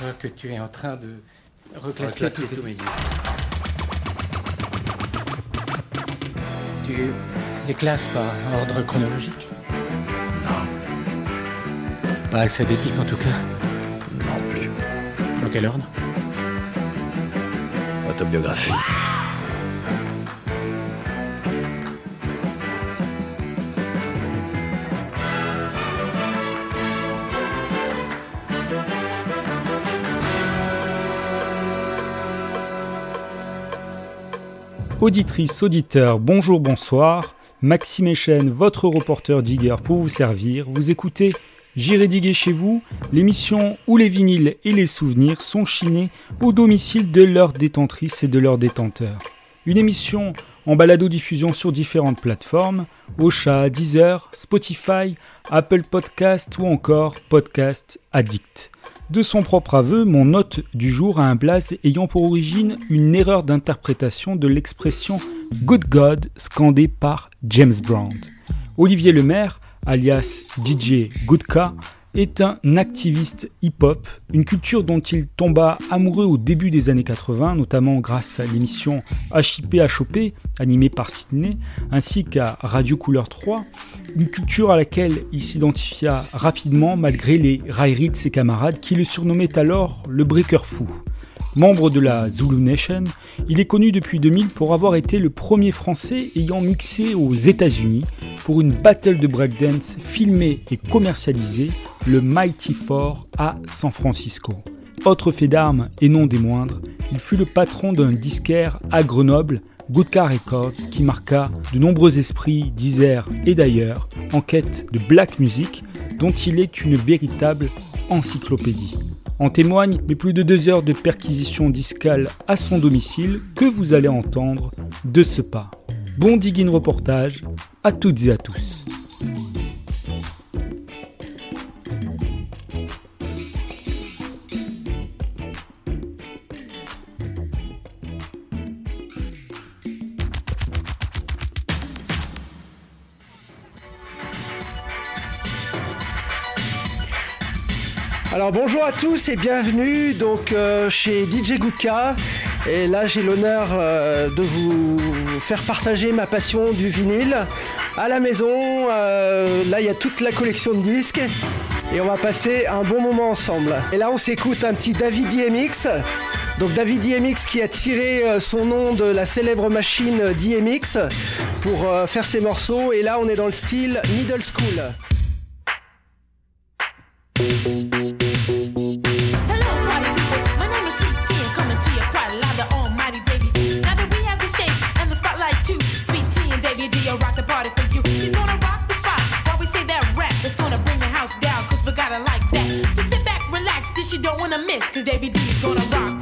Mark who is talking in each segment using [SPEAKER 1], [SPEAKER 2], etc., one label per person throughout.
[SPEAKER 1] crois que tu es en train de reclasser,
[SPEAKER 2] Reclasser
[SPEAKER 1] tous. Tu les classes par ordre chronologique
[SPEAKER 2] Non,
[SPEAKER 1] Pas alphabétique en tout cas.
[SPEAKER 2] non plus.
[SPEAKER 1] Dans quel ordre?
[SPEAKER 2] Autobiographie.
[SPEAKER 3] Auditrices, auditeurs, bonjour, bonsoir. Maxime Echen, votre reporter digger pour vous servir. Vous écoutez J'irai diguer chez vous, l'émission où les vinyles et les souvenirs sont chinés au domicile de leurs détentrices et de leurs détenteurs. Une émission en balado-diffusion sur différentes plateformes, Ocha, Deezer, Spotify, Apple Podcast ou encore Podcast Addict. De son propre aveu, mon hôte du jour a un blaze ayant pour origine une erreur d'interprétation de l'expression Good God scandée par James Brown. Olivier Lemaire, alias DJ Goodka, est un activiste hip-hop, une culture dont il tomba amoureux au début des années 80, notamment grâce à l'émission HIP HOP, animée par Sydney, ainsi qu'à Radio Couleur 3, une culture à laquelle il s'identifia rapidement malgré les railleries de ses camarades qui le surnommaient alors le breaker fou. Membre de la Zulu Nation, il est connu depuis 2000 pour avoir été le premier Français ayant mixé aux États-Unis pour une battle de breakdance filmée et commercialisée, le Mighty Four à San Francisco. Autre fait d'armes et non des moindres, il fut le patron d'un disquaire à Grenoble, Goodka Records, qui marqua de nombreux esprits d'Isère et d'ailleurs en quête de black music, dont il est une véritable encyclopédie. En témoignent les plus de deux heures de perquisition discale à son domicile que vous allez entendre de ce pas. Bon digging reportage à toutes et à tous.
[SPEAKER 4] Alors bonjour à tous et bienvenue donc euh, chez DJ Goodka. Et là j'ai l'honneur euh, de vous faire partager ma passion du vinyle à la maison. euh, là il y a toute la collection de disques et on va passer un bon moment ensemble. Et là on s'écoute un petit David DMX. Donc David DMX qui a tiré son nom de la célèbre machine DMX pour faire ses morceaux. Et là on est dans le style middle school.
[SPEAKER 5] You don't wanna miss, cause Davy D is gonna rock,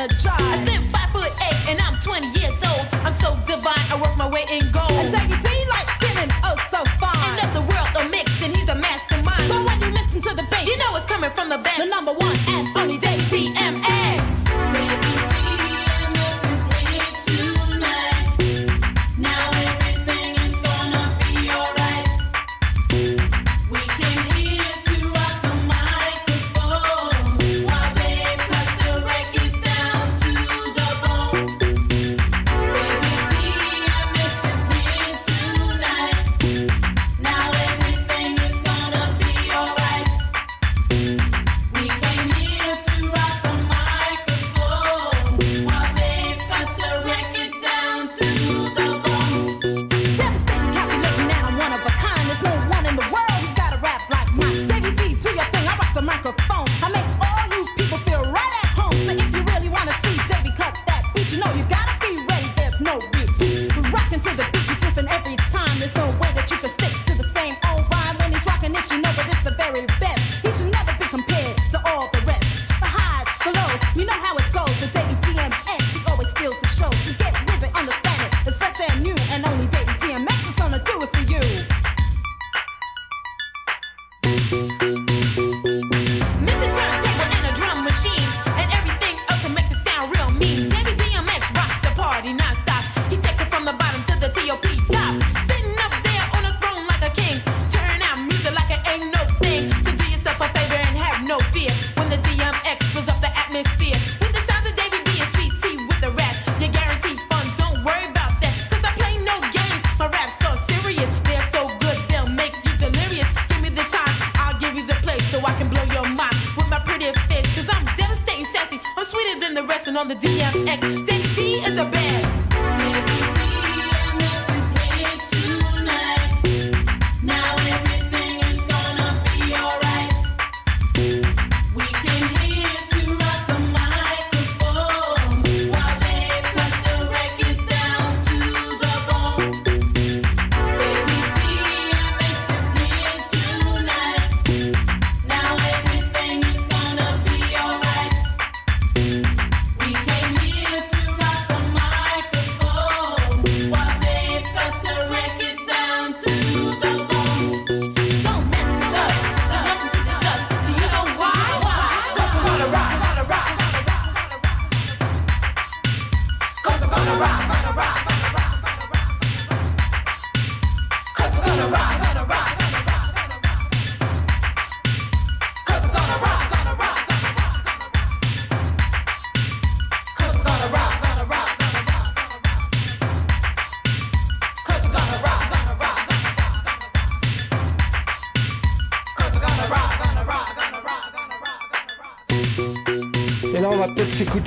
[SPEAKER 5] energized.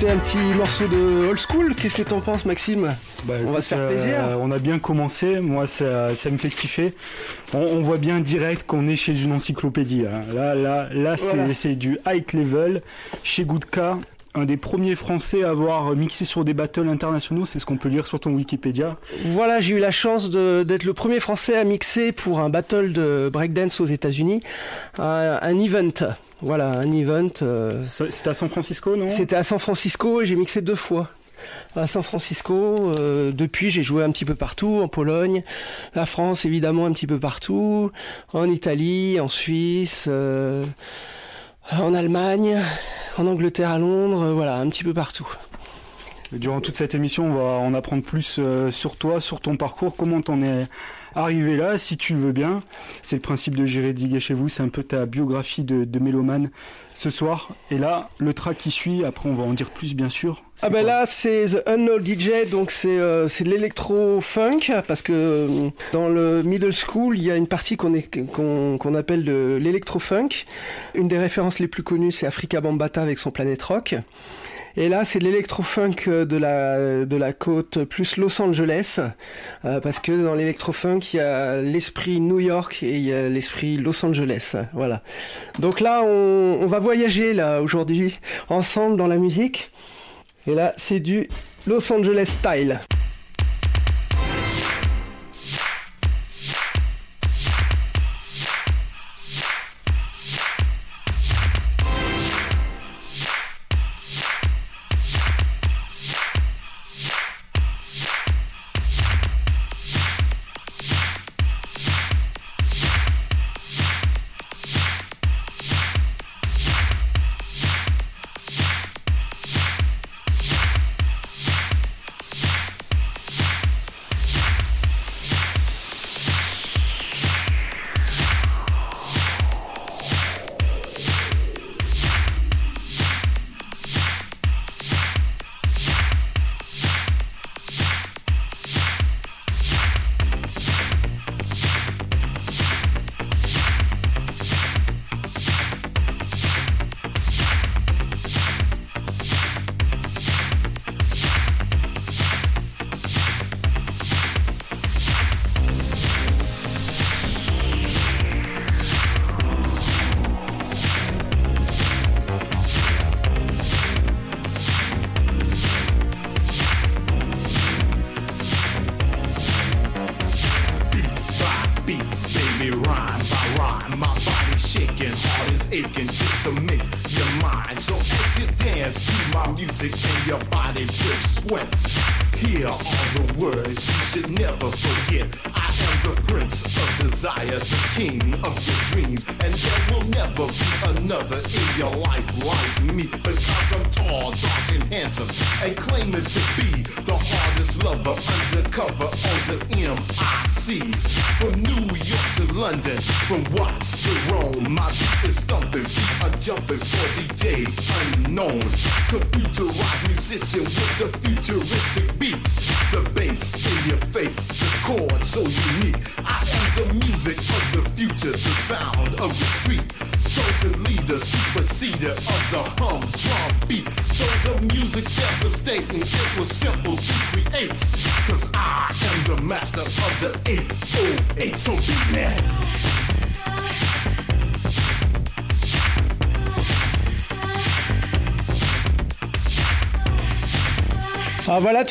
[SPEAKER 4] Un petit morceau de old school. Qu'est-ce que t'en penses, Maxime
[SPEAKER 3] Bah,
[SPEAKER 4] On va se faire
[SPEAKER 3] euh,
[SPEAKER 4] plaisir.
[SPEAKER 3] on a bien commencé, moi ça, ça me fait kiffer. On, on voit bien direct qu'on est chez une encyclopédie. hein. Là, là, là c'est-
[SPEAKER 4] Voilà.
[SPEAKER 3] c'est du high level. Chez Goudka, un des premiers Français à avoir mixé sur des battles internationaux, c'est ce qu'on peut lire sur ton Wikipédia.
[SPEAKER 4] Voilà, j'ai eu la chance d'être le premier Français à mixer pour un battle de breakdance aux États-Unis, un, un event. Voilà, un event. euh,
[SPEAKER 3] C'était à San Francisco, non?
[SPEAKER 4] C'était à San Francisco et j'ai mixé deux fois. À San Francisco, euh, depuis j'ai joué un petit peu partout, en Pologne, la France évidemment un petit peu partout, en Italie, en Suisse, euh, en Allemagne, en Angleterre, à Londres, euh, voilà, un petit peu partout.
[SPEAKER 3] Durant toute cette émission, on va en apprendre plus sur toi, sur ton parcours, comment t'en es arrivé là, si tu le veux bien. C'est le principe de Gérer Diguer chez vous, c'est un peu ta biographie de, de mélomane ce soir. Et là, le track qui suit, après on va en dire plus bien sûr.
[SPEAKER 4] Ah ben là c'est The Unknown DJ donc c'est euh, de l'électro funk parce que euh, dans le middle school il y a une partie qu'on appelle de l'électro funk. Une des références les plus connues c'est Africa Bambata avec son Planet Rock. Et là, c'est l'électro-funk euh, de la, de la côte plus Los Angeles, euh, parce que dans l'électro-funk, il y a l'esprit New York et il y a l'esprit Los Angeles. Voilà. Donc là, on va voyager là aujourd'hui ensemble dans la musique. Et là, c'est du Los Angeles style.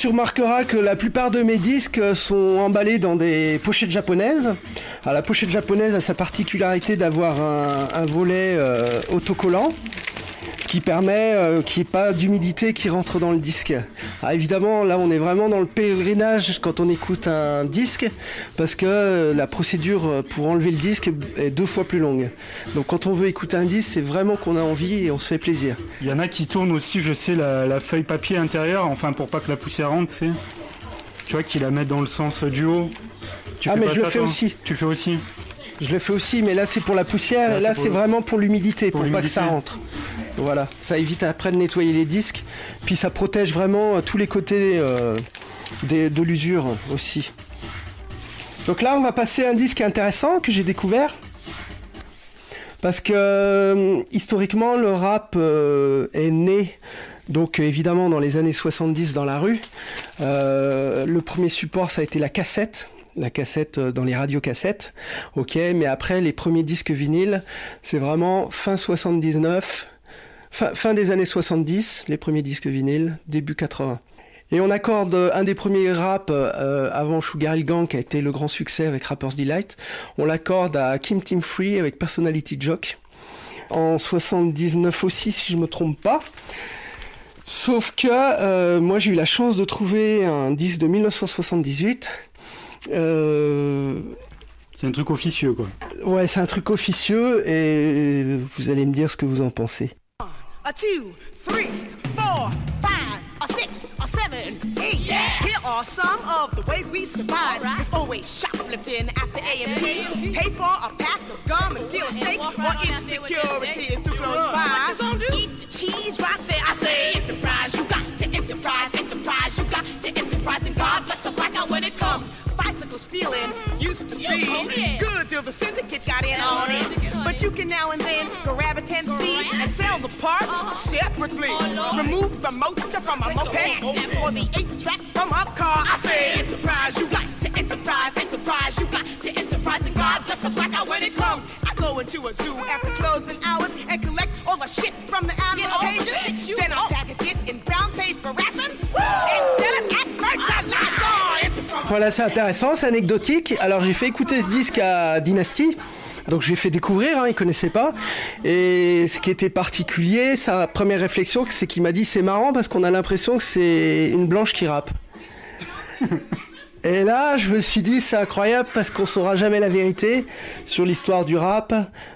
[SPEAKER 4] Tu remarqueras que la plupart de mes disques sont emballés dans des pochettes japonaises. La pochette japonaise a sa particularité d'avoir un, volet euh, autocollant, qui permet euh, qu'il n'y ait pas d'humidité qui rentre dans le disque. Évidemment, là on est vraiment dans le pèlerinage quand on écoute un disque, parce que euh, la procédure pour enlever le disque est deux fois plus longue. Donc quand on veut écouter un disque, c'est vraiment qu'on a envie et on se fait plaisir.
[SPEAKER 3] Il y en a qui tournent aussi, je sais, la, la feuille papier intérieure, enfin pour pas que la poussière rentre, tu sais. Tu vois, qu'ils la mettent dans le sens du haut. Tu
[SPEAKER 4] Ah,
[SPEAKER 3] fais
[SPEAKER 4] mais
[SPEAKER 3] pas
[SPEAKER 4] je le fais
[SPEAKER 3] toi
[SPEAKER 4] aussi.
[SPEAKER 3] Tu fais aussi
[SPEAKER 4] Je le fais aussi, mais là c'est pour la poussière,
[SPEAKER 3] Là, c'est pour
[SPEAKER 4] c'est vraiment pour l'humidité,
[SPEAKER 3] pour
[SPEAKER 4] pour, pas que ça rentre. Voilà, ça évite après de nettoyer les disques, puis ça protège vraiment euh, tous les côtés euh, des- de l'usure aussi. Donc là on va passer à un disque intéressant que j'ai découvert. Parce que euh, historiquement le rap euh, est né donc euh, évidemment dans les années 70 dans la rue. Le premier support ça a été la cassette, la cassette dans les radiocassettes. Ok, mais après les premiers disques vinyles, c'est vraiment fin 79, fin, fin des années 70, les premiers disques vinyles, début 80. Et on accorde euh, un des premiers rap euh, avant Sugar Hill Gang qui a été le grand succès avec Rapper's Delight. On l'accorde à Kim Team Free avec Personality Jock. En 79 aussi si je me trompe pas. Sauf que euh, moi j'ai eu la chance de trouver un disque de 1978. Euh,
[SPEAKER 3] C'est un truc officieux, quoi.
[SPEAKER 4] ouais, c'est un truc officieux et vous allez me dire ce que vous en pensez.
[SPEAKER 6] a two, three, four, five, a six, are some of the ways we survive. It's always shoplifting at the A&P. Pay for a pack of gum and steal a steak, or insecurity is too close by. What you gonna do? Eat the cheese right there. I say enterprise, you got to enterprise, enterprise, you got to enterprise, and God bless out when it comes. Bicycle stealing used to be good till the syndicate got in on it. But you can now and then grab a 10 speed and sell the parts separately. Remove the motor from a moped or the 8 track from a car. I say enterprise, you got to enterprise, enterprise, you got to enterprise, and God bless the black out when it comes. I go into a zoo after closing hours and collect all the shit from the animal cages. Then I package it in brown paper wrappings and sell it as merchandise.
[SPEAKER 4] Voilà, c'est intéressant, c'est anecdotique. Alors j'ai fait écouter ce disque à Dynasty. Donc j'ai fait découvrir, hein, il connaissait pas. Et ce qui était particulier, sa première réflexion, c'est qu'il m'a dit c'est marrant parce qu'on a l'impression que c'est une blanche qui rappe. Et là, je me suis dit, c'est incroyable parce qu'on saura jamais la vérité sur l'histoire du rap.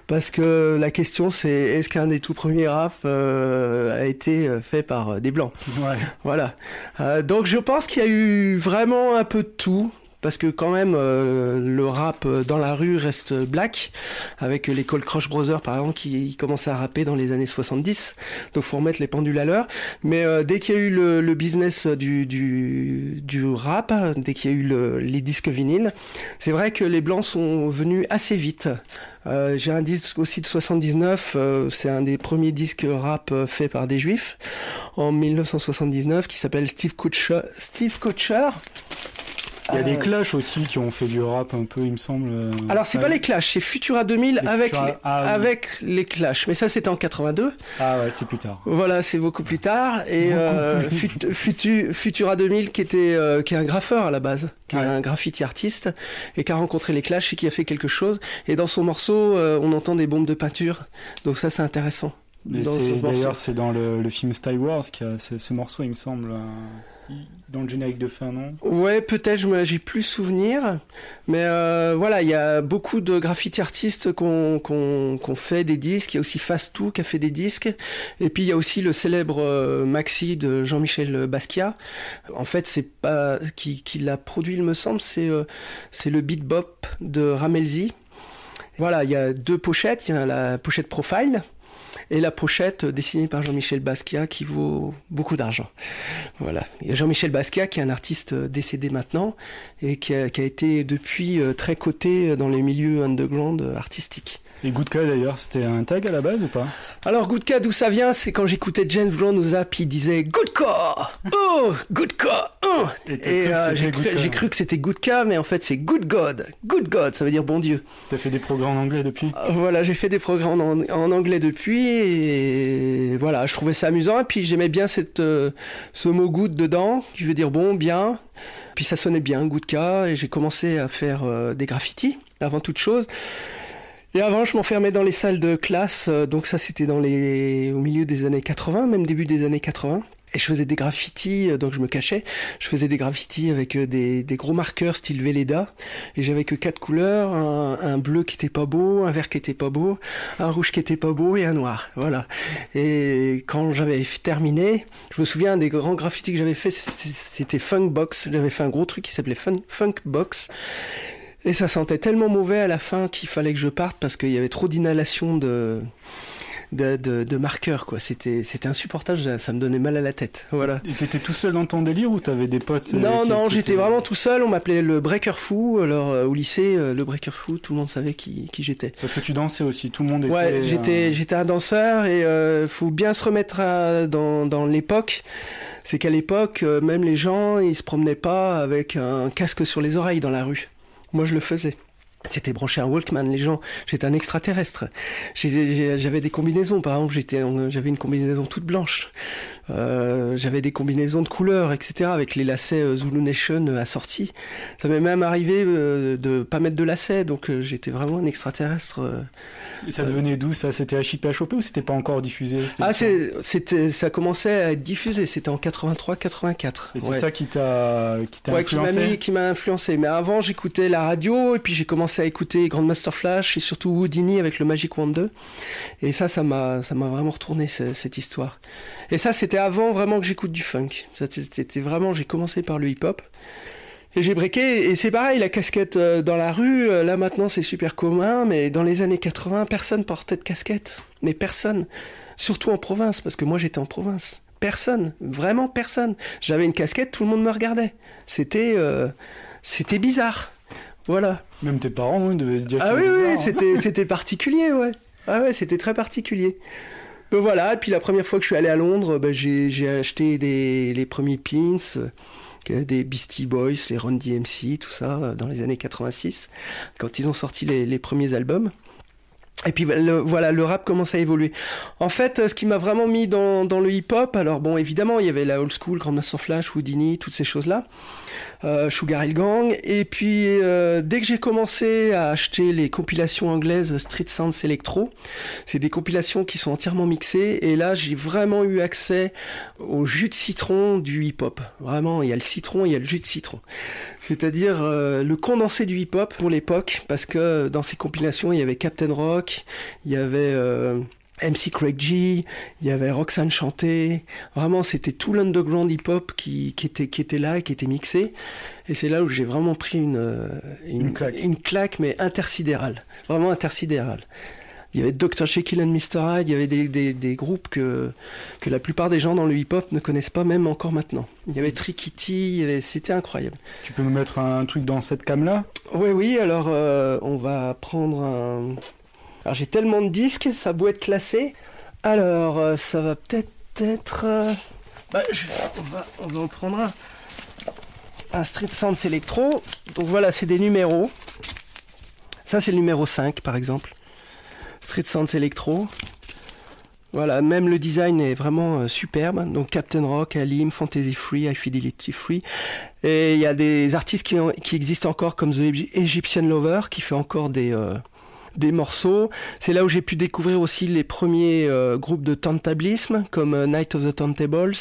[SPEAKER 4] Parce que la question, c'est est-ce qu'un des tout premiers rap euh, a été euh, fait par euh, des blancs?
[SPEAKER 3] Ouais.
[SPEAKER 4] Voilà. Euh, donc je pense qu'il y a eu vraiment un peu de tout. Parce que quand même, euh, le rap dans la rue reste black, avec l'école Crush Brothers par exemple qui commençait à rapper dans les années 70. Donc faut remettre les pendules à l'heure. Mais euh, dès qu'il y a eu le, business du, rap, dès qu'il y a eu le- les disques vinyles, c'est vrai que les blancs sont venus assez vite. Euh, J'ai un disque aussi de 79, euh, c'est un des premiers disques rap faits par des juifs en 1979 qui s'appelle. Steve Kutcher.
[SPEAKER 3] Il y a
[SPEAKER 4] Euh,
[SPEAKER 3] des Clash aussi qui ont fait du rap un peu, il me semble.
[SPEAKER 4] Alors c'est pas les Clash, c'est Futura 2000
[SPEAKER 3] Les
[SPEAKER 4] avec
[SPEAKER 3] Futura-
[SPEAKER 4] les,
[SPEAKER 3] ah oui.
[SPEAKER 4] avec les Clash. Mais ça c'était en 82.
[SPEAKER 3] Ah ouais, c'est plus tard.
[SPEAKER 4] Voilà, c'est beaucoup plus tard. Et euh,
[SPEAKER 3] plus.
[SPEAKER 4] Fut- Futu- Futura 2000 qui était euh, qui est un graffeur à la base, qui est un graffiti artiste et qui a rencontré les Clash et qui a fait quelque chose. Et dans son morceau, euh, on entend des bombes de peinture. Donc ça c'est intéressant. Ce.
[SPEAKER 3] D'ailleurs, c'est dans le, le film Star Wars qu'il y a ce, ce morceau, il me semble, dans le générique de fin, non?
[SPEAKER 4] Ouais, peut-être, j'ai plus souvenir. Mais euh, voilà, il y a beaucoup de graffiti artistes qu'on qu'on fait des disques. Il y a aussi Fast Two qui a fait des disques. Et puis il y a aussi le célèbre euh, Maxi de Jean-Michel Basquiat. En fait, c'est pas qui, qui l'a produit, il me semble. C'est euh, c'est le Beat Bop de Ramelzi. Voilà, il y a deux pochettes. Il y a la pochette Profile. Et la pochette dessinée par Jean-Michel Basquiat qui vaut beaucoup d'argent. Voilà. Jean-Michel Basquiat qui est un artiste décédé maintenant et qui a, qui a été depuis euh, très coté dans les milieux underground artistiques.
[SPEAKER 3] Et Goodka, d'ailleurs, c'était un tag à la base ou pas?
[SPEAKER 4] Alors Goodka, d'où ça vient? C'est quand j'écoutais James Brown au Zap, il disait Goodka Oh Goodka oh
[SPEAKER 3] Et
[SPEAKER 4] euh, j'ai cru, que c'était Goodka, mais en fait c'est Good God. Good God, ça veut dire bon Dieu.
[SPEAKER 3] T'as fait des progrès en anglais depuis?
[SPEAKER 4] Euh, Voilà, j'ai fait des programmes en, en anglais depuis et voilà, je trouvais ça amusant et puis j'aimais bien cette euh, ce mot good dedans qui veut dire bon, bien. Puis ça sonnait bien, Goodka et j'ai commencé à faire euh, des graffitis avant toute chose. Et avant, je m'enfermais dans les salles de classe, euh, donc ça c'était dans les au milieu des années 80, même début des années 80. Et je faisais des graffitis, euh, donc je me cachais. Je faisais des graffitis avec euh, des, gros marqueurs style Velleda. Et j'avais que quatre couleurs, un, bleu qui était pas beau, un vert qui était pas beau, un rouge qui était pas beau et un noir. Voilà. Et quand j'avais terminé, je me souviens des grands graffitis que j'avais fait, c'était c'était Funk Box. J'avais fait un gros truc qui s'appelait Fun, Funk Box. Et ça sentait tellement mauvais à la fin qu'il fallait que je parte parce qu'il y avait trop d'inhalation de, de, de, de marqueurs, quoi. C'était, c'était insupportable, ça- me donnait mal à la tête. Voilà.
[SPEAKER 3] Et t'étais tout seul dans ton délire ou t'avais des potes euh,
[SPEAKER 4] Non,
[SPEAKER 3] qui-
[SPEAKER 4] non,
[SPEAKER 3] qui
[SPEAKER 4] j'étais vraiment tout seul. On m'appelait le breaker fou. Alors, euh, au lycée, euh, le breaker fou, tout le monde savait qui, qui j'étais.
[SPEAKER 3] Parce que tu dansais aussi, tout le monde était.
[SPEAKER 4] Ouais, j'étais,
[SPEAKER 3] euh,
[SPEAKER 4] j'étais un danseur et faut bien se remettre à- dans, dans l'époque. C'est qu'à l'époque, même les gens, ils se promenaient pas avec un casque sur les oreilles dans la rue. Moi, je le faisais. C'était branché un Walkman, les gens. J'étais un extraterrestre. J'avais des combinaisons, par exemple, j'avais une combinaison toute blanche. Euh, j'avais des combinaisons de couleurs, etc., avec les lacets euh, Zulu Nation euh, assortis. Ça m'est même arrivé de pas mettre de lacets, donc j'étais vraiment un extraterrestre.
[SPEAKER 3] Et ça devenait d'où ça? C'était HIP ou c'était pas encore diffusé?
[SPEAKER 4] Ah, c'était, ça commençait à être diffusé. C'était en 83-84.
[SPEAKER 3] Et c'est
[SPEAKER 4] Ouais.
[SPEAKER 3] ça qui t'a qui t'a
[SPEAKER 4] Ouais, qui m'a
[SPEAKER 3] influencé?
[SPEAKER 4] qui m'a influencé. Mais avant, j'écoutais la radio et puis j'ai commencé à écouter Grandmaster Flash et surtout Houdini avec le Magic Wand 2. Et ça, ça m'a, ça m'a vraiment retourné ce- cette histoire. Et ça, c'était avant vraiment que j'écoute du funk. C'était vraiment, j'ai commencé par le hip-hop. Et j'ai breaké, et c'est pareil, la casquette euh, dans la rue, euh, là maintenant c'est super commun, mais dans les années 80, personne portait de casquette. Mais personne. Surtout en province, parce que moi j'étais en province. Personne, vraiment personne. J'avais une casquette, tout le monde me regardait. C'était, euh, c'était bizarre. Voilà.
[SPEAKER 3] Même tes parents, ils devaient se dire
[SPEAKER 4] Ah oui,
[SPEAKER 3] hein.
[SPEAKER 4] c'était particulier, ouais. Ah ouais, c'était très particulier. Ben voilà, et puis la première fois que je suis allé à Londres, ben j'ai, acheté les premiers pins, euh, des Beastie Boys, les Run DMC, tout ça, euh, dans les années 86, quand ils ont sorti les, premiers albums. Et puis voilà, le rap commence à évoluer. En fait, euh, ce qui m'a vraiment mis dans, dans le hip-hop, alors bon, évidemment, il y avait la old school, Grandmaster Flash, Houdini, toutes ces choses-là, euh, Sugar Hill Gang. Et puis, euh, dès que j'ai commencé à acheter les compilations anglaises Street Sounds Electro, c'est des compilations qui sont entièrement mixées. Et là, j'ai vraiment eu accès au jus de citron du hip-hop. Vraiment, il y a le citron, il y a le jus de citron. C'est-à-dire euh, le condensé du hip-hop pour l'époque, parce que dans ces compilations, il y avait Captain Rock, il y avait euh, MC Craig G, il y avait Roxanne Chanté. Vraiment, c'était tout l'underground hip-hop qui, qui, était, qui était là et qui était mixé. Et c'est là où j'ai vraiment pris une, euh,
[SPEAKER 3] Une claque.
[SPEAKER 4] une claque, mais intersidérale. Vraiment intersidérale. Il y avait Dr. Jekyll and Mr. Hyde, il y avait des, des, des groupes que, que la plupart des gens dans le hip-hop ne connaissent pas, même encore maintenant. Il y avait Trikiti, avait- c'était incroyable.
[SPEAKER 3] Tu peux nous mettre un truc dans cette cam-là?
[SPEAKER 4] Oui, oui, alors euh, on va prendre un. Alors j'ai tellement de disques, ça doit être classé. Alors euh, ça va peut-être être. euh, bah, on, va, on va en prendre un. Un Street Sounds Electro. Donc voilà, c'est des numéros. Ça, c'est le numéro 5 par exemple. Street Sounds Electro. Voilà, même le design est vraiment euh, superbe. Donc Captain Rock, Alim, Fantasy Free, High Fidelity Free. Et il y a des artistes qui, ont- qui existent encore comme The Egy- Egyptian Lover qui fait encore des, des morceaux. C'est là où j'ai pu découvrir aussi les premiers euh, groupes de turntablisme comme euh, Night of the Turntables.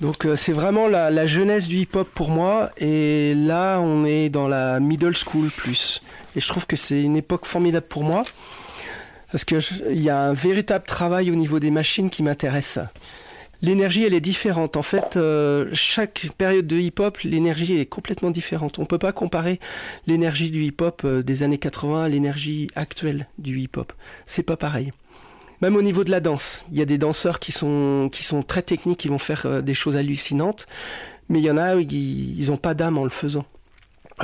[SPEAKER 4] Donc euh, c'est vraiment la, la jeunesse du hip-hop pour moi et là on est dans la middle school plus. Et je trouve que c'est une époque formidable pour moi parce que je- il y a un véritable travail au niveau des machines qui m'intéresse. L'énergie, elle est différente. En fait, euh, chaque période de hip-hop, l'énergie est complètement différente. On peut pas comparer l'énergie du hip-hop euh, des années 80 à l'énergie actuelle du hip-hop. C'est pas pareil. Même au niveau de la danse, il y a des danseurs qui sont qui sont très techniques, qui vont faire euh, des choses hallucinantes, mais il y en a ils, ils ont pas d'âme en le faisant.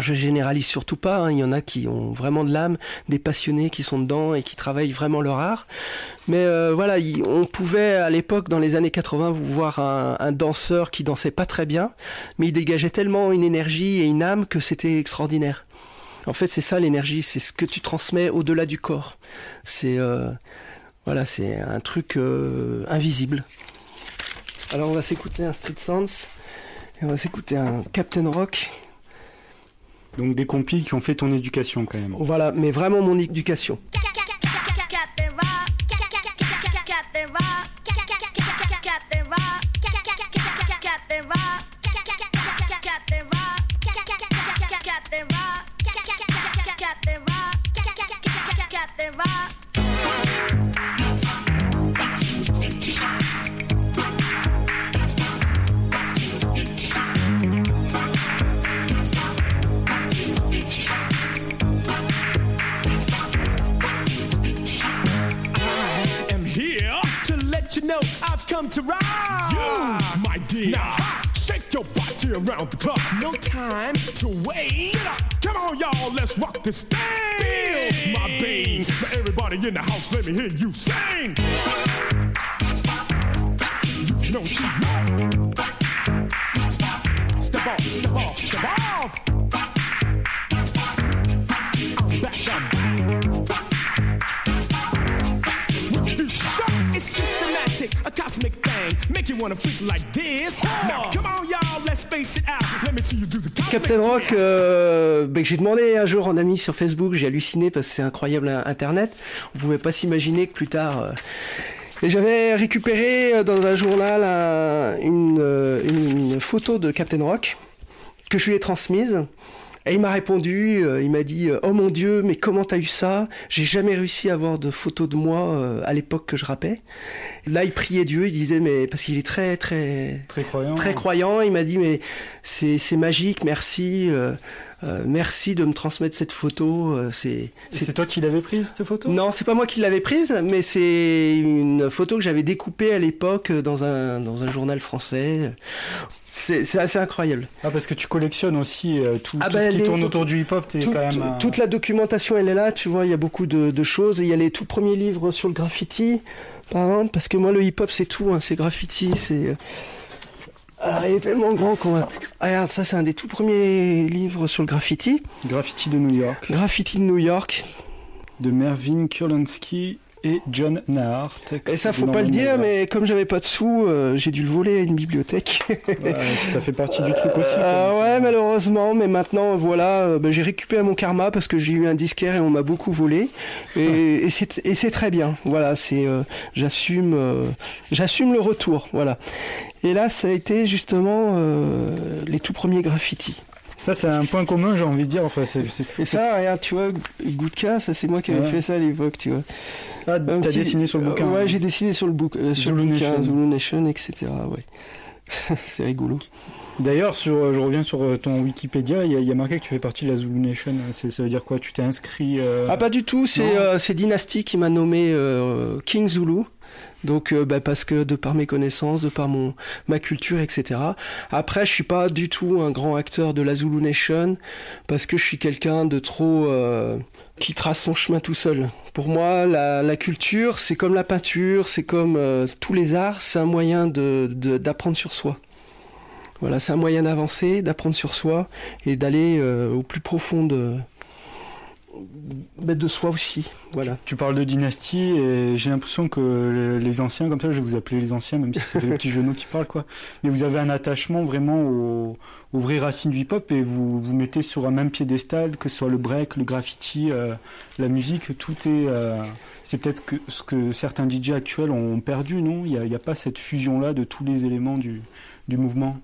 [SPEAKER 4] Je généralise surtout pas, hein. il y en a qui ont vraiment de l'âme, des passionnés qui sont dedans et qui travaillent vraiment leur art. Mais euh, voilà, il- on pouvait à l'époque, dans les années 80, voir un, danseur qui dansait pas très bien, mais il dégageait tellement une énergie et une âme que c'était extraordinaire. En fait, c'est ça l'énergie, c'est ce que tu transmets au-delà du corps. C'est euh, voilà, c'est un truc euh, invisible. Alors on va s'écouter un Street Sounds et on va s'écouter un Captain Rock.
[SPEAKER 3] Donc des compiles qui ont fait ton éducation quand même.
[SPEAKER 4] Voilà, mais vraiment mon éducation.
[SPEAKER 7] Captain Rock,
[SPEAKER 8] you know I've come to ride. You, my dear. Now, shake your body around the clock. No time to waste. Come on, y'all, let's rock this thing. Feel my bass. Now, everybody in the house, let me hear you sing. You know. Step off, step off, step off. Systematic, a cosmic thing. Make you wanna freak like this. Now, come on, y'all, let's space it out. Let me see you do the cosmic
[SPEAKER 4] Captain Rock, euh, ben, j'ai demandé un jour en ami sur Facebook, j'ai halluciné parce que c'est incroyable hein, Internet. On pouvait pas s'imaginer que plus tard. euh, Et j'avais récupéré euh, dans un journal un- une, euh, une photo de Captain Rock que je lui ai transmise. Et il m'a répondu, euh, il m'a dit euh, Oh mon Dieu, mais comment t'as eu ça? J'ai jamais réussi à avoir de photos de moi euh, à l'époque que je rappais. Là, il priait Dieu, il disait mais parce qu'il est très très
[SPEAKER 3] Très croyant.
[SPEAKER 4] très croyant. Il m'a dit mais c'est c'est magique, merci, euh, merci de me transmettre cette photo. euh, c'est
[SPEAKER 3] toi qui l'avais prise cette photo?
[SPEAKER 4] Non, c'est pas moi qui l'avais prise, mais c'est une photo que j'avais découpée à l'époque dans un dans un journal français. C'est c'est assez incroyable.
[SPEAKER 3] Ah parce que tu collectionnes aussi euh, tout,
[SPEAKER 4] Ah
[SPEAKER 3] tout
[SPEAKER 4] bah,
[SPEAKER 3] ce qui
[SPEAKER 4] les-
[SPEAKER 3] tourne autour du hip-hop,
[SPEAKER 4] Tout-
[SPEAKER 3] quand même... un-
[SPEAKER 4] Toute la documentation, elle est là. Tu vois, il y a beaucoup de, de choses. Il y a les tout premiers livres sur le graffiti, par exemple, parce que moi, le hip-hop, c'est tout. hein, c'est graffiti, c'est. Ah, il est tellement grand qu'on va. Ah, regarde, ça, c'est un des tout premiers livres sur le graffiti.
[SPEAKER 3] Graffiti de New York,
[SPEAKER 4] Graffiti de New York.
[SPEAKER 3] de Mervyn Kurlansky et John Nahar. texte
[SPEAKER 4] Et ça, faut pas le dire, mais comme j'avais pas de sous, euh, j'ai dû le voler à une bibliothèque.
[SPEAKER 3] Ouais, ça fait partie du truc aussi.
[SPEAKER 4] Euh, ouais, malheureusement, mais maintenant, voilà, euh, bah, j'ai récupéré mon karma parce que j'ai eu un disquaire et on m'a beaucoup volé. Et, et c'est et c'est très bien. Voilà, c'est, euh, j'assume, j'assume le retour. Voilà. Et là, ça a été justement les tout premiers graffitis.
[SPEAKER 3] Ça, c'est un point commun, j'ai envie de dire. Enfin, c'est,
[SPEAKER 4] Et ça, regarde, tu vois, Goudka, ça c'est moi qui avais
[SPEAKER 3] Ouais.
[SPEAKER 4] fait ça à l'époque, tu vois.
[SPEAKER 3] Ah, t'as dessiné sur le
[SPEAKER 4] euh,
[SPEAKER 3] bouquin.
[SPEAKER 4] ouais, j'ai dessiné sur le, bouc- euh, sur le
[SPEAKER 3] Zulu
[SPEAKER 4] bouquin,
[SPEAKER 3] Nation.
[SPEAKER 4] Zulu Nation, etc. Ouais. c'est rigolo.
[SPEAKER 3] D'ailleurs, sur, euh, je reviens sur euh, ton Wikipédia, il y, a- il y a marqué que tu fais partie de la Zulu Nation. C'est, ça veut dire quoi? Tu t'es inscrit euh,
[SPEAKER 4] Ah pas du tout, c'est euh, c'est Dynasty qui m'a nommé euh, King Zulu. Donc euh, bah, parce que de par mes connaissances, de par mon ma culture, etc. Après, je suis pas du tout un grand acteur de la Zulu Nation parce que je suis quelqu'un de trop euh, qui trace son chemin tout seul. Pour moi, la, culture, c'est comme la peinture, c'est comme euh, tous les arts, c'est un moyen d'apprendre sur soi. Voilà, c'est un moyen d'avancer, d'apprendre sur soi et d'aller euh, au plus profond de de soi aussi. Voilà.
[SPEAKER 3] Tu parles de dynastie et j'ai l'impression que le- les anciens, comme ça, je vais vous appeler les anciens, même si c'est le petit genou qui parle, quoi. Mais vous avez un attachement vraiment aux, vraies racines du hip-hop et vous vous mettez sur un même piédestal, que ce soit le break, le graffiti, euh, la musique, tout est. euh, c'est peut-être ce que certains DJ actuels ont perdu, non? Il n'y a, pas cette fusion-là de tous les éléments du mouvement?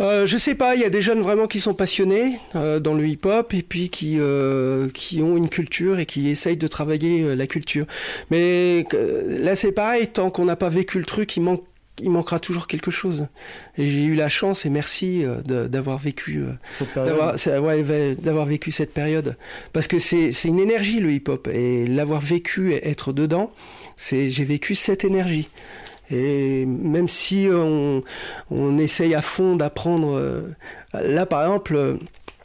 [SPEAKER 4] Euh, je sais pas, il y a des jeunes vraiment qui sont passionnés euh, dans le hip-hop et puis qui euh, qui ont une culture et qui essayent de travailler la culture. Mais là c'est pareil, tant qu'on n'a pas vécu le truc, il manque il manquera toujours quelque chose. Et j'ai eu la chance et merci d'avoir vécu
[SPEAKER 3] Cette période.
[SPEAKER 4] d'avoir ouais, vécu cette période parce que c'est c'est une énergie le hip-hop et l'avoir vécu et être dedans, c'est j'ai vécu cette énergie. Et même si on, essaye à fond d'apprendre, euh, là par exemple, euh,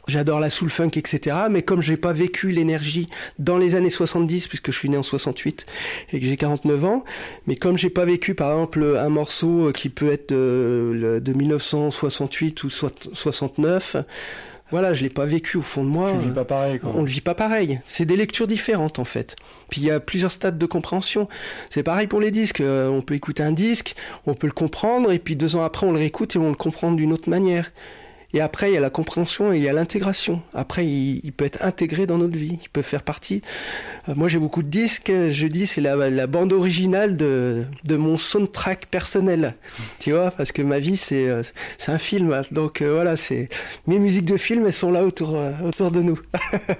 [SPEAKER 4] j'adore la soul funk, etc. Mais comme j'ai pas vécu l'énergie dans les années 70, puisque je suis né en 68 et que j'ai 49 ans, mais comme j'ai pas vécu par exemple un morceau qui peut être de, de 1968 ou soit- 69, voilà, je l'ai pas vécu au fond de moi.
[SPEAKER 3] Tu le vis pas pareil, quoi.
[SPEAKER 4] On le vit pas pareil. C'est des lectures différentes en fait. Puis il y a plusieurs stades de compréhension. C'est pareil pour les disques. Euh, on peut écouter un disque, on peut le comprendre, et puis deux ans après on le réécoute et on le comprend d'une autre manière. Et après il y a la compréhension et il y a l'intégration. Après il, il peut être intégré dans notre vie. Il peut faire partie. Euh, moi j'ai beaucoup de disques. Je dis c'est la, bande originale de, de mon soundtrack personnel. Tu vois parce que ma vie c'est euh, c'est un film. Donc euh, voilà c'est mes musiques de film elles sont là autour autour de nous.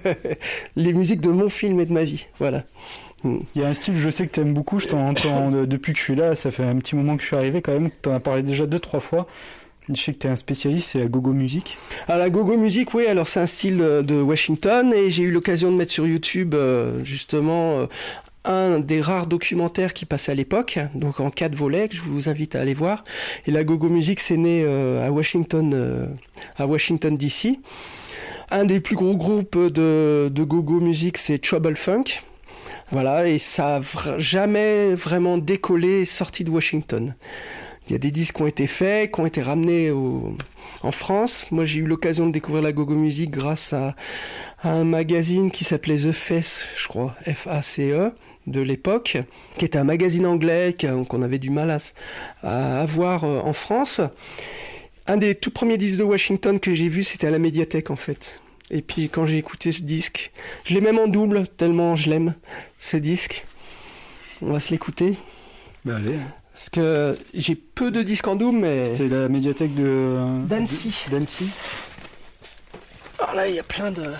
[SPEAKER 4] Les musiques de mon film et de ma vie. Voilà. Mm.
[SPEAKER 3] Il y a un style, je sais que tu aimes beaucoup, je t'en entends de- depuis que je suis là, ça fait un petit moment que je suis arrivé quand même, tu en as parlé déjà deux, trois fois. Je sais que tu es un spécialiste, c'est la gogo musique.
[SPEAKER 4] À la gogo music, oui, alors c'est un style euh, de Washington et j'ai eu l'occasion de mettre sur YouTube euh, justement euh, un des rares documentaires qui passait à l'époque, donc en quatre volets que je vous invite à aller voir. Et la gogo music, c'est né à Washington, à Washington DC. Un des plus gros groupes de, de gogo music, c'est Trouble Funk. Voilà, et ça a vra- jamais vraiment décollé sorti de Washington. Il y a des disques qui ont été faits, qui ont été ramenés en France. Moi, j'ai eu l'occasion de découvrir la gogo music grâce à, un magazine qui s'appelait The Face, je crois, F-A-C-E, de l'époque, qui était un magazine anglais qu'on avait du mal à, avoir euh, en France. Un des tout premiers disques de Washington que j'ai vu, c'était à la médiathèque, en fait. Et puis, quand j'ai écouté ce disque, je l'ai même en double, tellement je l'aime, ce disque. On va se l'écouter.
[SPEAKER 3] Bah allez.
[SPEAKER 4] Parce que j'ai peu de disques en double, mais...
[SPEAKER 3] C'est la médiathèque de...
[SPEAKER 4] D'Annecy.
[SPEAKER 3] D'Annecy.
[SPEAKER 4] Alors là, il y a plein de...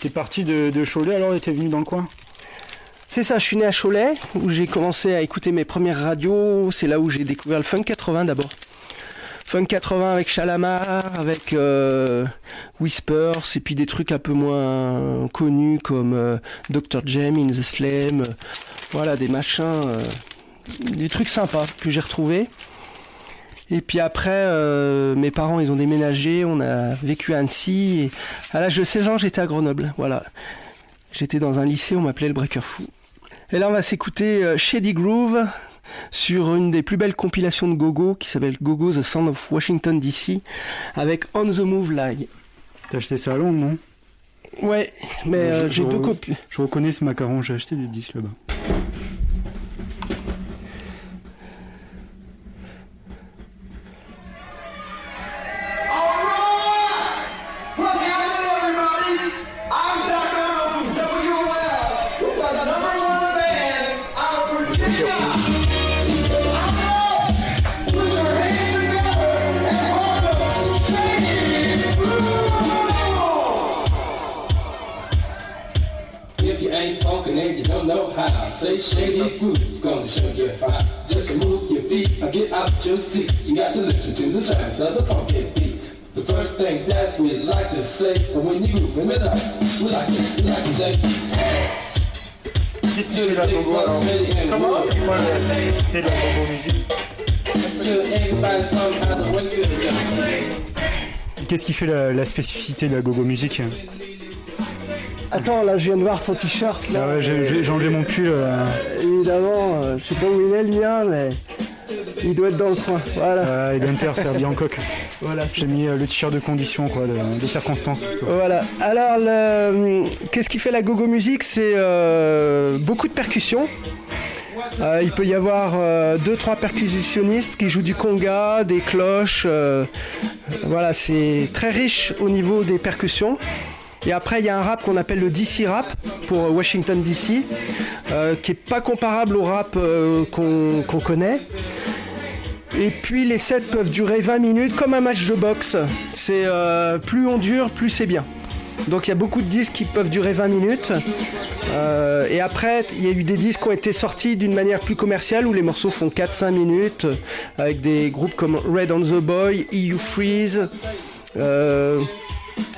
[SPEAKER 3] T'es parti de, de Cholet alors et t'es venu dans le coin?
[SPEAKER 4] C'est ça, je suis né à Cholet, où j'ai commencé à écouter mes premières radios. C'est là où j'ai découvert le funk 80 d'abord. Funk 80 avec Chalamar, avec euh, Whispers, et puis des trucs un peu moins connus comme euh, Dr. Jem, In the Slam. euh, voilà, des machins, des trucs sympas que j'ai retrouvés. Et puis après, euh, mes parents, ils ont déménagé, on a vécu à Annecy. Et à l'âge de 16 ans, j'étais à Grenoble. Voilà. J'étais dans un lycée, on m'appelait le Breaker Fou. Et là, on va s'écouter euh, Shady Groove sur une des plus belles compilations de Gogo qui s'appelle Gogo The Sound of Washington DC avec On the Move Live.
[SPEAKER 3] T'as acheté ça à Londres, non?
[SPEAKER 4] Ouais, mais euh, j'ai deux copies.
[SPEAKER 3] Je reconnais ce macaron, j'ai acheté des disques là-bas.
[SPEAKER 8] Shady
[SPEAKER 9] groove's gonna show you how. Just move your feet or get out your seat. You got to listen to the sounds of the funky beat. The first thing that we like to say when you grooving with us, we like to, we like to say,
[SPEAKER 3] Qu'est-ce. C'est de la gogo musique. Qu'est-ce qui fait la, la spécificité de la gogo musique
[SPEAKER 4] Attends, là, je viens de voir ton t-shirt.
[SPEAKER 3] Ah ouais, j'ai enlevé mon pull. euh,
[SPEAKER 4] Évidemment, euh, je sais pas où il est le mien, mais Il doit être dans le coin. Voilà.
[SPEAKER 3] Euh, c'est habillé en coq.
[SPEAKER 4] Voilà.
[SPEAKER 3] J'ai mis euh, le t-shirt de condition, quoi, de, de circonstances. plutôt.
[SPEAKER 4] Voilà. Alors, le- qu'est-ce qui fait la gogo musique? C'est euh, beaucoup de percussions. Euh, il peut y avoir euh, deux, trois percussionnistes qui jouent du conga, des cloches. euh, voilà, c'est très riche au niveau des percussions. Et après, il y a un rap qu'on appelle le DC rap pour Washington DC, euh, qui est pas comparable au rap euh, qu'on connaît. Et puis les sets peuvent durer 20 minutes comme un match de boxe. C'est euh, plus on dure, plus c'est bien. Donc il y a beaucoup de disques qui peuvent durer 20 minutes. Et après, il y a eu des disques qui ont été sortis d'une manière plus commerciale où les morceaux font 4-5 minutes avec des groupes comme Red on the Boy, EU Freeze,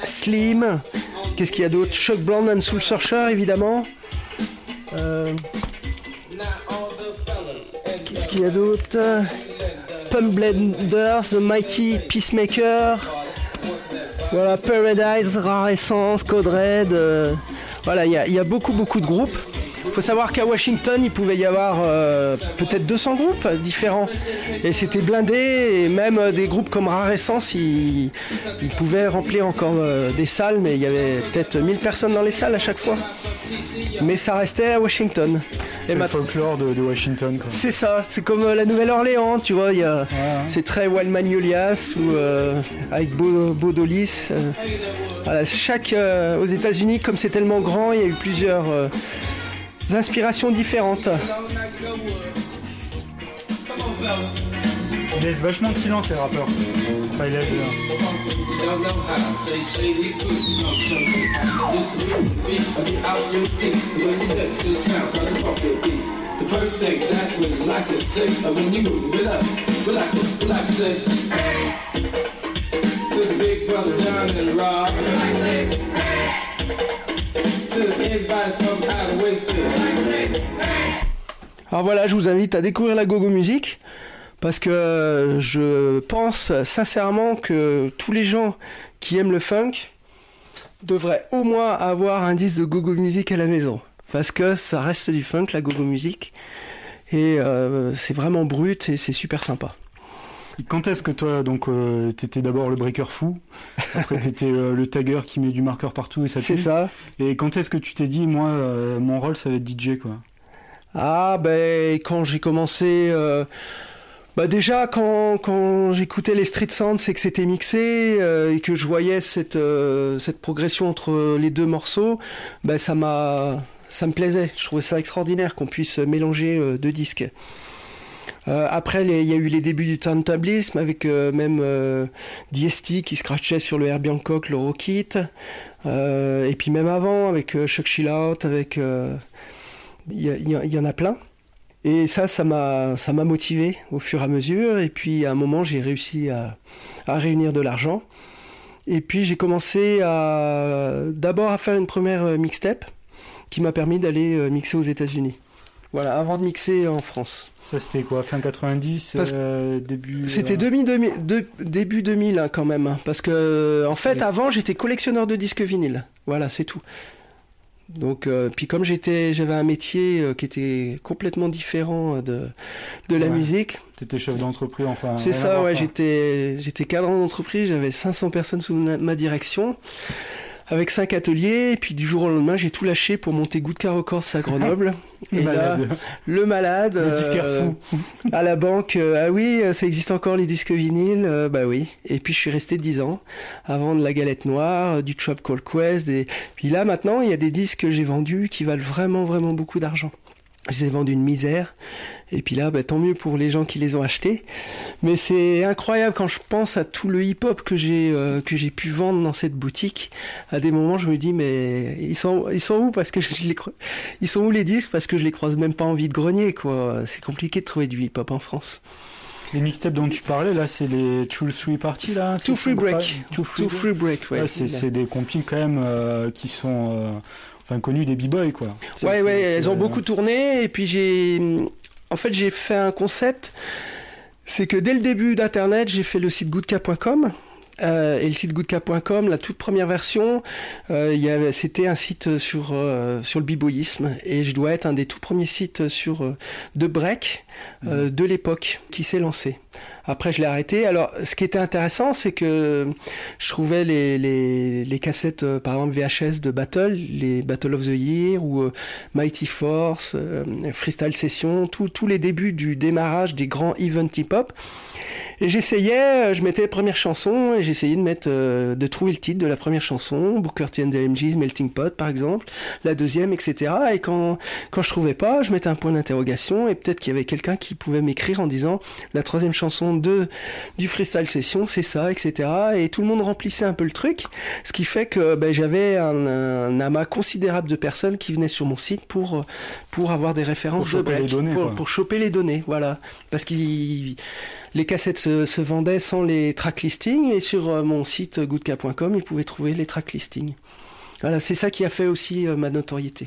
[SPEAKER 4] Slim. Qu'est-ce qu'il y a d'autre? Chuck Brown and Soul Searcher évidemment. Euh, Qu'est-ce qu'il y a d'autre? Pump Blenders, The Mighty Peacemaker. Voilà, Paradise, Rare Essence, Code Red. euh, voilà, il y, a- il y a beaucoup, beaucoup de groupes. Il faut savoir qu'à Washington, il pouvait y avoir euh, peut-être 200 groupes différents. Et c'était blindé, et même euh, des groupes comme Rare Essence, ils, ils pouvaient remplir encore euh, des salles, mais il y avait peut-être 1000 personnes dans les salles à chaque fois. Mais ça restait à Washington.
[SPEAKER 3] C'est
[SPEAKER 4] Et
[SPEAKER 3] le folklore de, de Washington,
[SPEAKER 4] c'est ça, c'est comme la Nouvelle-Orléans, tu vois, il y a, c'est très Wild Magnolias ou avec Baudolis. voilà, chaque aux États-Unis, comme c'est tellement grand, il y a eu plusieurs inspirations différentes.
[SPEAKER 3] Ils laissent vachement de silence, les rappeurs. Enfin, ils laissent,
[SPEAKER 4] Alors voilà, je vous invite à découvrir la gogo musique parce que euh, je pense sincèrement que tous les gens qui aiment le funk devraient au moins avoir un disque de gogo musique à la maison parce que ça reste du funk la gogo musique et euh, c'est vraiment brut et c'est super sympa.
[SPEAKER 3] Quand est-ce que toi, donc, euh, t'étais d'abord le breaker fou, après t'étais euh, le tagger qui met du marqueur partout et ça
[SPEAKER 4] C'est ça.
[SPEAKER 3] Et quand est-ce que tu t'es dit, moi, euh, mon rôle, ça va être DJ, quoi?
[SPEAKER 4] Ah ben quand j'ai commencé, euh, bah déjà quand, quand j'écoutais les street sounds, c'est que c'était mixé euh, et que je voyais cette euh, cette progression entre les deux morceaux, ben ça m'a ça me plaisait. Je trouvais ça extraordinaire qu'on puisse mélanger euh, deux disques. Euh, après, il y a eu les débuts du turntablisme avec euh, même euh, DST qui scratchait sur le Hancock, le Rockit. Euh, et puis même avant avec euh, Chuck Chill Out, avec euh, il y, y en a plein. Et ça, ça m'a, ça m'a motivé au fur et à mesure. Et puis à un moment, j'ai réussi à, à réunir de l'argent. Et puis j'ai commencé à d'abord à faire une première mixtape qui m'a permis d'aller mixer aux États-Unis. Voilà, avant de mixer en France.
[SPEAKER 3] Ça, c'était quoi Fin 90,
[SPEAKER 4] Parce-
[SPEAKER 3] euh, début.
[SPEAKER 4] C'était
[SPEAKER 3] euh,
[SPEAKER 4] 2000, 2000, de- début 2000 hein, quand même, hein, parce que en fait avant j'étais collectionneur de disques vinyles. Voilà, c'est tout. Donc euh, puis comme j'étais, j'avais un métier euh, qui était complètement différent de de la
[SPEAKER 3] Ouais.
[SPEAKER 4] musique.
[SPEAKER 3] T'étais chef d'entreprise, enfin.
[SPEAKER 4] C'est ça, ouais. J'étais j'étais cadre d'entreprise, j'avais 500 personnes sous ma ma direction. Avec cinq ateliers, et puis du jour au lendemain, j'ai tout lâché pour monter Goodcar Records à Grenoble.
[SPEAKER 3] Le
[SPEAKER 4] et
[SPEAKER 3] malade.
[SPEAKER 4] là, le malade.
[SPEAKER 3] Le
[SPEAKER 4] euh,
[SPEAKER 3] fou.
[SPEAKER 4] à la banque, euh, ah oui, euh, ça existe encore les disques vinyles, euh, bah oui. Et puis je suis resté 10 ans avant de la galette noire, du Trap Call Quest. Et puis là maintenant, il y a des disques que j'ai vendus qui valent vraiment vraiment beaucoup d'argent. Je les ai vendus une misère. Et puis là, bah, tant mieux pour les gens qui les ont achetés. Mais c'est incroyable quand je pense à tout le hip-hop que j'ai euh, que j'ai pu vendre dans cette boutique. À des moments, je me dis mais ils sont ils sont où parce que je les ils sont où les disques parce que je les croise même pas en vide grenier quoi. C'est compliqué de trouver du hip-hop en France.
[SPEAKER 3] Les mixtapes dont tu parlais, là, c'est les Tool Free Party, là c'est
[SPEAKER 4] Two Free Break.
[SPEAKER 3] Two Free
[SPEAKER 4] Two Free Break, ouais.
[SPEAKER 3] C'est des compiles quand même euh, qui sont euh, enfin connus des b-boys quoi.
[SPEAKER 4] Ouais, ouais,
[SPEAKER 3] c'est-
[SPEAKER 4] elles ont beaucoup tourné et puis j'ai, en fait, j'ai fait un concept. C'est que dès le début d'Internet, j'ai fait le site goodka.com euh, et le site goodka.com, la toute première version, euh, c'était un site sur, euh, sur le biboyisme et je dois être un des tout premiers sites sur euh, de break euh, de l'époque qui s'est lancé. Après, je l'ai arrêté. Alors, ce qui était intéressant, c'est que je trouvais les, les, cassettes, euh, par exemple VHS de Battle, les Battle of the Year ou euh, Mighty Force, euh, Freestyle Session, tous les débuts du démarrage des grands events hip-hop. Et j'essayais, je mettais les premières chansons et j'essayais de mettre, de trouver le titre de la première chanson, Booker T and the MG's Melting Pot par exemple, la deuxième, etc. Et quand quand je trouvais pas, je mettais un point d'interrogation et peut-être qu'il y avait quelqu'un qui pouvait m'écrire en disant la troisième chanson de du freestyle session, c'est ça, etc. Et tout le monde remplissait un peu le truc, ce qui fait que ben, j'avais un, un amas considérable de personnes qui venaient sur mon site pour pour avoir des références
[SPEAKER 3] Pour
[SPEAKER 4] de
[SPEAKER 3] choper les
[SPEAKER 4] break,
[SPEAKER 3] données,
[SPEAKER 4] pour, choper les données, voilà, parce qu'ils les cassettes se, se vendaient sans les track listings et sur euh, mon site goodka.com, ils pouvaient trouver les track listings. Voilà, c'est ça qui a fait aussi euh, ma notoriété.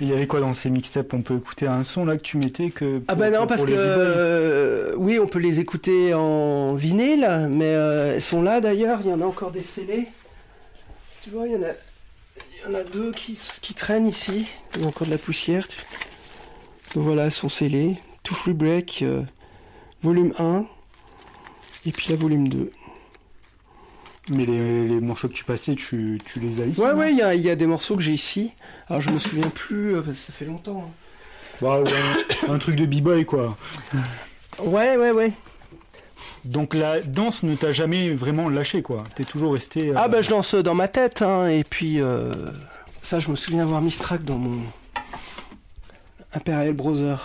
[SPEAKER 3] Il y avait quoi dans ces mixtapes On peut écouter un son là que tu mettais que
[SPEAKER 4] Ah bah non parce que euh, oui on peut les écouter en vinyle mais euh, elles sont là d'ailleurs. Il y en a encore des scellés tu vois il y en a il y en a deux qui, qui traînent ici. Il y a encore de la poussière tu- donc voilà elles sont scellées. Two Free Break euh, volume 1 et puis la volume 2
[SPEAKER 3] Mais les, les morceaux que tu passais, tu, tu les as ici
[SPEAKER 4] ouais ouais il y y a des morceaux que j'ai ici alors je me souviens plus euh, parce que ça fait longtemps hein.
[SPEAKER 3] Bah ouais, un truc de b-boy quoi.
[SPEAKER 4] ouais ouais ouais
[SPEAKER 3] Donc la danse ne t'a jamais vraiment lâché quoi. T'es toujours resté. euh,
[SPEAKER 4] Ah bah je danse dans ma tête hein, et puis euh, ça je me souviens avoir mis ce track dans mon Imperial Browser.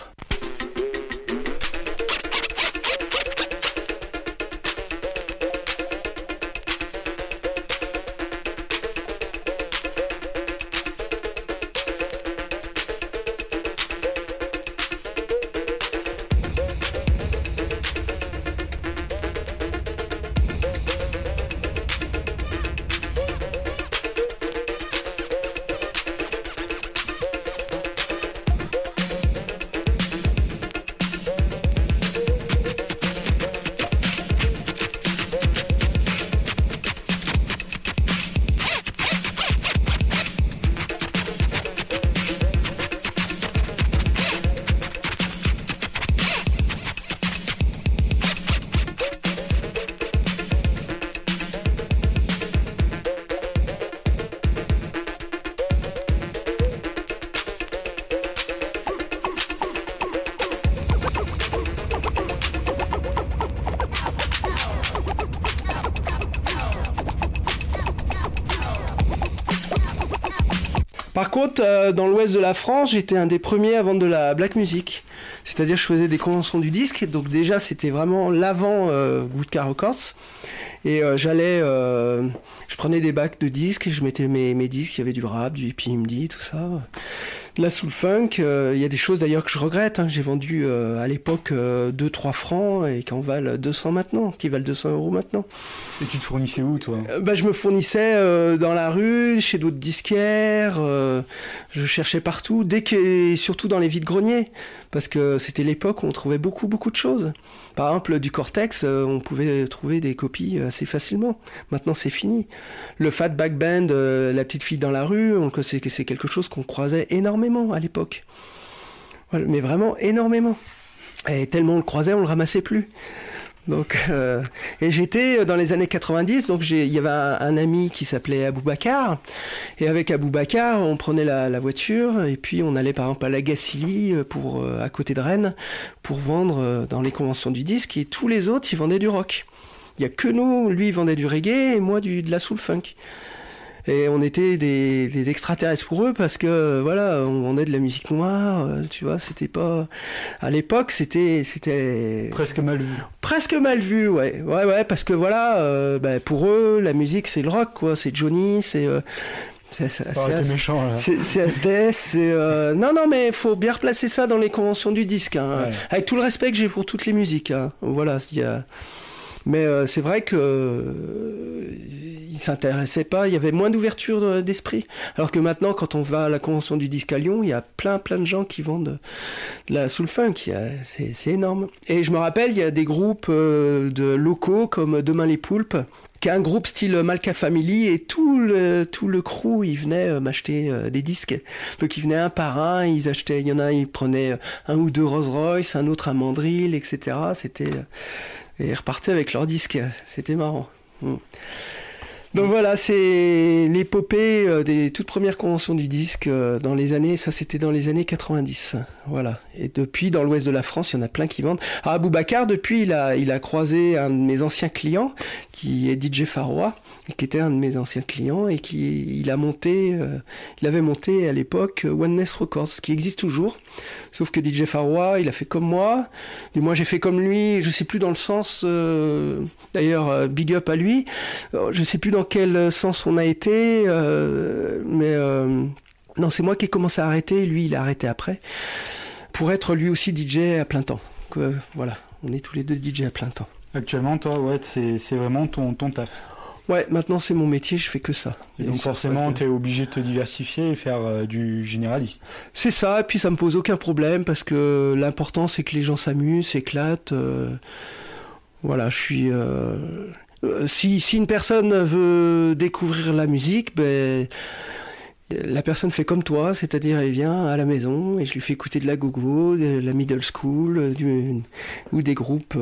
[SPEAKER 4] De la France, j'étais un des premiers à vendre de la black music. C'est-à-dire, je faisais des conventions du disque. Donc déjà, c'était vraiment l'avant euh, Woodka Records. Et euh, j'allais, euh, je prenais des bacs de disques et je mettais mes, mes disques. Il y avait du rap, du EPMD, tout ça. De la soul funk. euh, Il y a des choses d'ailleurs que je regrette. hein, que J'ai vendu euh, à l'époque 2-3 francs et qui en valent 200 maintenant, qui valent 200 euros maintenant.
[SPEAKER 3] Et tu te fournissais où toi?
[SPEAKER 4] Euh, bah, je me fournissais euh, dans la rue, chez d'autres disquaires, euh, je cherchais partout, dès que, et surtout dans les vides-greniers, parce que c'était l'époque où on trouvait beaucoup, beaucoup de choses. Par exemple, du Cortex, euh, on pouvait trouver des copies assez facilement. Maintenant, c'est fini. Le Fat Back Band, euh, la petite fille dans la rue, c'est quelque chose qu'on croisait énormément à l'époque. Mais vraiment énormément. Et tellement on le croisait, on le ramassait plus. Donc, euh, et j'étais dans les années 90, donc j'ai- il y avait un, ami qui s'appelait Aboubacar, et avec Aboubacar, on prenait la, voiture, et puis on allait par exemple à la Gacilly, euh, pour, euh, à côté de Rennes, pour vendre dans les conventions du disque, et tous les autres, ils vendaient du rock. Il y a que nous, lui, vendait du reggae, et moi, du, de la soul funk. Et on était des, des extraterrestres pour eux parce que voilà, on vendait de la musique noire, euh, tu vois, c'était pas à l'époque, c'était c'était
[SPEAKER 3] Presque mal vu.
[SPEAKER 4] presque mal vu, ouais, ouais, ouais, parce que voilà, euh, bah, pour eux, la musique c'est le rock, quoi, c'est Johnny, c'est euh, c'est
[SPEAKER 3] t'es méchant là.
[SPEAKER 4] c'est c'est SDS, c'est euh, non non mais faut bien replacer ça dans les conventions du disque, hein,
[SPEAKER 3] Ouais.
[SPEAKER 4] avec tout le respect que j'ai pour toutes les musiques, hein. voilà, il y a Mais euh, c'est vrai que euh, il pas, il y avait moins d'ouverture de- d'esprit. Alors que maintenant, quand on va à la convention du disque à Lyon, il y a plein plein de gens qui vendent de la soul funk. C'est énorme. Et je me rappelle, il y a des groupes euh, de locaux comme Demain les Poulpes qui est un groupe style Malka Family et tout le tout le crew ils venaient euh, m'acheter euh, des disques donc ils venaient un par un ils achetaient il y en a ils prenaient euh, un ou deux Rolls Royce un autre un Mandrill etc c'était euh, et repartaient avec leurs disques c'était marrant Mm. donc voilà, c'est l'épopée euh, des toutes premières conventions du disque euh, dans les années, ça c'était dans les années 90. Voilà. Et depuis, dans l'ouest de la France, il y en a plein qui vendent. Ah, Aboubacar, depuis, il a, il a croisé un de mes anciens clients, qui est DJ Faroua, qui était un de mes anciens clients, et qui, il a monté, euh, il avait monté à l'époque euh, Oneness Records, qui existe toujours. Sauf que DJ Faroua, il a fait comme moi. Du moins, j'ai fait comme lui, je sais plus dans le sens, euh, d'ailleurs, euh, big up à lui. Euh, Je sais plus dans quel sens on a été, euh, mais euh, non, c'est moi qui ai commencé à arrêter, lui il a arrêté après, pour être lui aussi DJ à plein temps. Que, voilà, on est tous les deux DJ à plein temps.
[SPEAKER 3] Actuellement, toi, ouais, c'est c'est vraiment ton, ton taf.
[SPEAKER 4] Ouais, maintenant c'est mon métier, je fais que ça.
[SPEAKER 3] Et donc forcément, tu es obligé de te diversifier et faire euh, du généraliste.
[SPEAKER 4] C'est ça, et puis ça me pose aucun problème parce que l'important c'est que les gens s'amusent, s'éclatent. euh, voilà, je suis. euh, si, si une personne veut découvrir la musique, ben. La personne fait comme toi, c'est-à-dire elle vient à la maison et je lui fais écouter de la gogo, de la middle school, du, ou des groupes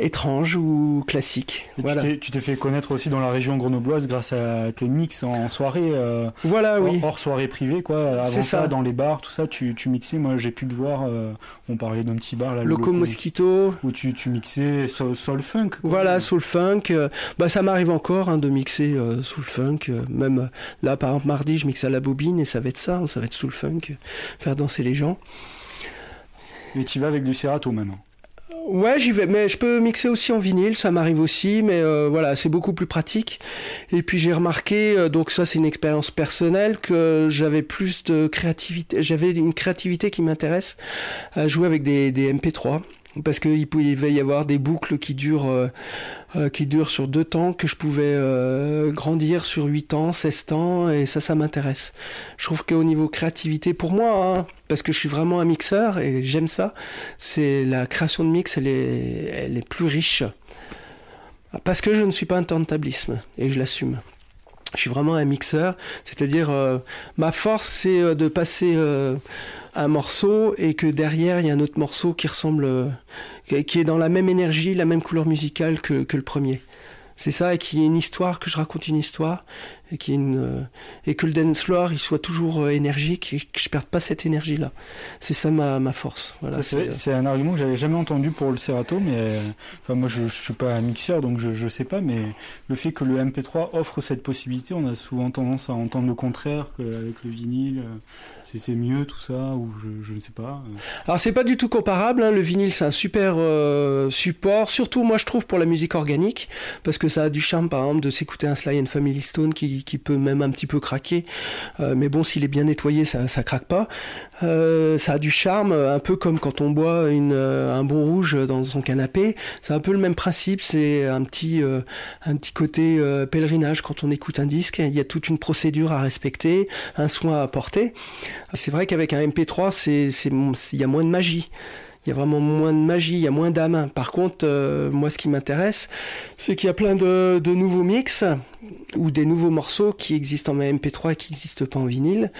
[SPEAKER 4] étranges ou.
[SPEAKER 3] Et
[SPEAKER 4] Voilà,
[SPEAKER 3] tu t'es- fait connaître aussi dans la région grenobloise grâce à tes mix en soirée, euh,
[SPEAKER 4] voilà
[SPEAKER 3] hors,
[SPEAKER 4] oui.
[SPEAKER 3] hors soirée privée, quoi. Avant
[SPEAKER 4] C'est
[SPEAKER 3] ça,
[SPEAKER 4] ça.
[SPEAKER 3] dans les bars, tout ça, tu, tu mixais. Moi, j'ai pu te voir. euh, on parlait d'un petit bar là,
[SPEAKER 4] Loco Mosquito,
[SPEAKER 3] où tu, tu mixais soul, soul funk. quoi.
[SPEAKER 4] Voilà, soul funk. euh, bah, ça m'arrive encore hein, de mixer soul funk. même là, par exemple, mardi, je mixe à la bobine et ça va être ça, hein, ça va être soul funk, faire danser les gens.
[SPEAKER 3] Et tu vas avec du Serato maintenant.
[SPEAKER 4] Ouais, j'y vais, mais je peux mixer aussi en vinyle, ça m'arrive aussi, mais euh, voilà, c'est beaucoup plus pratique. Et puis j'ai remarqué, euh, donc ça c'est une expérience personnelle, que j'avais plus de créativité, j'avais une créativité qui m'intéresse à jouer avec des, des MP3. Parce qu'il pouvait y avoir des boucles qui durent, euh, euh, qui durent sur deux temps, que je pouvais euh, grandir sur 8 ans, 16 ans, et ça, ça m'intéresse. Je trouve qu'au niveau créativité, pour moi, hein, parce que je suis vraiment un mixeur et j'aime ça, c'est la création de mix, elle est, elle est plus riche. Parce que je ne suis pas un turntablisme, et je l'assume. Je suis vraiment un mixeur, c'est-à-dire euh, ma force c'est euh, de passer euh, un morceau et que derrière il y a un autre morceau qui ressemble, qui- qui est dans la même énergie, la même couleur musicale que, que le premier. C'est ça, et qu'il y ait une histoire, que je raconte une histoire, et, une, euh, et que le dance floor il soit toujours euh, énergique et que je perde pas cette énergie-là. C'est ça ma, ma force. Voilà,
[SPEAKER 3] Ça, c'est un argument que j'avais jamais entendu pour le Serato, mais euh, enfin, moi je, je suis pas un mixeur donc je, je sais pas, mais le fait que le MP3 offre cette possibilité, on a souvent tendance à entendre le contraire qu'avec le vinyle, euh, c'est mieux tout ça, ou je, je ne sais pas. euh.
[SPEAKER 4] Alors c'est pas du tout comparable, hein. le vinyle c'est un super euh, support, surtout moi je trouve pour la musique organique, parce que ça a du charme par exemple de s'écouter un Sly and Family Stone qui, qui peut même un petit peu craquer, Euh, mais bon s'il est bien nettoyé ça, craque pas. Euh, ça a du charme, un peu comme quand on boit euh, un bon rouge dans son canapé, c'est un peu le même principe, c'est un petit, un petit côté pèlerinage quand on écoute un disque, il y a toute une procédure à respecter, un soin à apporter. C'est vrai qu'avec un MP3, c'est, c'est, il y a moins de magie. Il y a vraiment moins de magie, il y a moins d'âme. Par contre, moi, ce qui m'intéresse, c'est qu'il y a plein de nouveaux mix ou des nouveaux morceaux qui existent en MP3 et qui n'existent pas en vinyle,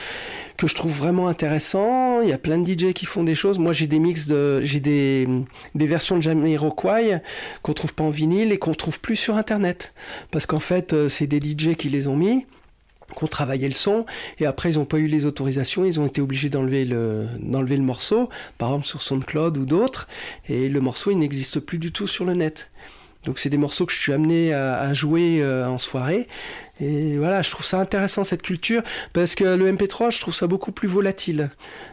[SPEAKER 4] que je trouve vraiment intéressant. Il y a plein de DJ qui font des choses. Moi, j'ai des mix de, j'ai des, des versions de Jamiroquai qu'on trouve pas en vinyle et qu'on trouve plus sur Internet. Parce qu'en fait, euh, c'est des DJ qui les ont mis qui ont travaillé le son et après ils n'ont pas eu les autorisations, ils ont été obligés d'enlever le d'enlever le morceau, par exemple sur SoundCloud ou d'autres, et le morceau il n'existe plus du tout sur le net. Donc c'est des morceaux que je suis amené à, jouer euh, en soirée Et voilà, je trouve ça intéressant cette culture parce que le MP3, je trouve ça beaucoup plus volatile.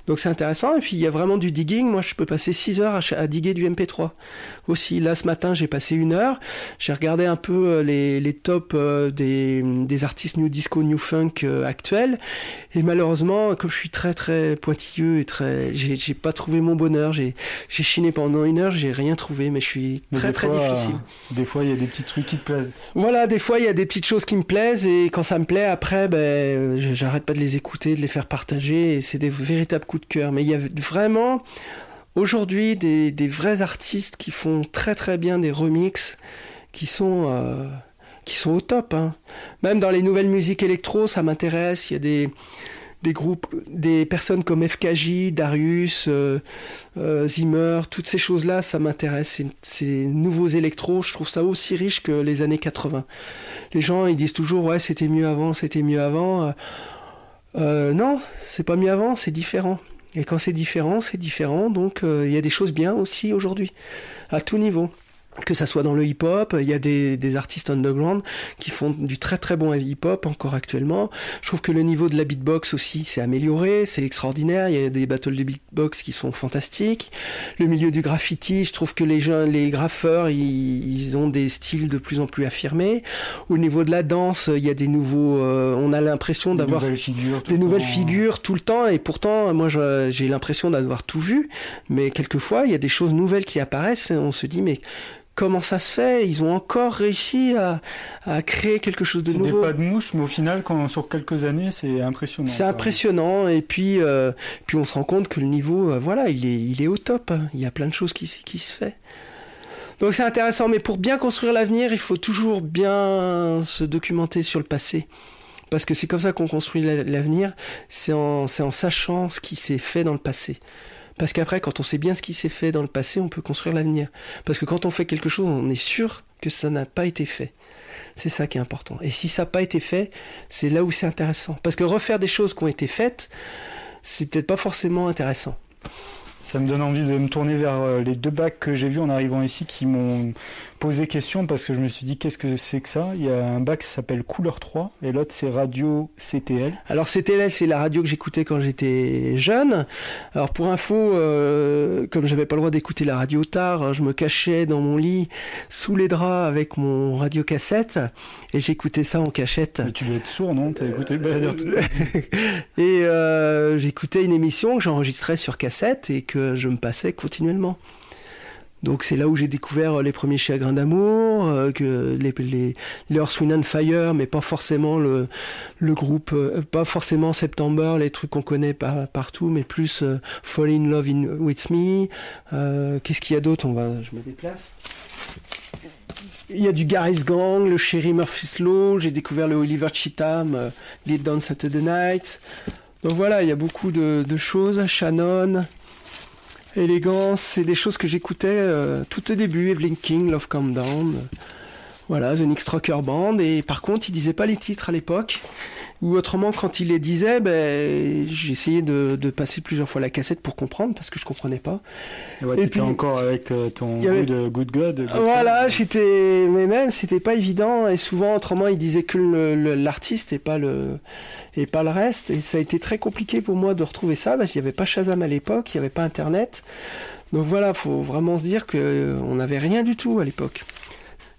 [SPEAKER 4] Donc c'est intéressant. Et puis il y a vraiment du digging. Moi, je peux passer 6 heures à, diguer du MP3 aussi. Là, ce matin, j'ai passé une heure. J'ai regardé un peu euh, les, les tops euh, des, des artistes new disco, new funk euh, actuels. Et malheureusement, comme je suis très très pointilleux et très, j'ai pas trouvé mon bonheur. J'ai chiné pendant une heure, j'ai rien trouvé. Mais je suis
[SPEAKER 3] Mais
[SPEAKER 4] très très
[SPEAKER 3] fois,
[SPEAKER 4] difficile.
[SPEAKER 3] des fois, il y a des petits trucs qui te plaisent.
[SPEAKER 4] Voilà, des fois il y a des petites choses qui me plaisent et quand ça me plaît, après, ben, j'arrête pas de les écouter, de les faire partager et c'est des véritables coups de cœur. Mais il y a vraiment aujourd'hui des, des vrais artistes qui font très très bien des remixes qui sont euh, qui sont au top. hein. Même dans les nouvelles musiques électro, ça m'intéresse. Il y a des des groupes, des personnes comme FKJ, Darius, euh, euh, Zimmer, toutes ces choses-là, ça m'intéresse. Ces, nouveaux électros, je trouve ça aussi riche que les années 80. Les gens, ils disent toujours, ouais, c'était mieux avant, c'était mieux avant. Euh, non, c'est pas mieux avant, c'est différent. Et quand c'est différent, c'est différent. Donc, il y a des choses bien aussi aujourd'hui, à tout niveau que ça soit dans le hip-hop, il y a des, des artistes underground qui font du très très bon hip-hop encore actuellement. Je trouve que le niveau de la beatbox aussi s'est amélioré, c'est extraordinaire. Il y a des battles de beatbox qui sont fantastiques. Le milieu du graffiti, je trouve que les gens, les graffeurs, ils, ils ont des styles de plus en plus affirmés. Au niveau de la danse, il y a des nouveaux. euh, on a l'impression
[SPEAKER 3] Des
[SPEAKER 4] d'avoir
[SPEAKER 3] nouvelles figures. tout
[SPEAKER 4] des
[SPEAKER 3] le
[SPEAKER 4] nouvelles figures tout le temps et pourtant moi j'ai l'impression d'avoir tout vu mais quelquefois il y a des choses nouvelles qui apparaissent et on se dit mais comment ça se fait ils ont encore réussi à, à créer quelque chose de
[SPEAKER 3] C'est des
[SPEAKER 4] nouveau
[SPEAKER 3] pas de mouche, mais au final, quand, sur quelques années, c'est impressionnant.
[SPEAKER 4] c'est impressionnant et puis euh, puis on se rend compte que le niveau euh, voilà il est il est au top hein. il y a plein de choses qui, se fait donc c'est intéressant mais pour bien construire l'avenir il faut toujours bien se documenter sur le passé parce que c'est comme ça qu'on construit la- l'avenir c'est en c'est en sachant ce qui s'est fait dans le passé parce qu'après quand on sait bien ce qui s'est fait dans le passé on peut construire l'avenir parce que quand on fait quelque chose on est sûr que ça n'a pas été fait c'est ça qui est important. Et si ça n'a pas été fait, c'est là où c'est intéressant. Parce que refaire des choses qui ont été faites, c'est peut-être pas forcément intéressant.
[SPEAKER 3] Ça me donne envie de me tourner vers euh, les deux bacs que j'ai vus en arrivant ici qui m'ont posé question parce que je me suis dit qu'est-ce que c'est que ça? Il y a un bac qui s'appelle Couleur 3 et l'autre c'est Radio CTL.
[SPEAKER 4] Alors CTL, c'est la radio que j'écoutais quand j'étais jeune. Alors pour info, euh, comme j'avais pas le droit d'écouter la radio tard, je me cachais dans mon lit sous les draps avec mon radio cassette et j'écoutais ça en cachette.
[SPEAKER 3] Mais tu dois être sourd non? T'as écouté Balladur tout à l'heure.
[SPEAKER 4] et euh, j'écoutais une émission que j'enregistrais sur cassette et que je me passais continuellement. Donc c'est là où j'ai découvert euh, les premiers chagrins d'amour, euh, les, les, and Fire, mais pas forcément le, groupe, euh, pas forcément September, les trucs qu'on connaît par, partout, mais plus euh, Fall in Love with Me. Qu'est-ce qu'il y a d'autre? On va, je me déplace. Il y a du Gareth Gang, le Sherry Murphy's Law, j'ai découvert le Oliver Cheatham, Lead Down Saturday Night. Donc voilà, il y a beaucoup de, de choses. Shannon, Élégance, c'est des choses que j'écoutais euh, tout au début. Evelyn King, Love Calm Down. euh, Voilà, The Nick Band. Et par contre, il disait pas les titres à l'époque. Ou autrement, quand il les disait, ben, essayé de, de passer plusieurs fois la cassette pour comprendre, parce que je comprenais pas.
[SPEAKER 3] Ouais,
[SPEAKER 4] Et
[SPEAKER 3] t'étais
[SPEAKER 4] puis-
[SPEAKER 3] encore avec euh, ton
[SPEAKER 4] avait-
[SPEAKER 3] de Good God. Good
[SPEAKER 4] Voilà, j'étais, mais même, c'était pas évident. Et souvent, autrement, il disait que l'artiste et pas le, et pas le reste. Et ça a été très compliqué pour moi de retrouver ça, parce qu'il n'y avait pas Shazam à l'époque, il n'y avait pas Internet. Donc voilà, faut vraiment se dire que euh, on n'avait rien du tout à l'époque.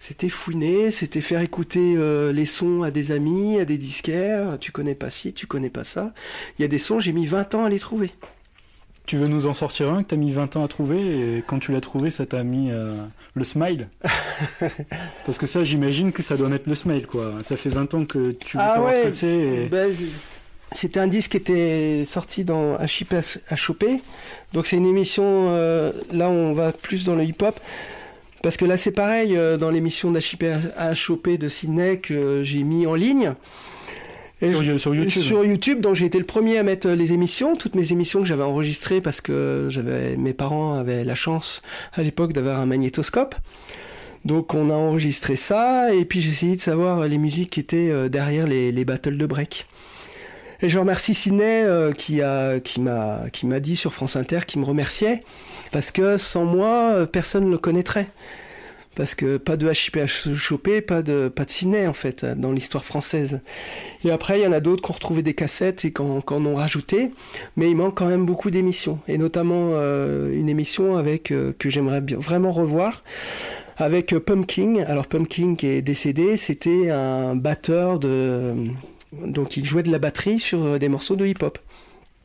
[SPEAKER 4] C'était fouiner, c'était faire écouter euh, les sons à des amis, à des disquaires. Tu connais pas ci, tu connais pas ça. Il y a des sons, j'ai mis 20 ans à les trouver.
[SPEAKER 3] Tu veux nous en sortir un que t'as mis 20 ans à trouver et quand tu l'as trouvé, ça t'a mis euh, le smile? Parce que ça, j'imagine que ça doit mettre le smile, quoi. Ça fait 20 ans que tu veux
[SPEAKER 4] Ah
[SPEAKER 3] savoir
[SPEAKER 4] ouais,
[SPEAKER 3] ce que c'est. et-
[SPEAKER 4] Ben, C'était un disque qui était sorti dans HIP à choper. Donc c'est une émission, euh, là on va plus dans le hip-hop. Parce que là c'est pareil, euh, dans l'émission choper de Sydney que j'ai mis en ligne. Et
[SPEAKER 3] Sur,
[SPEAKER 4] je-
[SPEAKER 3] sur YouTube.
[SPEAKER 4] sur YouTube, donc j'ai été le premier à mettre euh, les émissions, toutes mes émissions que j'avais enregistrées parce que j'avais mes parents avaient la chance à l'époque d'avoir un magnétoscope. Donc on a enregistré ça et puis j'ai essayé de savoir euh, les musiques qui étaient euh, derrière les, les battles de break. Et je remercie Sidney euh, qui m'a qui m'a dit sur France Inter qui me remerciait parce que sans moi euh, personne ne le connaîtrait. parce que pas de HIP à ch- choper, pas de pas de ciné en fait dans l'histoire française. Et après il y en a d'autres qui ont retrouvé des cassettes et qui en, ont rajouté, mais il manque quand même beaucoup d'émissions et notamment euh, une émission avec que j'aimerais vraiment revoir avec Pumpkin. Alors Pumpkin qui est décédé, c'était un batteur de donc il jouait de la batterie sur euh, des morceaux de hip-hop.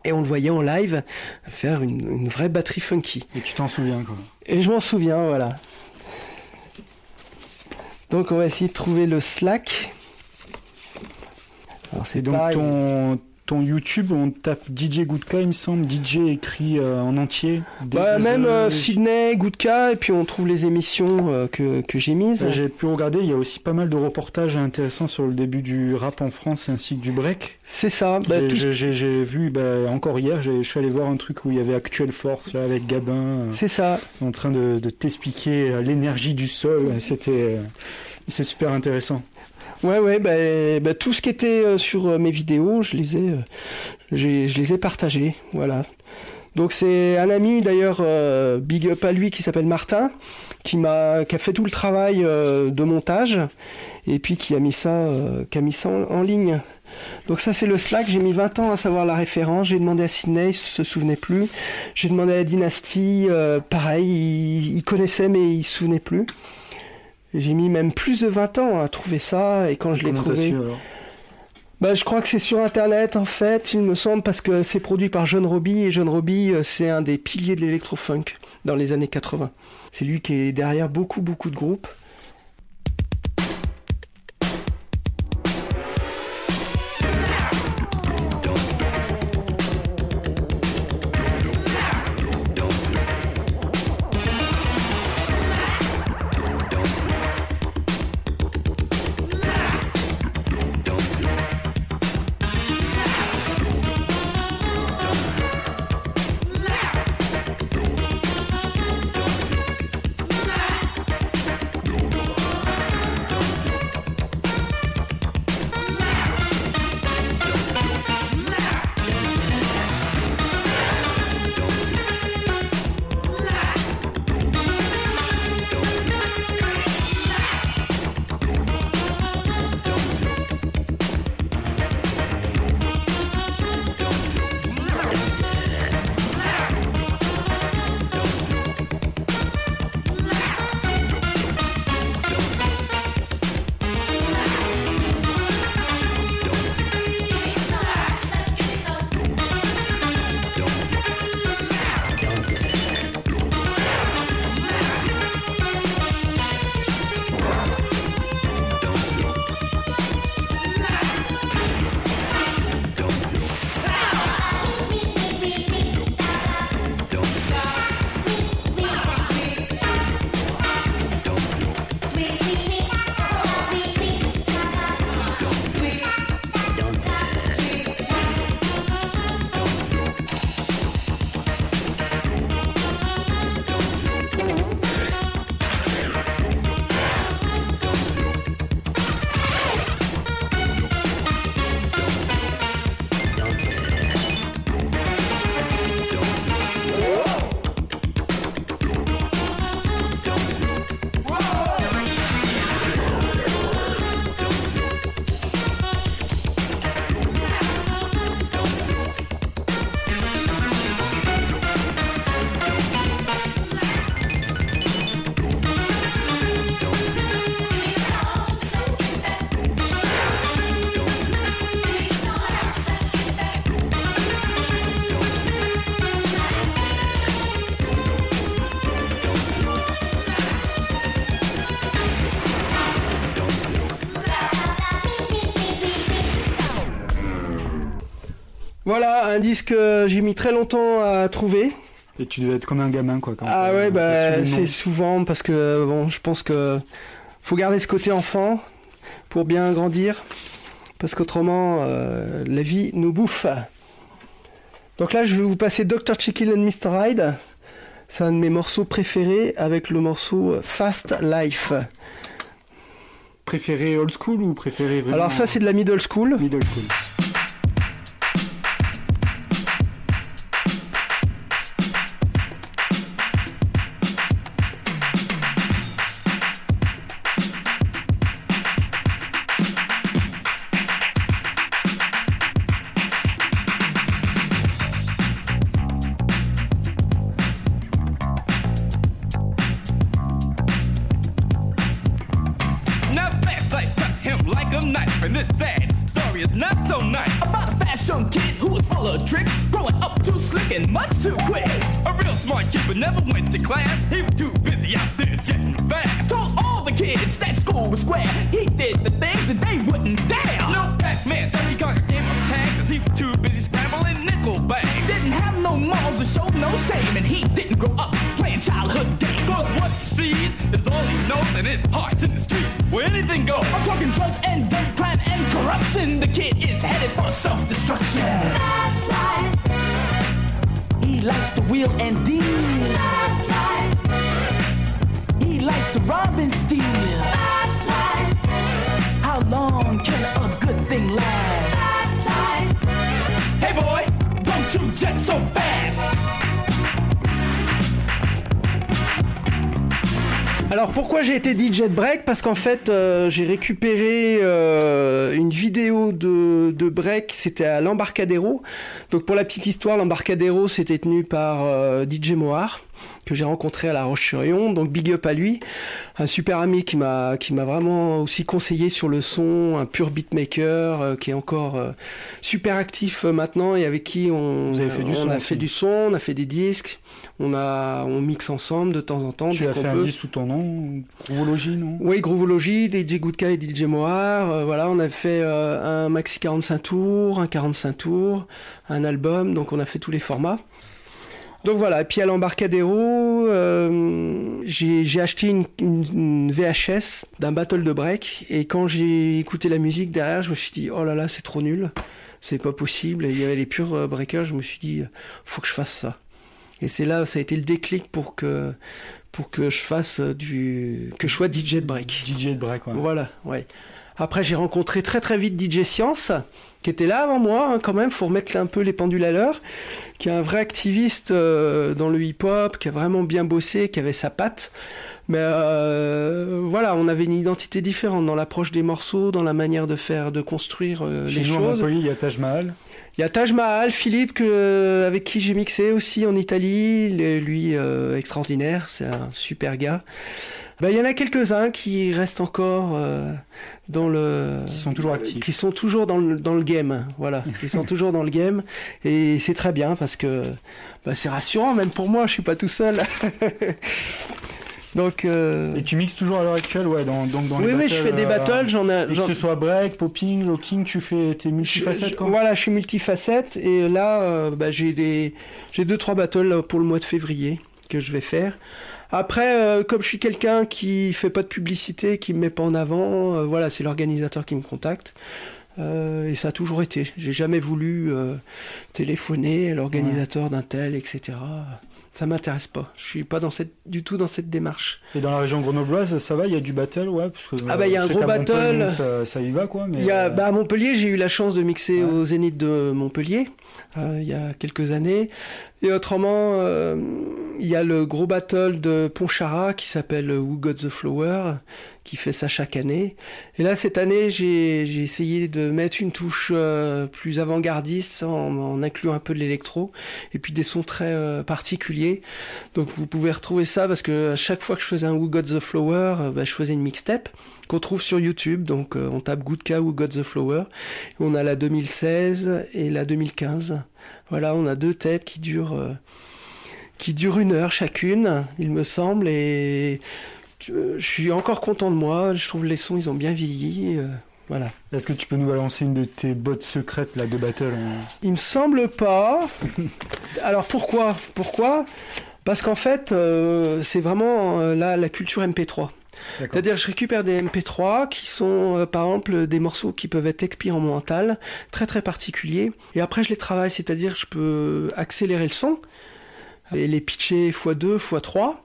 [SPEAKER 4] Et on le voyait en live faire une, une vraie batterie funky.
[SPEAKER 3] Et tu t'en souviens, quoi.
[SPEAKER 4] Et je m'en souviens, voilà. Donc on va essayer de trouver le Slack. Alors c'est
[SPEAKER 3] donc ton, ton YouTube, on tape DJ Goodka, il me semble, DJ écrit euh, en entier.
[SPEAKER 4] Bah, même euh, Sydney, Goodka, et puis on trouve les émissions euh, que, que j'ai mises.
[SPEAKER 3] J'ai pu regarder, il y a aussi pas mal de reportages intéressants sur le début du rap en France ainsi que du break.
[SPEAKER 4] C'est ça. Bah,
[SPEAKER 3] J'ai-
[SPEAKER 4] tout-
[SPEAKER 3] vu bah, encore hier, je suis allé voir un truc où il y avait Actuelle Force là, avec Gabin euh,
[SPEAKER 4] C'est ça.
[SPEAKER 3] en train de, de t'expliquer l'énergie du sol. C'était c'est super intéressant.
[SPEAKER 4] Ouais, ouais, bah, bah, tout ce qui était euh, sur euh, mes vidéos, je les ai, euh, je les ai partagés, voilà. Donc c'est un ami d'ailleurs, big up à lui, qui s'appelle Martin, qui m'a, qui a fait tout le travail de montage, et puis qui a mis ça, qui a mis ça en, ligne. Donc ça c'est le Slack, j'ai mis 20 ans à savoir la référence, j'ai demandé à Sydney, il se souvenait plus, j'ai demandé à la dynastie, pareil, il, il connaissait mais il se souvenait plus. J'ai mis même plus de 20 ans à trouver ça, et quand je l'ai trouvé...
[SPEAKER 3] su, alors
[SPEAKER 4] Bah, je crois que c'est sur internet en fait, il me semble, parce que c'est produit par John Robbie et John Robbie, euh, c'est un des piliers de l'électro-funk dans les années 80. C'est lui qui est derrière beaucoup beaucoup de groupes. Disque que j'ai mis très longtemps à trouver.
[SPEAKER 3] Et tu devais être comme un gamin, quoi. Quand
[SPEAKER 4] Ah ouais, bah c'est souvent parce que bon, je pense que faut garder ce côté enfant pour bien grandir, parce qu'autrement euh, la vie nous bouffe. Donc là, je vais vous passer Dr. Jekyll and Mr. Hyde. C'est un de mes morceaux préférés avec le morceau Fast Life.
[SPEAKER 3] Préféré old school ou préféré vraiment
[SPEAKER 4] Alors ça, c'est de la middle school.
[SPEAKER 3] middle school.
[SPEAKER 4] Alors pourquoi j'ai été DJ de break? Parce qu'en fait euh, j'ai récupéré euh, une vidéo de, de break, c'était à l'Embarcadero. Donc pour la petite histoire, l'Embarcadero c'était tenu par euh, DJ Moar que j'ai rencontré à La Roche-sur-Yon, donc big up à lui, un super ami qui m'a qui m'a vraiment aussi conseillé sur le son, un pur beatmaker euh, qui est encore euh, super actif euh, maintenant et avec qui on,
[SPEAKER 3] Vous avez fait du
[SPEAKER 4] on
[SPEAKER 3] son
[SPEAKER 4] a
[SPEAKER 3] aussi.
[SPEAKER 4] fait du son, on a fait des disques, on a on mixe ensemble de temps en temps.
[SPEAKER 3] Tu as fait un disque sous ton nom, Groovology, non?
[SPEAKER 4] Oui, Groovology, DJ Goodka et DJ Moar. euh, voilà, on a fait un maxi 45 tours, un 45 tours, un album, donc on a fait tous les formats. Donc voilà, et puis à l'Embarcadero, euh, j'ai acheté une, une- une VHS d'un battle de break, et quand j'ai écouté la musique derrière, je me suis dit, oh là là, c'est trop nul, c'est pas possible, et il y avait les purs euh, breakers, je me suis dit, faut que je fasse ça. Et c'est là, ça a été le déclic pour que, pour que je fasse euh, du, que je sois DJ de break.
[SPEAKER 3] DJ de break, ouais.
[SPEAKER 4] Voilà, ouais. Après, j'ai rencontré très très vite DJ Science, qui était là avant moi, hein, quand même, faut remettre un peu les pendules à l'heure, qui est un vrai activiste euh, dans le hip-hop, qui a vraiment bien bossé, qui avait sa patte. Mais euh, voilà, on avait une identité différente dans l'approche des morceaux, dans la manière de faire, de construire euh, les
[SPEAKER 3] nous,
[SPEAKER 4] choses.
[SPEAKER 3] Il y a Taj Mahal.
[SPEAKER 4] Il y a Taj Mahal, Philippe, que, avec qui j'ai mixé aussi en Italie. Lui, extraordinaire, c'est un super gars. Ben, il y en a quelques-uns qui restent encore euh, dans le...
[SPEAKER 3] Qui sont toujours actifs.
[SPEAKER 4] Qui sont toujours dans le, dans le game, voilà. Qui sont toujours dans le game. Et c'est très bien parce que ben, c'est rassurant, même pour moi, je suis pas tout seul. Donc... euh,
[SPEAKER 3] Et tu mixes toujours à l'heure actuelle, ouais, dans, donc dans
[SPEAKER 4] oui,
[SPEAKER 3] les
[SPEAKER 4] oui,
[SPEAKER 3] battles,
[SPEAKER 4] je fais des
[SPEAKER 3] euh,
[SPEAKER 4] battles, j'en ai...
[SPEAKER 3] que ce soit break, popping, locking, tu fais tes multifacettes, quoi.
[SPEAKER 4] Voilà, je suis multifacette et là, euh, bah, j'ai des, j'ai deux trois battles pour le mois de février que je vais faire. Après, euh, comme je suis quelqu'un qui fait pas de publicité, qui me met pas en avant, euh, voilà, c'est l'organisateur qui me contacte. Euh, et ça a toujours été. J'ai jamais voulu euh, téléphoner à l'organisateur d'un tel, etc. Ça m'intéresse pas. Je suis pas dans cette, du tout dans cette démarche.
[SPEAKER 3] Et dans la région grenobloise, ça va, il y a du battle, ouais. Parce que,
[SPEAKER 4] Ah bah, il y a
[SPEAKER 3] euh,
[SPEAKER 4] un gros battle.
[SPEAKER 3] Ça, ça y va, quoi. Mais,
[SPEAKER 4] Il y a,
[SPEAKER 3] euh,
[SPEAKER 4] bah, à Montpellier, j'ai eu la chance de mixer
[SPEAKER 3] Ouais.
[SPEAKER 4] au Zénith de Montpellier euh, il y a quelques années. Et autrement, euh, il y a le gros battle de Pontcharra qui s'appelle Who Got the Flower, qui fait ça chaque année. Et là, cette année, j'ai j'ai essayé de mettre une touche euh, plus avant-gardiste en, incluant un peu de l'électro et puis des sons très particuliers. Donc vous pouvez retrouver ça parce que à chaque fois que je faisais un Who Got the Flower, bah, je faisais une mixtape qu'on trouve sur YouTube. Donc euh, on tape Goodka Who Got the Flower. On a la 2016 et la 2015. Voilà, on a deux têtes qui durent euh, qui durent une heure chacune, il me semble. Et euh, je suis encore content de moi. Je trouve les sons ils ont bien vieilli. euh, voilà.
[SPEAKER 3] Est-ce que tu peux nous balancer une de tes bottes secrètes, là, de battle en-
[SPEAKER 4] Il me semble pas. Alors pourquoi? Pourquoi? Parce qu'en fait, euh, c'est vraiment euh, là la culture MP3. C'est-à-dire, je récupère des MP3 qui sont, euh, par exemple, des morceaux qui peuvent être expérimentaux, très très particuliers. Et après, je les travaille, c'est-à-dire, je peux accélérer le son, et les pitcher x2, x3,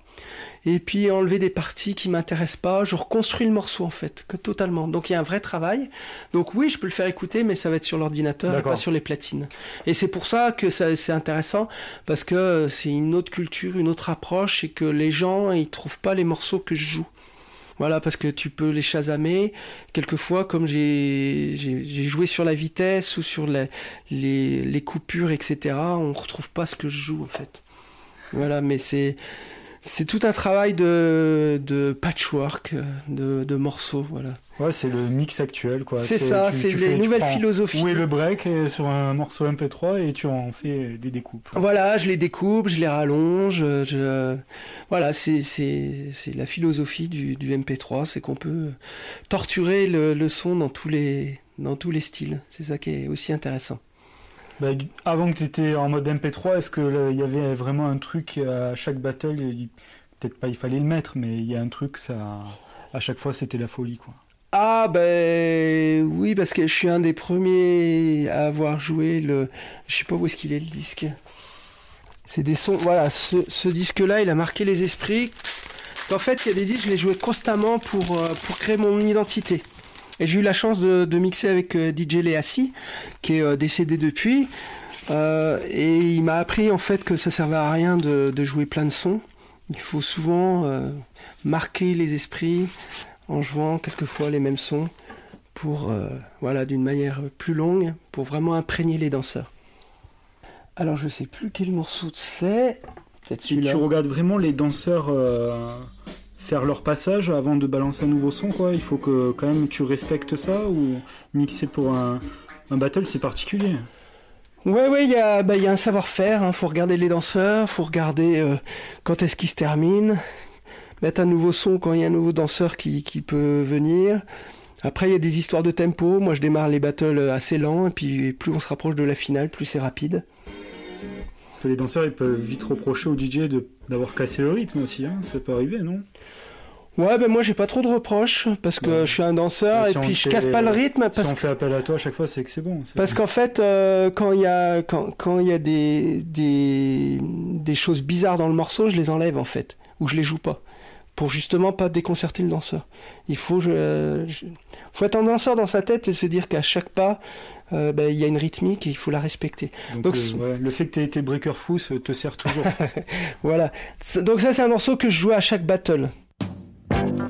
[SPEAKER 4] et puis enlever des parties qui m'intéressent pas. Je reconstruis le morceau, en fait, que totalement. Donc, il y a un vrai travail. Donc, oui, je peux le faire écouter, mais ça va être sur l'ordinateur pas sur les platines. Et c'est pour ça que ça- c'est intéressant, parce que c'est une autre culture, une autre approche, et que les gens, ils trouvent pas les morceaux que je joue. Voilà, parce que tu peux les chasamer. Quelquefois, comme j'ai joué sur la vitesse ou sur les, les, les coupures, etc., on retrouve pas ce que je joue, en fait. Voilà, mais c'est c'est tout un travail de, de patchwork, euh, de, de morceaux, voilà.
[SPEAKER 3] Ouais, c'est le mix actuel, quoi.
[SPEAKER 4] C'est ça, c'est les nouvelles philosophies.
[SPEAKER 3] Où est le break euh, sur un morceau MP3 et tu en fais des découpes.
[SPEAKER 4] Voilà, je les découpe, je les rallonge, euh, je... voilà, c'est la philosophie du, du MP3, c'est qu'on peut torturer le, le son dans tous les dans tous les styles. C'est ça qui est aussi intéressant.
[SPEAKER 3] Bah, avant que tu étais en mode MP3, est-ce qu'il y avait vraiment un truc à chaque battle Peut-être pas il fallait le mettre, mais il y a un truc, ça, à chaque fois c'était la folie, quoi.
[SPEAKER 4] Ah ben oui parce que je suis un des premiers à avoir joué le je sais pas où est-ce qu'il est le disque. C'est des sons voilà ce, ce disque là il a marqué les esprits. En fait il y a des disques je les jouais constamment pour euh, pour créer mon identité. Et j'ai eu la chance de, de mixer avec euh, DJ Leassi qui est euh, décédé depuis Euh, et il m'a appris en fait que ça servait à rien de, de jouer plein de sons. Il faut souvent euh, marquer les esprits en jouant quelquefois les mêmes sons pour euh, voilà d'une manière plus longue pour vraiment imprégner les danseurs. Alors je sais plus quel morceau c'est. Peut-être
[SPEAKER 3] Tu,
[SPEAKER 4] celui-là.
[SPEAKER 3] tu regardes vraiment les danseurs faire leur passage avant de balancer un nouveau son, quoi. Il faut que quand même tu respectes ça ou mixer pour un, un battle, c'est particulier.
[SPEAKER 4] Ouais, ouais, il y bah, y a un savoir-faire. Hein. Faut regarder les danseurs, faut regarder euh, quand est-ce qu'ils se terminent, mettre un nouveau son quand il y a un nouveau danseur qui, qui peut venir. Après, il y a des histoires de tempo. Moi, je démarre les battles assez lents, et puis plus on se rapproche de la finale, plus c'est rapide.
[SPEAKER 3] Parce que les danseurs, ils peuvent vite reprocher au DJ d'avoir cassé le rythme aussi, hein. ça peut arriver, non?
[SPEAKER 4] Ouais, ben moi, j'ai pas trop de reproches parce que
[SPEAKER 3] Ouais.
[SPEAKER 4] je suis un danseur et
[SPEAKER 3] si on
[SPEAKER 4] puis je casse pas le rythme
[SPEAKER 3] Si
[SPEAKER 4] parce
[SPEAKER 3] on
[SPEAKER 4] que
[SPEAKER 3] fait appel à toi à chaque fois, c'est que c'est bon.
[SPEAKER 4] Parce qu'en fait, euh, quand il y a quand quand il y a des des des choses bizarres dans le morceau, je les enlève en fait, ou je les joue pas, pour justement pas déconcerter le danseur. Il faut je, je- faut être un danseur dans sa tête et se dire qu'à chaque pas, euh, ben, il y a une rythmique et il faut la respecter.
[SPEAKER 3] Donc, euh, le fait que tu aies été breaker fou euh, te sert toujours.
[SPEAKER 4] voilà. Donc ça c'est un morceau que je jouais à chaque battle.
[SPEAKER 3] Mmh.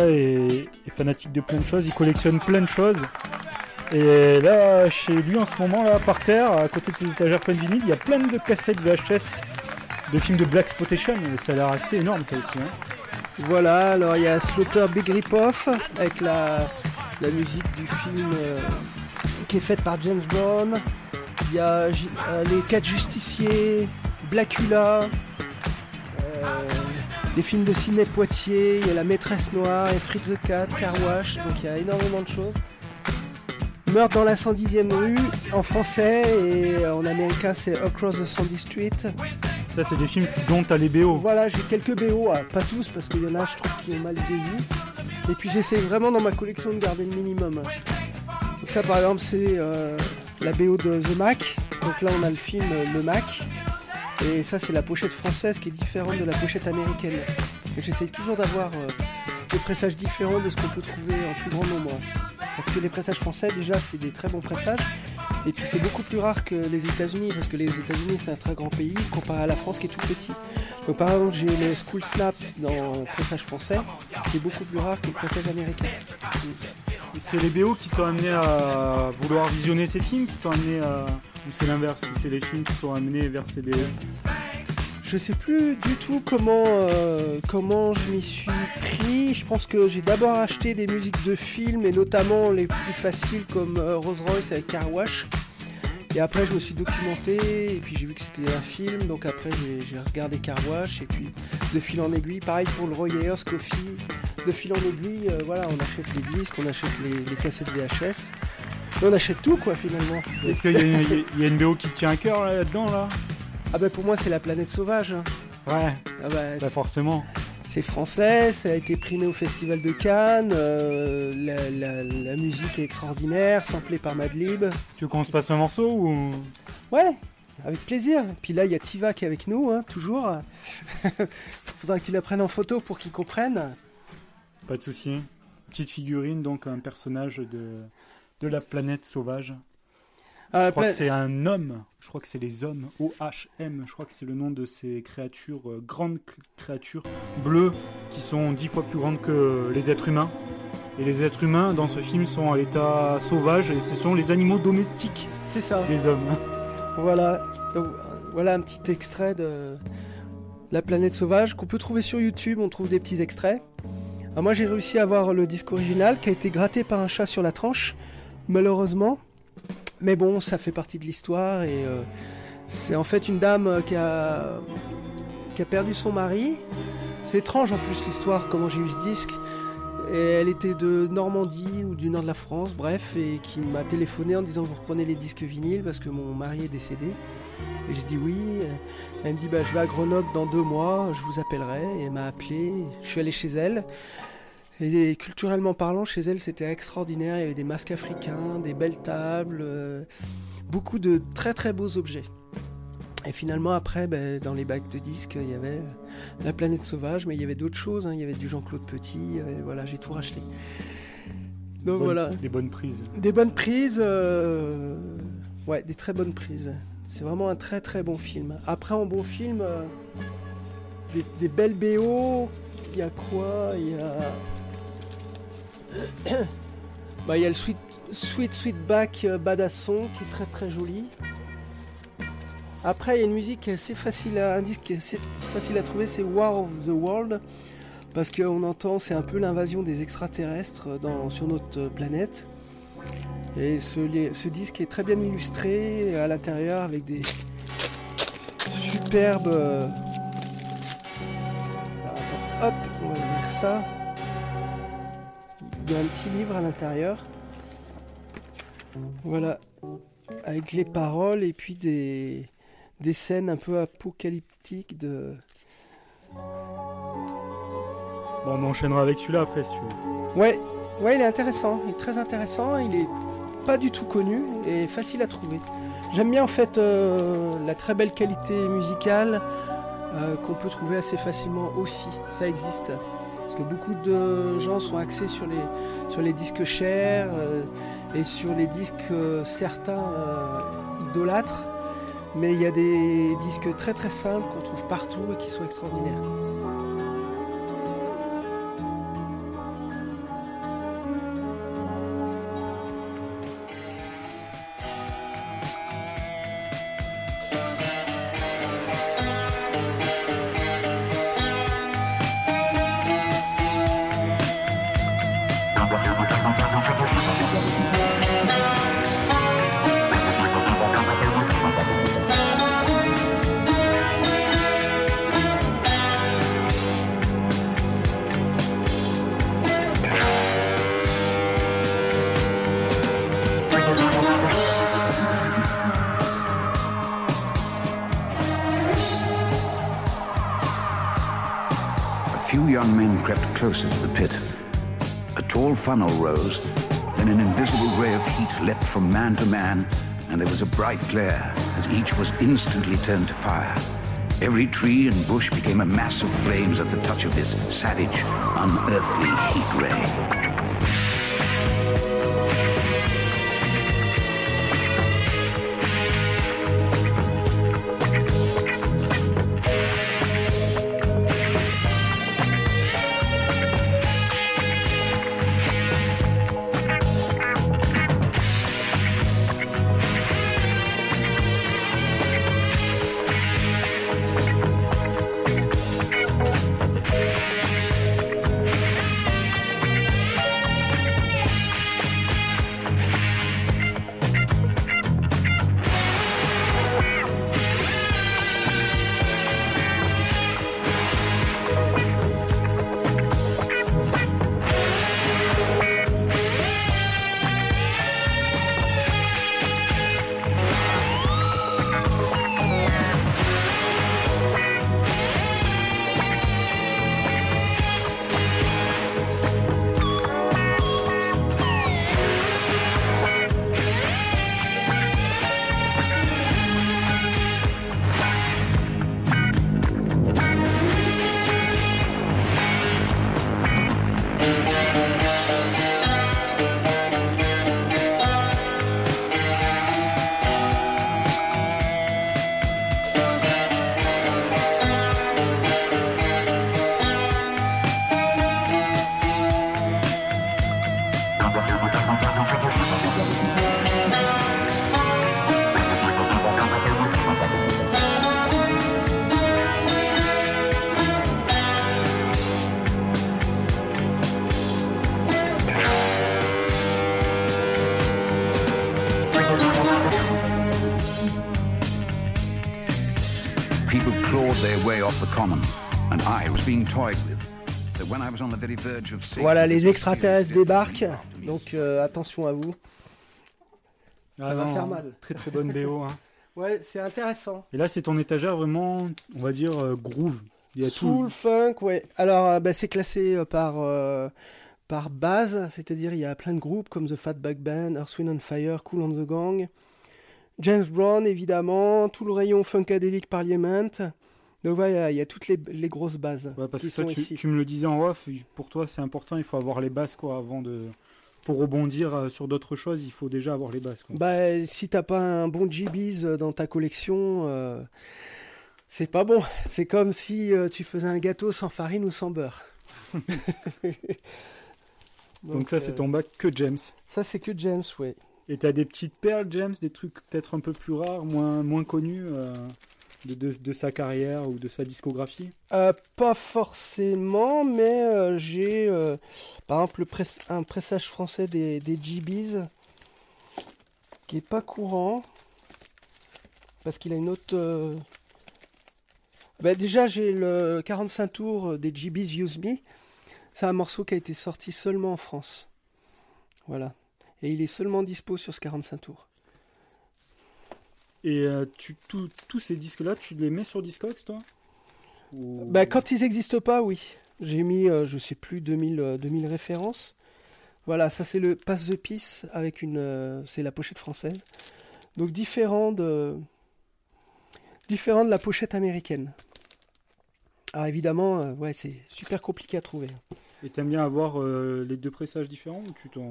[SPEAKER 3] Est, fanatique de plein de choses, il collectionne plein de choses. Et là, chez lui en ce moment, là, par terre, à côté de ses étagères pleines de vinyles, il y a plein de cassettes VHS de films de Black Spotation. Ça a l'air assez énorme ça aussi. hein.
[SPEAKER 4] Voilà, alors il y a Slaughter Big Rip-Off avec la, la musique du film euh, qui est faite par James Brown. Il y a euh, Les 4 Justiciers, Blackula, les films de Sidney Poitier, il y a La Maîtresse Noire, et Fritz the Cat, Car Wash, donc il y a énormément de choses. Meurtre dans la 110e rue en français et en américain c'est Across the Sandy Street.
[SPEAKER 3] Ça, c'est des films dont t'as les BO.
[SPEAKER 4] Voilà, j'ai quelques BO, pas tous parce qu'il y en a, je trouve, qui ont mal vieilli. Et puis j'essaye vraiment dans ma collection de garder le minimum. Donc ça, par exemple, c'est euh, la BO de The Mac. Donc là, on a le film euh, Le Mac. Et ça, c'est la pochette française qui est différente de la pochette américaine. J'essaye toujours d'avoir euh, des pressages différents de ce qu'on peut trouver en plus grand nombre. Parce que les pressages français, déjà, c'est des très bons pressages. Et puis c'est beaucoup plus rare que les États-Unis, parce que les États-Unis c'est un très grand pays comparé à la France qui est tout petit. Donc par exemple j'ai le School Snap dans le pressage français, qui est beaucoup plus rare que le pressage américain.
[SPEAKER 3] C'est les BO qui t'ont amené à vouloir visionner ces films, qui t'ont amené à. Ou c'est l'inverse, ou c'est les films qui t'ont amené vers ces BO
[SPEAKER 4] Je sais plus du tout comment, euh, comment je m'y suis pris. Je pense que j'ai d'abord acheté des musiques de films et notamment les plus faciles comme euh, Rolls Royce avec Car Wash. Et après je me suis documenté et puis j'ai vu que c'était un film donc après j'ai regardé Car Wash et puis de fil en aiguille. Pareil pour le Roy Ayers Coffee. De fil en aiguille, euh, voilà, on achète les disques, on achète les, les cassettes VHS. On achète tout quoi finalement.
[SPEAKER 3] Est-ce qu'il y, a une- il y a une BO qui tient à cœur là, là-dedans là?
[SPEAKER 4] Ah bah pour moi c'est la planète sauvage. hein.
[SPEAKER 3] Ouais,
[SPEAKER 4] Ah bah,
[SPEAKER 3] pas forcément.
[SPEAKER 4] C'est français, ça a été primé au Festival de Cannes, euh, la, la- la musique est extraordinaire, samplée par Madlib.
[SPEAKER 3] Tu veux qu'on se passe un morceau ou?
[SPEAKER 4] Ouais, avec plaisir. Puis là, il y a Tiva qui est avec nous, hein, toujours. Faudra que tu la prennes en photo pour qu'ils comprennent.
[SPEAKER 3] Pas de souci. Petite figurine, donc un personnage de, de la planète sauvage.
[SPEAKER 4] Ah,
[SPEAKER 3] Je crois que c'est un homme. Je crois que c'est les hommes. O-H-M. Je crois que c'est le nom de ces créatures, euh, grandes cr- créatures bleues qui sont dix fois plus grandes que les êtres humains. Et les êtres humains dans ce film sont à l'état sauvage et ce sont les animaux domestiques
[SPEAKER 4] c'est ça.
[SPEAKER 3] des hommes.
[SPEAKER 4] Voilà. Donc, voilà un petit extrait de La planète sauvage qu'on peut trouver sur YouTube. On trouve des petits extraits. Alors moi, j'ai réussi à avoir le disque original qui a été gratté par un chat sur la tranche, malheureusement. Mais bon, ça fait partie de l'histoire et euh, c'est en fait une dame euh, qui a, qui a perdu son mari. C'est étrange en plus l'histoire, comment j'ai eu ce disque. Elle était de Normandie ou du nord de la France, bref, et qui m'a téléphoné en disant vous reprenez les disques vinyles parce que mon mari est décédé. Et j'ai dit oui. Elle me dit bah, je vais à Grenoble dans deux mois, je vous appellerai. Et elle m'a appelé, je suis allé chez elle. Et culturellement parlant, chez elle, c'était extraordinaire. Il y avait des masques africains, des belles tables, euh, beaucoup de très très beaux objets. Et finalement, après, ben, dans les bacs de disques, il y avait La planète sauvage, mais il y avait d'autres choses. hein. Il y avait du Jean-Claude Petit. voilà, j'ai tout racheté. Donc
[SPEAKER 3] Bonnes-
[SPEAKER 4] voilà.
[SPEAKER 3] Des bonnes prises.
[SPEAKER 4] Des bonnes prises, euh, ouais, des très bonnes prises. C'est vraiment un très très bon film. Après, en bon film, euh, des, des belles BO, il y a quoi? Il y a. bah, il y a le Sweet, Sweet Sweetback euh, Badasson qui est très très joli. Après, il y a une musique assez facile à, un disque assez facile à trouver, c'est War of the World. Parce qu'on entend, c'est un peu l'invasion des extraterrestres dans, sur notre planète. Et ce, ce disque est très bien illustré à l'intérieur avec des superbes. euh, hop, on va ouvrir ça. Il y a un petit livre à l'intérieur. Voilà, avec les paroles et puis des, des scènes un peu apocalyptiques de.
[SPEAKER 3] Bon, on enchaînera avec celui-là après si tu veux.
[SPEAKER 4] Ouais, ouais, il est intéressant, il est très intéressant, il est pas du tout connu et facile à trouver. J'aime bien en fait euh, la très belle qualité musicale euh, qu'on peut trouver assez facilement aussi, ça existe. Parce que beaucoup de gens sont axés sur les, sur les disques chers euh, et sur les disques que certains euh, idolâtrent, mais il y a des disques très très simples qu'on trouve partout et qui sont extraordinaires.
[SPEAKER 10] Young men crept closer to the pit. A tall funnel rose, then an invisible ray of heat leapt from man to man, and there was a bright glare as each was instantly turned to fire. Every tree and bush became a mass of flames at the touch of this savage, unearthly heat ray.
[SPEAKER 4] Voilà, les extraterrestres débarquent, donc euh, attention à vous.
[SPEAKER 3] Ah
[SPEAKER 4] Ça va
[SPEAKER 3] non,
[SPEAKER 4] faire mal.
[SPEAKER 3] Très très bonne BO. hein.
[SPEAKER 4] Ouais, c'est intéressant.
[SPEAKER 3] Et là, c'est ton étagère vraiment, on va dire, euh, groove. Il y a
[SPEAKER 4] Soul,
[SPEAKER 3] tout.
[SPEAKER 4] funk, ouais. Alors, euh, bah, c'est classé euh, par, euh, par base, c'est-à-dire il y a plein de groupes comme The Fatback Band, Earth, Wind and Fire, Cool on the Gang, James Brown évidemment, tout le rayon Funkadelic Parliament. Donc voilà, il y a- toutes les, les grosses bases
[SPEAKER 3] Ouais, parce
[SPEAKER 4] qui
[SPEAKER 3] que toi,
[SPEAKER 4] sont
[SPEAKER 3] tu,
[SPEAKER 4] ici.
[SPEAKER 3] tu me le disais en off, pour toi, c'est important, il faut avoir les bases, quoi, avant de. Pour rebondir euh, sur d'autres choses, il faut déjà avoir les bases, quoi.
[SPEAKER 4] Bah, si t'as pas un bon GBs dans ta collection, euh, c'est pas bon. C'est comme si euh, tu faisais un gâteau sans farine ou sans beurre.
[SPEAKER 3] Donc, ça, c'est
[SPEAKER 4] euh,
[SPEAKER 3] ton bac que James.
[SPEAKER 4] Ça, c'est que James, ouais.
[SPEAKER 3] Et t'as des petites perles, James, des trucs peut-être un peu plus rares, moins, moins connus euh, de, sa carrière ou de sa discographie
[SPEAKER 4] Euh, pas forcément, mais euh, j'ai euh, par exemple un pressage français des, des qui est pas courant parce qu'il a une autre. bah, déjà, j'ai le 45 tours des GBs Use Me. C'est un morceau qui a été sorti seulement en France. Voilà. Et il est seulement dispo sur ce 45 tours.
[SPEAKER 3] Et euh, tu, tout- tous ces disques-là, tu les mets sur Discogs, toi? Ou-
[SPEAKER 4] Bah, quand ils n'existent pas, oui. J'ai mis, euh, je sais plus, 2000, euh, 2000 références. Voilà, ça c'est le Pass the Peace avec une. euh, c'est la pochette française. Donc différent de. Différent de la pochette américaine. Alors évidemment, euh, ouais, c'est super compliqué à trouver.
[SPEAKER 3] Et t'aimes bien avoir euh, les deux pressages différents ou tu t'en.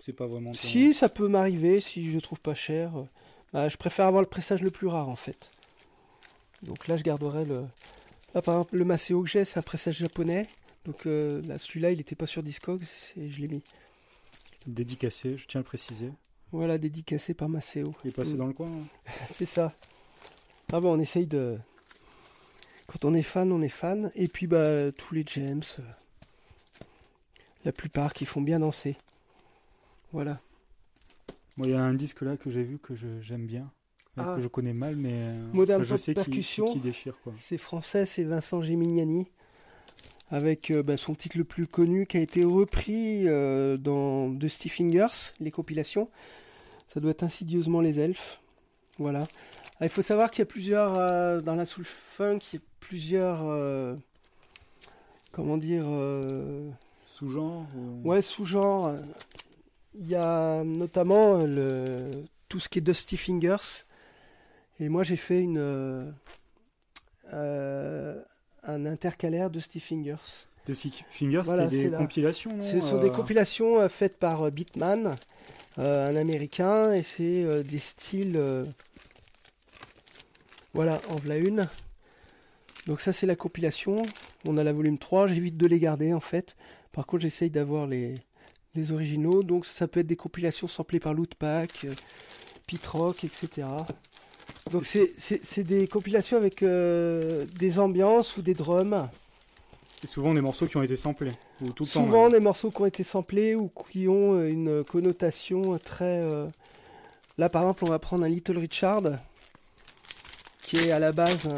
[SPEAKER 3] C'est pas vraiment ton-
[SPEAKER 4] Si ça peut m'arriver, si je trouve pas cher, euh, bah, je préfère avoir le pressage le plus rare en fait. Donc là, je garderai le. Là, par exemple, le Maceo que j'ai, c'est un pressage japonais. Donc euh, là, celui-là, il n'était pas sur Discogs et je l'ai mis.
[SPEAKER 3] Dédicacé, je tiens à le préciser.
[SPEAKER 4] Voilà, dédicacé par Maceo.
[SPEAKER 3] Il est passé
[SPEAKER 4] Mm.
[SPEAKER 3] dans le coin. hein.
[SPEAKER 4] C'est ça. Ah bon, on essaye de. Quand on est fan, on est fan. Et puis, bah, tous les James. euh, La plupart qui font bien danser. Voilà.
[SPEAKER 3] Il y a un disque là que j'ai vu que j'aime bien, euh,
[SPEAKER 4] Ah.
[SPEAKER 3] que je connais mal, mais euh,
[SPEAKER 4] Modern
[SPEAKER 3] enfin, je sais qui,
[SPEAKER 4] Percussion.
[SPEAKER 3] qui déchire quoi.
[SPEAKER 4] C'est français, c'est Vincent Gemignani. Avec euh, bah, son titre le plus connu qui a été repris euh, dans The Steve Fingers, les compilations. Ça doit être insidieusement les elfes. Voilà. Ah, il faut savoir qu'il y a plusieurs, euh, dans la soul funk, il y a plusieurs, comment dire,
[SPEAKER 3] Sous-genre ou-
[SPEAKER 4] ouais, sous-genre. Il y a notamment euh, le, tout ce qui est Dusty Fingers. Et moi, j'ai fait une, euh, euh, un intercalaire Dusty Fingers.
[SPEAKER 3] Six Fingers,
[SPEAKER 4] Voilà, c'est
[SPEAKER 3] des compilations, non
[SPEAKER 4] Ce sont des compilations euh, faites par Beatman, euh, un américain, et c'est des styles. Voilà, en voilà une. Donc, ça, c'est la compilation. On a la volume 3, j'évite de les garder en fait. Par contre, j'essaye d'avoir les, les originaux. Donc, ça peut être des compilations samplées par Lootpack, euh, Pete Rock, etc. Donc, c'est- des compilations avec euh, des ambiances ou des drums.
[SPEAKER 3] C'est souvent des morceaux qui ont été samplés. Ou tout le temps.
[SPEAKER 4] Souvent
[SPEAKER 3] même.
[SPEAKER 4] des morceaux qui ont été samplés ou qui ont euh, une connotation très. euh, Là par exemple, on va prendre un Little Richard qui est à la base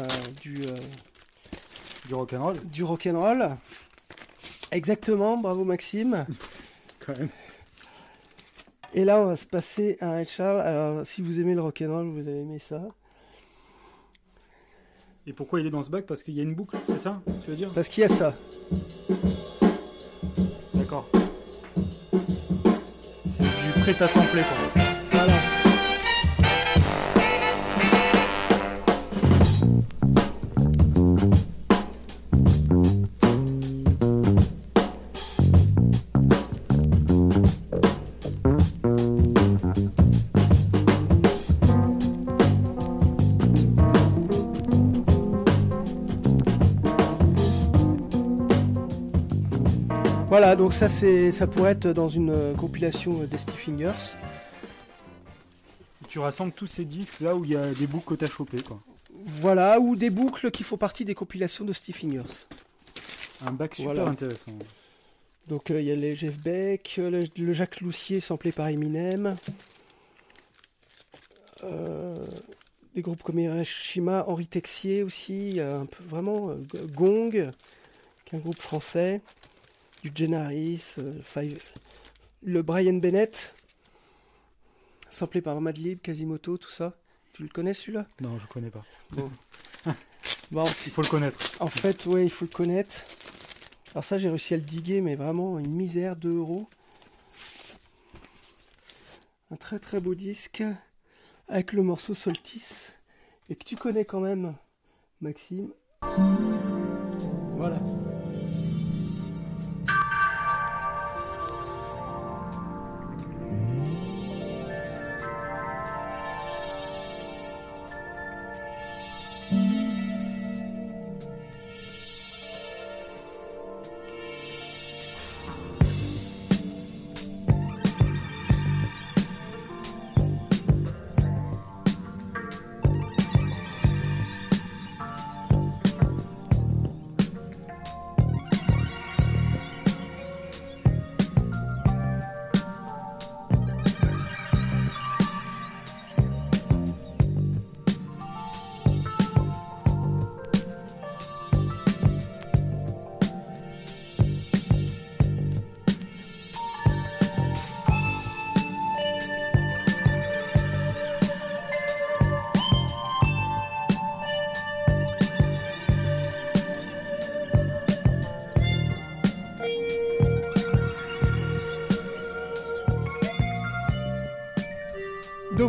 [SPEAKER 4] du
[SPEAKER 3] Du rock'n'roll,
[SPEAKER 4] du rock'n'roll. Exactement, bravo Maxime.
[SPEAKER 3] quand même.
[SPEAKER 4] Et là, on va se passer à un Richard. Alors, si vous aimez le rock'n'roll, vous allez aimer ça.
[SPEAKER 3] Et pourquoi il est dans ce bac? Parce qu'il y a une boucle, c'est ça Tu veux dire?
[SPEAKER 4] Parce qu'il y a ça.
[SPEAKER 3] D'accord. C'est du prêt à sampler, quoi.
[SPEAKER 4] Voilà, donc ça c'est ça pourrait être dans une euh, compilation euh, des Steve Fingers.
[SPEAKER 3] Tu rassembles tous ces disques là où il y a des boucles que t'as chopées, quoi.
[SPEAKER 4] Voilà, ou des boucles qui font partie des compilations de Steve Fingers.
[SPEAKER 3] Un bac super
[SPEAKER 4] Voilà.
[SPEAKER 3] intéressant.
[SPEAKER 4] Donc euh, il y a les Jeff Beck, le, le Jacques Loussier samplé par Eminem, euh, des groupes comme Hiroshima, Henri Texier aussi, un peu vraiment euh, Gong, qui est un groupe français, du Genaris, euh, Five- le Brian Bennett, samplé par Madlib, Quasimoto, tout ça. Tu le connais celui-là?
[SPEAKER 3] Non, je connais pas.
[SPEAKER 4] Bon. Bon,
[SPEAKER 3] Il faut le connaître.
[SPEAKER 4] en fait, ouais, il faut le connaître. Alors ça, j'ai réussi à le diguer, mais vraiment une misère, 2 euros. Un très très beau disque avec le morceau Solstice et que tu connais quand même, Maxime. Voilà.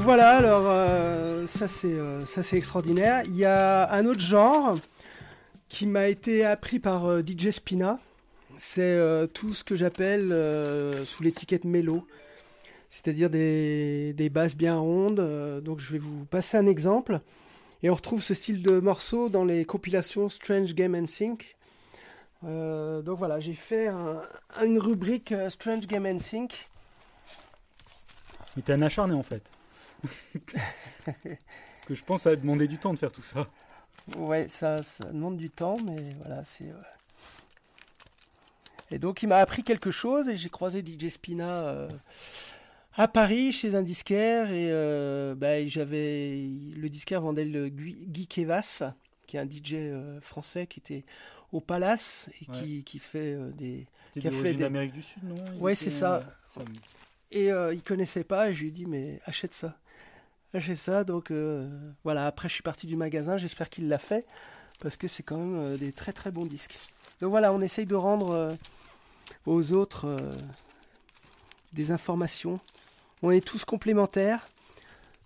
[SPEAKER 4] Voilà, alors euh, ça c'est euh, ça c'est extraordinaire. Il y a un autre genre qui m'a été appris par euh, DJ Spina. C'est tout ce que j'appelle sous l'étiquette mélo, c'est-à-dire des, des basses bien rondes. donc je vais vous passer un exemple. Et on retrouve ce style de morceau dans les compilations Strange Game and Sync. Donc voilà, j'ai fait un- une rubrique Strange Game and Sync.
[SPEAKER 3] Mais t'es un acharné en fait. Parce que je pense que ça va demander du temps de faire tout ça.
[SPEAKER 4] Ouais, ça, ça demande du temps, mais voilà, c'est. Et donc, il m'a appris quelque chose et j'ai croisé DJ Spina euh, à Paris chez un disquaire et euh, bah, j'avais le disquaire vendait le Guy Guy Kevas, qui est un DJ euh, français qui était au Palace et qui, qui fait des. Qui a fait des-
[SPEAKER 3] d'Amérique du Sud, non? Il
[SPEAKER 4] Ouais,
[SPEAKER 3] était-
[SPEAKER 4] c'est ça.
[SPEAKER 3] ouais, ça me-
[SPEAKER 4] Et il connaissait pas et je lui ai dit mais achète ça. Achète ça donc euh, voilà après je suis parti du magasin j'espère qu'il l'a fait parce que c'est quand même euh, des très très bons disques. Donc voilà, on essaye de rendre euh, aux autres des informations. On est tous complémentaires.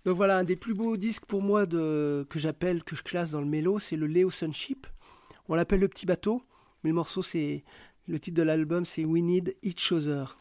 [SPEAKER 4] Donc voilà, un des plus beaux disques pour moi que j'appelle, que je classe dans le mélo, c'est le Leo Sunship. On l'appelle le petit bateau, mais le morceau c'est le titre de l'album c'est We Need Each Other.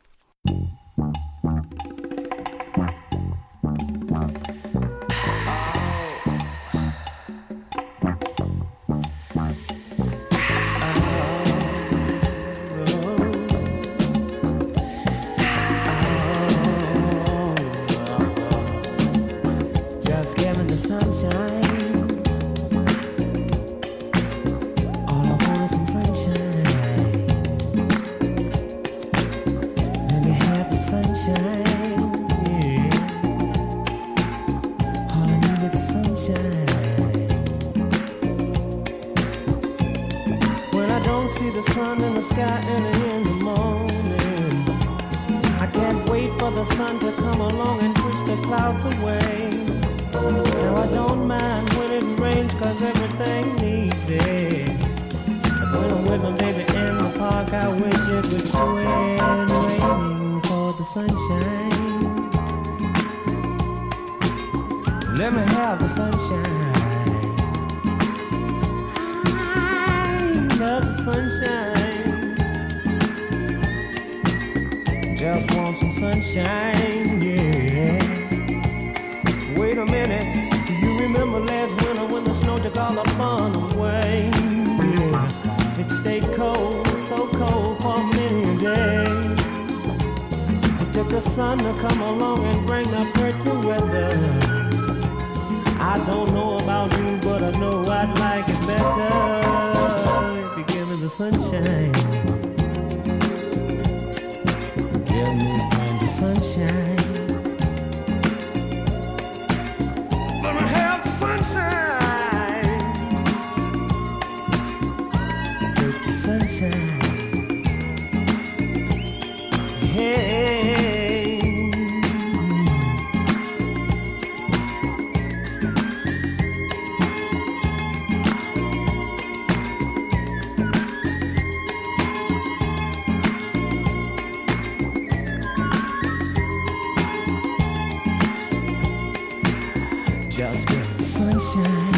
[SPEAKER 11] Just me sunshine.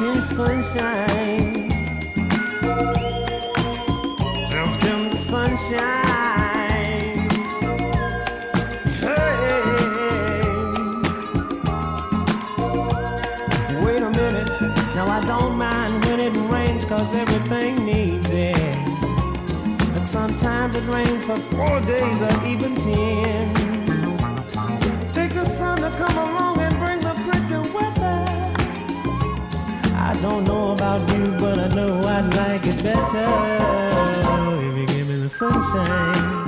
[SPEAKER 11] Me sunshine. Just me sunshine. Hey. Wait a minute. Now I don't mind when it rains cause everything needs it. But sometimes it rains for four days or even ten. Don't know about you, but I know I'd like it better if you give me the sunshine.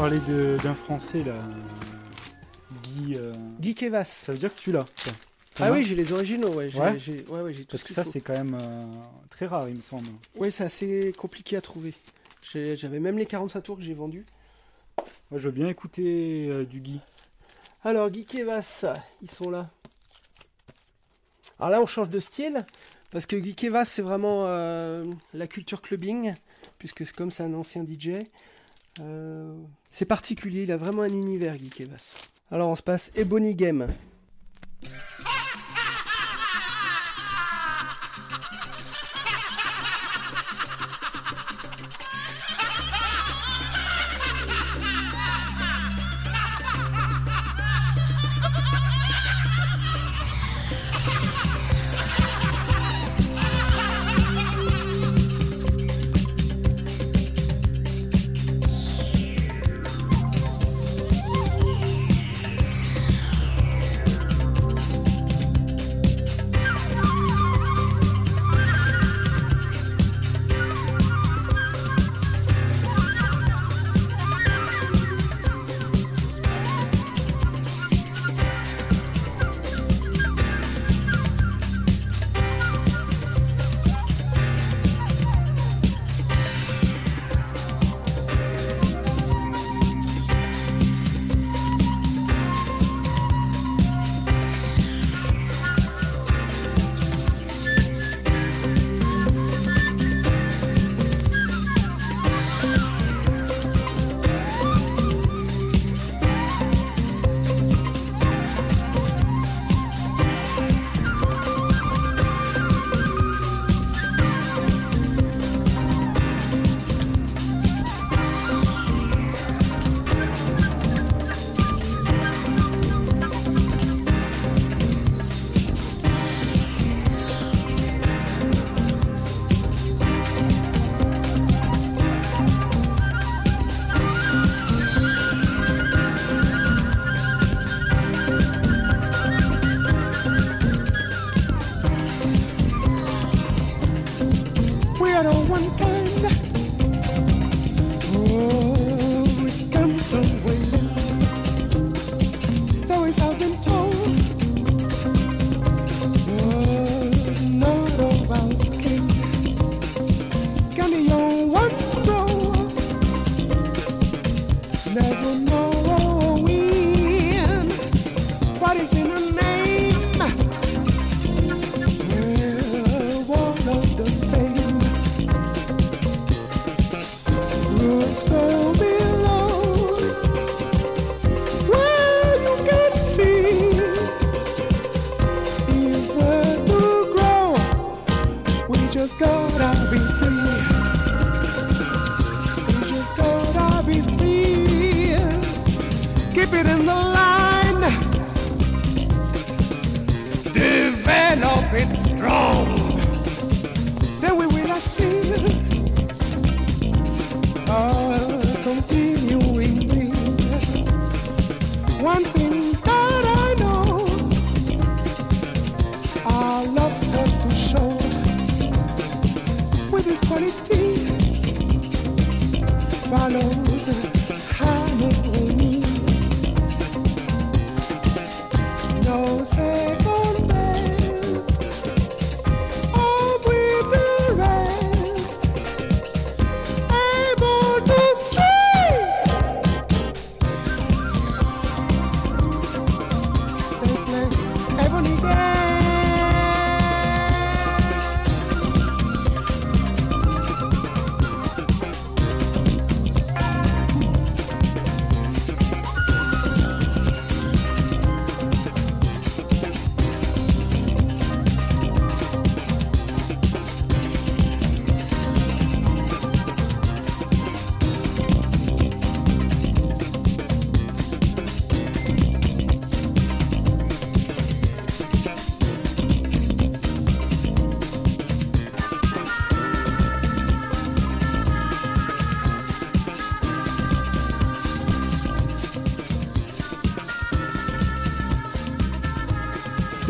[SPEAKER 3] Parlais d'un français, là. Guy. euh,
[SPEAKER 12] Guy Kevas.
[SPEAKER 3] Ça veut dire que tu l'as.
[SPEAKER 12] Ah oui, j'ai les originaux, ouais.
[SPEAKER 3] Ouais.
[SPEAKER 12] ouais, ouais, tout
[SPEAKER 3] Parce
[SPEAKER 12] ce
[SPEAKER 3] que ça, c'est quand même euh, très rare, il me semble.
[SPEAKER 12] Oui, c'est assez compliqué à trouver. J'avais même les 45 tours que j'ai vendus.
[SPEAKER 3] Moi, je veux bien écouter euh, du Guy.
[SPEAKER 12] Alors, Guy Kevas, ils sont là. Alors là, on change de style. Parce que Guy Kevas, c'est vraiment euh, la culture clubbing. Puisque c'est comme c'est un ancien DJ. Euh, c'est particulier, il a vraiment un univers, Guy Kevas. Alors, on se passe Ebony Game.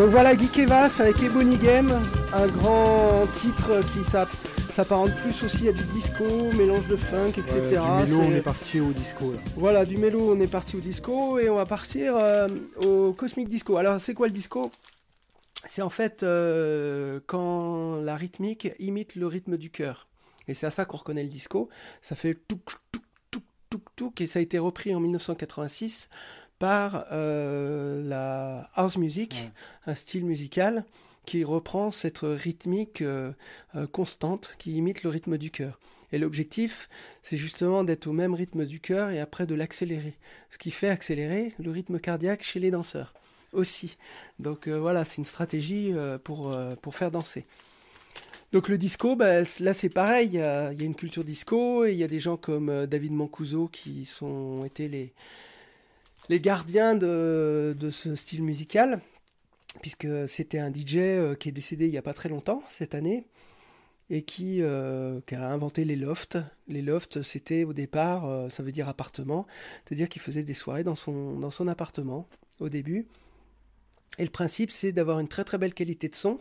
[SPEAKER 12] Donc voilà Guy Kevas avec Ebony Game, un grand titre qui s'app-
[SPEAKER 4] s'apparente plus aussi à du disco, mélange de funk, etc.
[SPEAKER 3] Ouais, du mélo, on est parti au disco là.
[SPEAKER 4] Voilà, du mélo, on est parti au disco et on va partir euh, au Cosmic Disco. Alors, c'est quoi le disco? C'est en fait euh, quand la rythmique imite le rythme du cœur. Et c'est à ça qu'on reconnaît le disco. Ça fait touk, touk, touk, touk, touk, et ça a été repris en 1986 par euh, la house music, un style musical qui reprend cette rythmique euh, euh, constante qui imite le rythme du cœur. Et l'objectif, c'est justement d'être au même rythme du cœur et après de l'accélérer. Ce qui fait accélérer le rythme cardiaque chez les danseurs aussi. Donc euh, voilà, c'est une stratégie pour, pour faire danser. Donc le disco, bah, là c'est pareil, il y, a, il y a une culture disco et il y a des gens comme David Mancuso qui sont été les, les gardiens de, ce style musical, puisque c'était un DJ euh, qui est décédé il n'y a pas très longtemps, cette année, et qui, euh, qui a inventé les lofts. Les lofts, c'était au départ, euh, ça veut dire appartement, c'est-à-dire qu'il faisait des soirées dans son, appartement au début. Et le principe, c'est d'avoir une très très belle qualité de son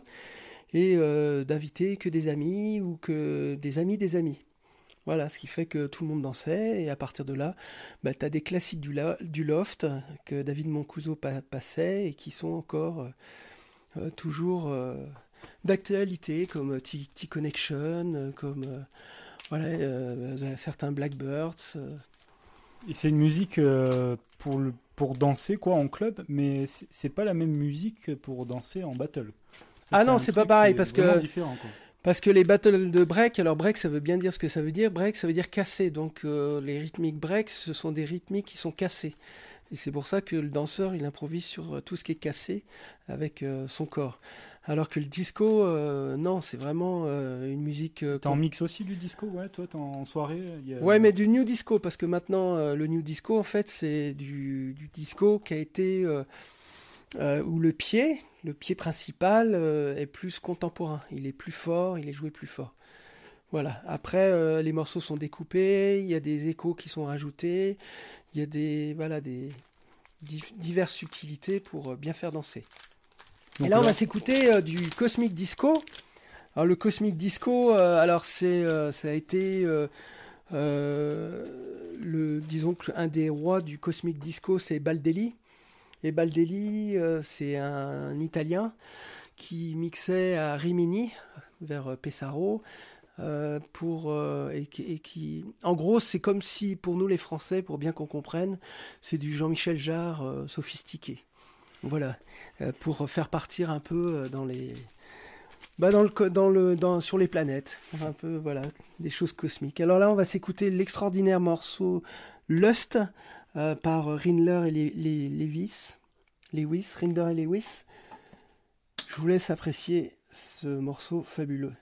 [SPEAKER 4] et d'inviter que des amis ou que des amis des amis. Voilà, ce qui fait que tout le monde dansait et à partir de là, bah, tu as des classiques du, la- du loft que David Moncuso pa- passait et qui sont encore euh, euh, toujours euh, d'actualité comme T- T-Connection, comme voilà, certains Blackbirds.
[SPEAKER 3] Et c'est une musique pour, le, pour danser quoi en club, mais c'est pas la même musique pour danser en battle. Ça,
[SPEAKER 4] ah non, c'est pas pareil parce que
[SPEAKER 3] différent, quoi.
[SPEAKER 4] Parce que les battles de break, alors break ça veut bien dire ce que ça veut dire. Break ça veut dire casser. Donc euh, les rythmiques break, ce sont des rythmiques qui sont cassées. Et c'est pour ça que le danseur il improvise sur euh, tout ce qui est cassé avec euh, son corps. Alors que le disco, euh, non, c'est vraiment euh, une musique. euh,
[SPEAKER 3] T'es en
[SPEAKER 4] qu'on-
[SPEAKER 3] mix aussi du disco, ouais, toi t'es en soirée. il y a-
[SPEAKER 4] Ouais, mais du new disco, parce que maintenant, le new disco, en fait, c'est du, du disco qui a été. Euh, où le pied, le pied principal, euh, est plus contemporain. Il est plus fort, il est joué plus fort. Voilà. Après, euh, les morceaux sont découpés, il y a des échos qui sont rajoutés, il y a des. Voilà, des. div- diverses subtilités pour bien faire danser.
[SPEAKER 3] Donc
[SPEAKER 4] Et là, on
[SPEAKER 3] là-
[SPEAKER 4] va s'écouter du Cosmic Disco. Alors, le Cosmic Disco, alors c'est, ça a été le, disons que un des rois du Cosmic Disco, c'est Baldelli. Et Baldelli, euh, c'est un, Italien qui mixait à Rimini, vers euh, Pesaro. euh, pour et, qui- en gros c'est comme si pour nous les Français pour bien qu'on comprenne c'est du Jean-Michel Jarre sophistiqué voilà pour faire partir un peu dans les bah dans sur les planètes un peu voilà des choses cosmiques alors là on va s'écouter l'extraordinaire morceau Lust euh, par Rindler et les, Lewis Rindler et Lewis. Je vous laisse apprécier ce morceau fabuleux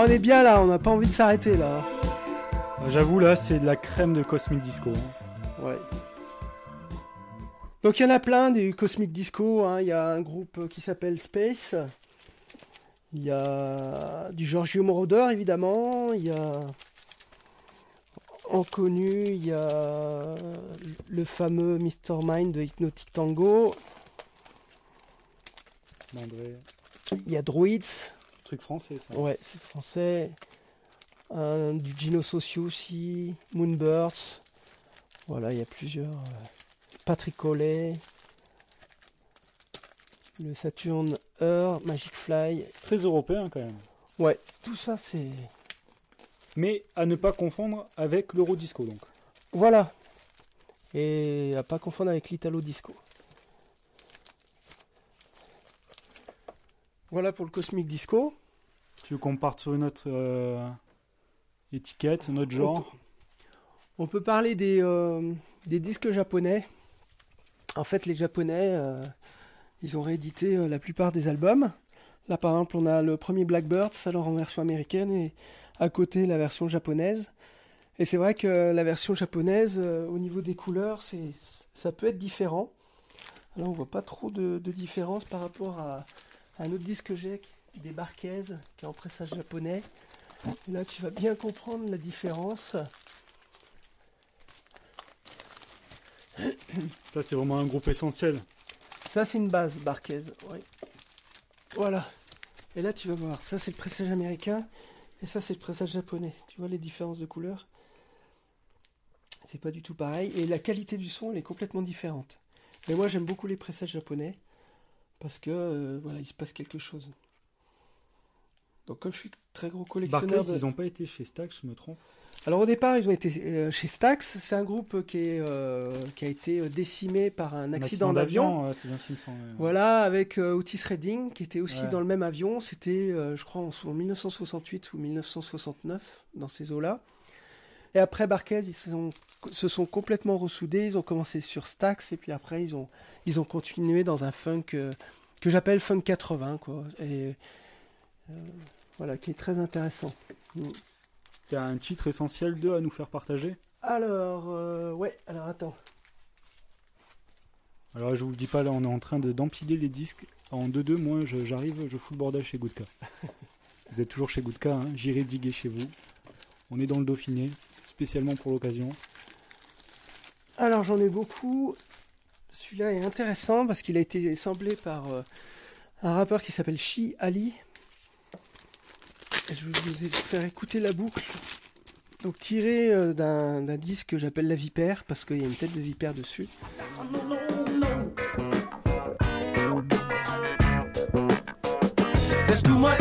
[SPEAKER 4] on est bien là, on n'a pas envie de s'arrêter là.
[SPEAKER 3] J'avoue, là, c'est de la crème de Cosmic Disco. hein.
[SPEAKER 4] Ouais. Donc il y en a plein du Cosmic Disco. hein. Il y a un groupe qui s'appelle Space. Il y a du Giorgio Moroder évidemment. Il y a en connu, il y a le fameux Mr. Mind de Hypnotic Tango. Il y a Druids.
[SPEAKER 3] Truc français, ça.
[SPEAKER 4] Ouais, c'est français. Un- du Gino Socio aussi. Moonbirds. Voilà, il y a plusieurs. euh, Patrick Collet. Le Saturn Heure, Magic Fly.
[SPEAKER 3] Très européen quand même.
[SPEAKER 4] Ouais, tout ça c'est.
[SPEAKER 3] Mais à ne pas confondre avec l'Eurodisco donc.
[SPEAKER 4] Voilà. Et à pas confondre avec l'Italo Disco. Voilà pour le Cosmic Disco.
[SPEAKER 3] Tu veux qu'on parte sur une autre euh, étiquette, un autre genre?
[SPEAKER 4] On peut parler des, euh, des disques japonais. En fait, les japonais, euh, ils ont réédité la plupart des albums. Là, par exemple, on a le premier Blackbird, alors en version américaine, et à côté la version japonaise. Et c'est vrai que la version japonaise, au niveau des couleurs, c'est, ça peut être différent. Là, on voit pas trop de, de différence par rapport à un autre disque que j'ai, qui- des Barquez, qui est en pressage japonais. Et là, tu vas bien comprendre la différence.
[SPEAKER 3] Ça, c'est vraiment un groupe essentiel.
[SPEAKER 4] Ça, c'est une base, Barquez. oui. Voilà. Et là, tu vas voir. Ça, c'est le pressage américain. Et ça, c'est le pressage japonais. Tu vois les différences de couleurs? C'est pas du tout pareil. Et la qualité du son, elle est complètement différente. Mais moi, j'aime beaucoup les pressages japonais. Parce que, euh, voilà, il se passe quelque chose. Donc, comme je suis très gros collectionneur.
[SPEAKER 3] Barclays,
[SPEAKER 4] de-
[SPEAKER 3] ils n'ont pas été chez Stax, je me trompe.
[SPEAKER 4] alors au départ, ils ont été euh, chez Stax. C'est un groupe qui, est, euh, qui a été décimé par un, accident, d'avion.
[SPEAKER 3] ouais, ouais.
[SPEAKER 4] Voilà, avec euh, Otis Redding, qui était aussi
[SPEAKER 3] Ouais.
[SPEAKER 4] dans le même avion. C'était, euh, je crois, en, en 1968 ou 1969, dans ces eaux-là. Et après Barquez, ils se sont, se sont complètement ressoudés. Ils ont commencé sur Stax, et puis après, ils ont, ils ont continué dans un funk euh, que j'appelle funk 80, quoi. Et euh, voilà, qui est très intéressant. Mm.
[SPEAKER 3] T'as un titre essentiel d'eux à nous faire partager?
[SPEAKER 4] Alors, euh, ouais, alors attends.
[SPEAKER 3] Alors je vous le dis pas, là on est en train de- d'empiler les disques. En 2-2, moi je- j'arrive, je fous le bordel chez Goodka. vous êtes toujours chez Goodka, hein, j'irai diguer chez vous. On est dans le Dauphiné, spécialement pour l'occasion.
[SPEAKER 4] Alors j'en ai beaucoup. Celui-là est intéressant parce qu'il a été assemblé par euh, un rappeur qui s'appelle Shi Ali. Et je vais vous faire écouter la boucle. Donc tiré euh, d'un d'un disque que j'appelle La Vipère parce qu'il y a une tête de vipère dessus.
[SPEAKER 13] There's too much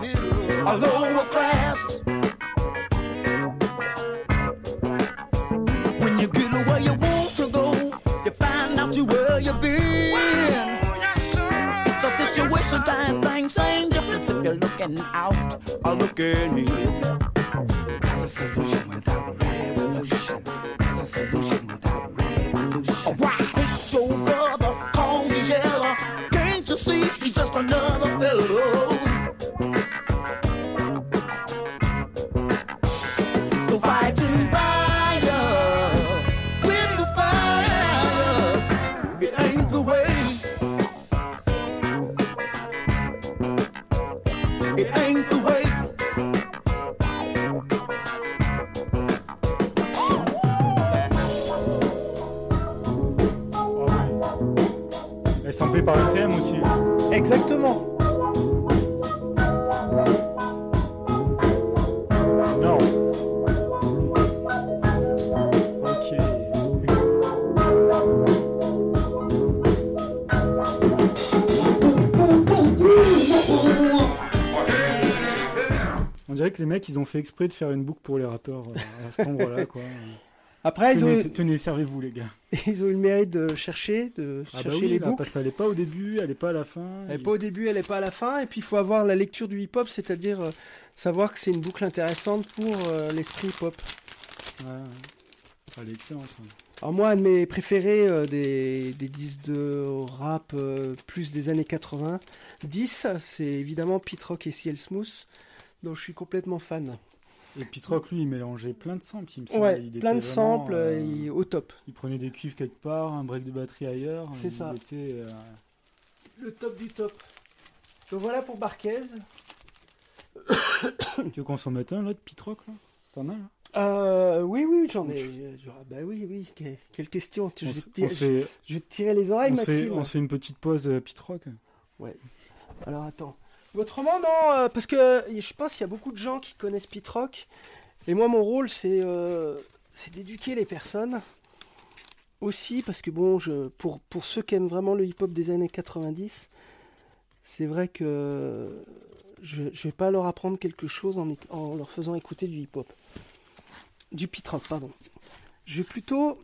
[SPEAKER 13] middle lower classes. When you get where you want to go, you find out you where you've been. So situation, time, things, same difference if you're looking out or looking in.
[SPEAKER 3] Mecs, ils ont fait exprès de faire une boucle pour les rappeurs euh, à cet endroit-là, quoi.
[SPEAKER 4] Après, ils ont,
[SPEAKER 3] Tenez, tenez, servez-vous les gars.
[SPEAKER 4] ils ont eu le mérite de chercher, de
[SPEAKER 3] Ah bah
[SPEAKER 4] chercher
[SPEAKER 3] oui,
[SPEAKER 4] les
[SPEAKER 3] là,
[SPEAKER 4] boucles.
[SPEAKER 3] parce qu'elle est pas au début, elle est pas à la fin.
[SPEAKER 4] Elle est
[SPEAKER 3] Il-
[SPEAKER 4] pas au début, elle est pas à la fin. Et puis il faut avoir la lecture du hip-hop, c'est-à-dire euh, savoir que c'est une boucle intéressante pour euh, l'esprit hip-hop.
[SPEAKER 3] Ouais, ouais. Elle est excellente. hein.
[SPEAKER 4] Alors moi, un de mes préférés euh, des, des disques de rap plus des années 80, 10, c'est évidemment Pete Rock et CL Smooth, dont je suis complètement fan.
[SPEAKER 3] Et Pete Rock, lui, il mélangeait plein de samples, il me semble.
[SPEAKER 4] Ouais,
[SPEAKER 3] Il
[SPEAKER 4] plein de
[SPEAKER 3] vraiment,
[SPEAKER 4] samples
[SPEAKER 3] euh,
[SPEAKER 4] et au top.
[SPEAKER 3] Il prenait des cuivres quelque part, un break de batterie ailleurs.
[SPEAKER 4] C'est ça.
[SPEAKER 3] était, euh,
[SPEAKER 4] Le top du top. Donc voilà pour Barquez.
[SPEAKER 3] Tu veux qu'on s'en mette un là de Pete Rock là? T'en as là
[SPEAKER 4] Euh, oui, oui, j'en ai. je- ah bah oui, oui. que- quelle question. Je vais, te tirer,
[SPEAKER 3] se fait,
[SPEAKER 4] je vais te tirer les oreilles,
[SPEAKER 3] on se fait-
[SPEAKER 4] Maxime.
[SPEAKER 3] on se fait une petite pause euh, Pete Rock.
[SPEAKER 4] Ouais. Alors attends. Autrement, non, euh, parce que je pense qu'il y a beaucoup de gens qui connaissent Pete Rock. Et moi, mon rôle, c'est euh, c'est d'éduquer les personnes. Aussi, parce que bon, pour, ceux qui aiment vraiment le hip-hop des années 90, c'est vrai que je ne vais pas leur apprendre quelque chose en, en leur faisant écouter du hip-hop. Du Pete Rock, pardon. Je vais plutôt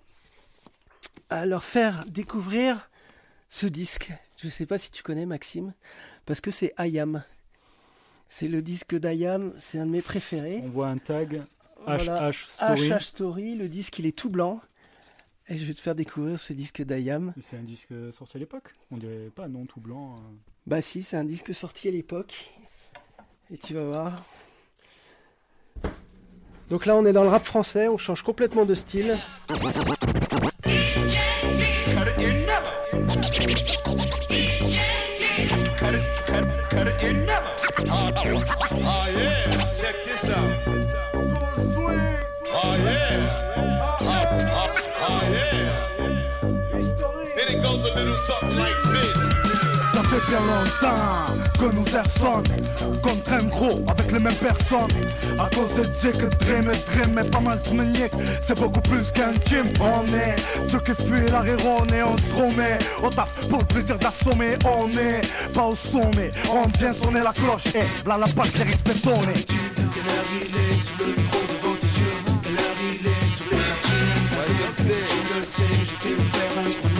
[SPEAKER 4] euh, leur faire découvrir ce disque. Je ne sais pas si tu connais Maxime, parce que c'est IAM. C'est le disque d'IAM, c'est un de mes préférés.
[SPEAKER 3] On voit un tag
[SPEAKER 4] Voilà.
[SPEAKER 3] HH Story.
[SPEAKER 4] HH Story, le disque il est tout blanc. Et je vais te faire découvrir ce disque.
[SPEAKER 3] Mais C'est un disque sorti à l'époque. On dirait pas non tout blanc. euh.
[SPEAKER 4] Bah si, c'est un disque sorti à l'époque. Et tu vas voir. Donc là on est dans le rap français, on change complètement de style.
[SPEAKER 8] Oh, oh yeah,
[SPEAKER 14] fait bien longtemps que nous errons qu'on traîne gros avec les mêmes personnes. À cause de ce que Dream et Dream est pas mal maniaque, c'est beaucoup plus qu'un gym. On est ceux qui fuient la on et on se remet au taf pour le plaisir d'assommer. On est pas au sommet, on vient sonner la cloche et là la balle les risques bétonnés.
[SPEAKER 15] Que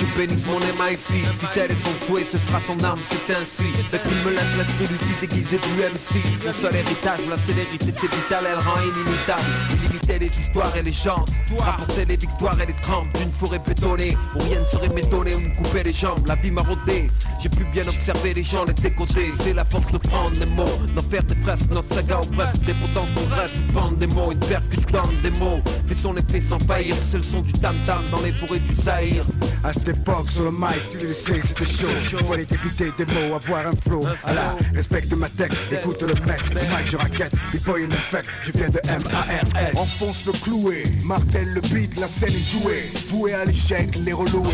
[SPEAKER 15] tu bénisses mon MIC Si tel est son souhait, ce sera son arme, c'est ainsi. Fait qu'il me laisse l'esprit lucide déguisé du MC Mon seul héritage, la célérité c'est vital, elle rend inimitable Les histoires et les gens Rapporter les victoires et les trempes d'une forêt bétonnée Où rien ne saurait m'étonner ou me couper les jambes La vie m'a rodé, j'ai pu bien observer les gens les décoder C'est la force de prendre les mots D'en faire des fresques, notre saga au presque Des potences qu'on reste, bande des mots Une percutante des mots Fait son effet sans faillir, c'est le son du tam-tam Dans les forêts du Zahir
[SPEAKER 14] À cette époque, sur le mic, tu le sais, c'était chaud. Fallait écouter des mots, avoir un flow. Allah, respecte ma tech, écoute le mec. Le mic, je raquette, il faut une effect. Je viens de M-A-R-S. Enfonce le cloué, martèle le beat, la scène est jouée. Voué à l'échec, les reloués.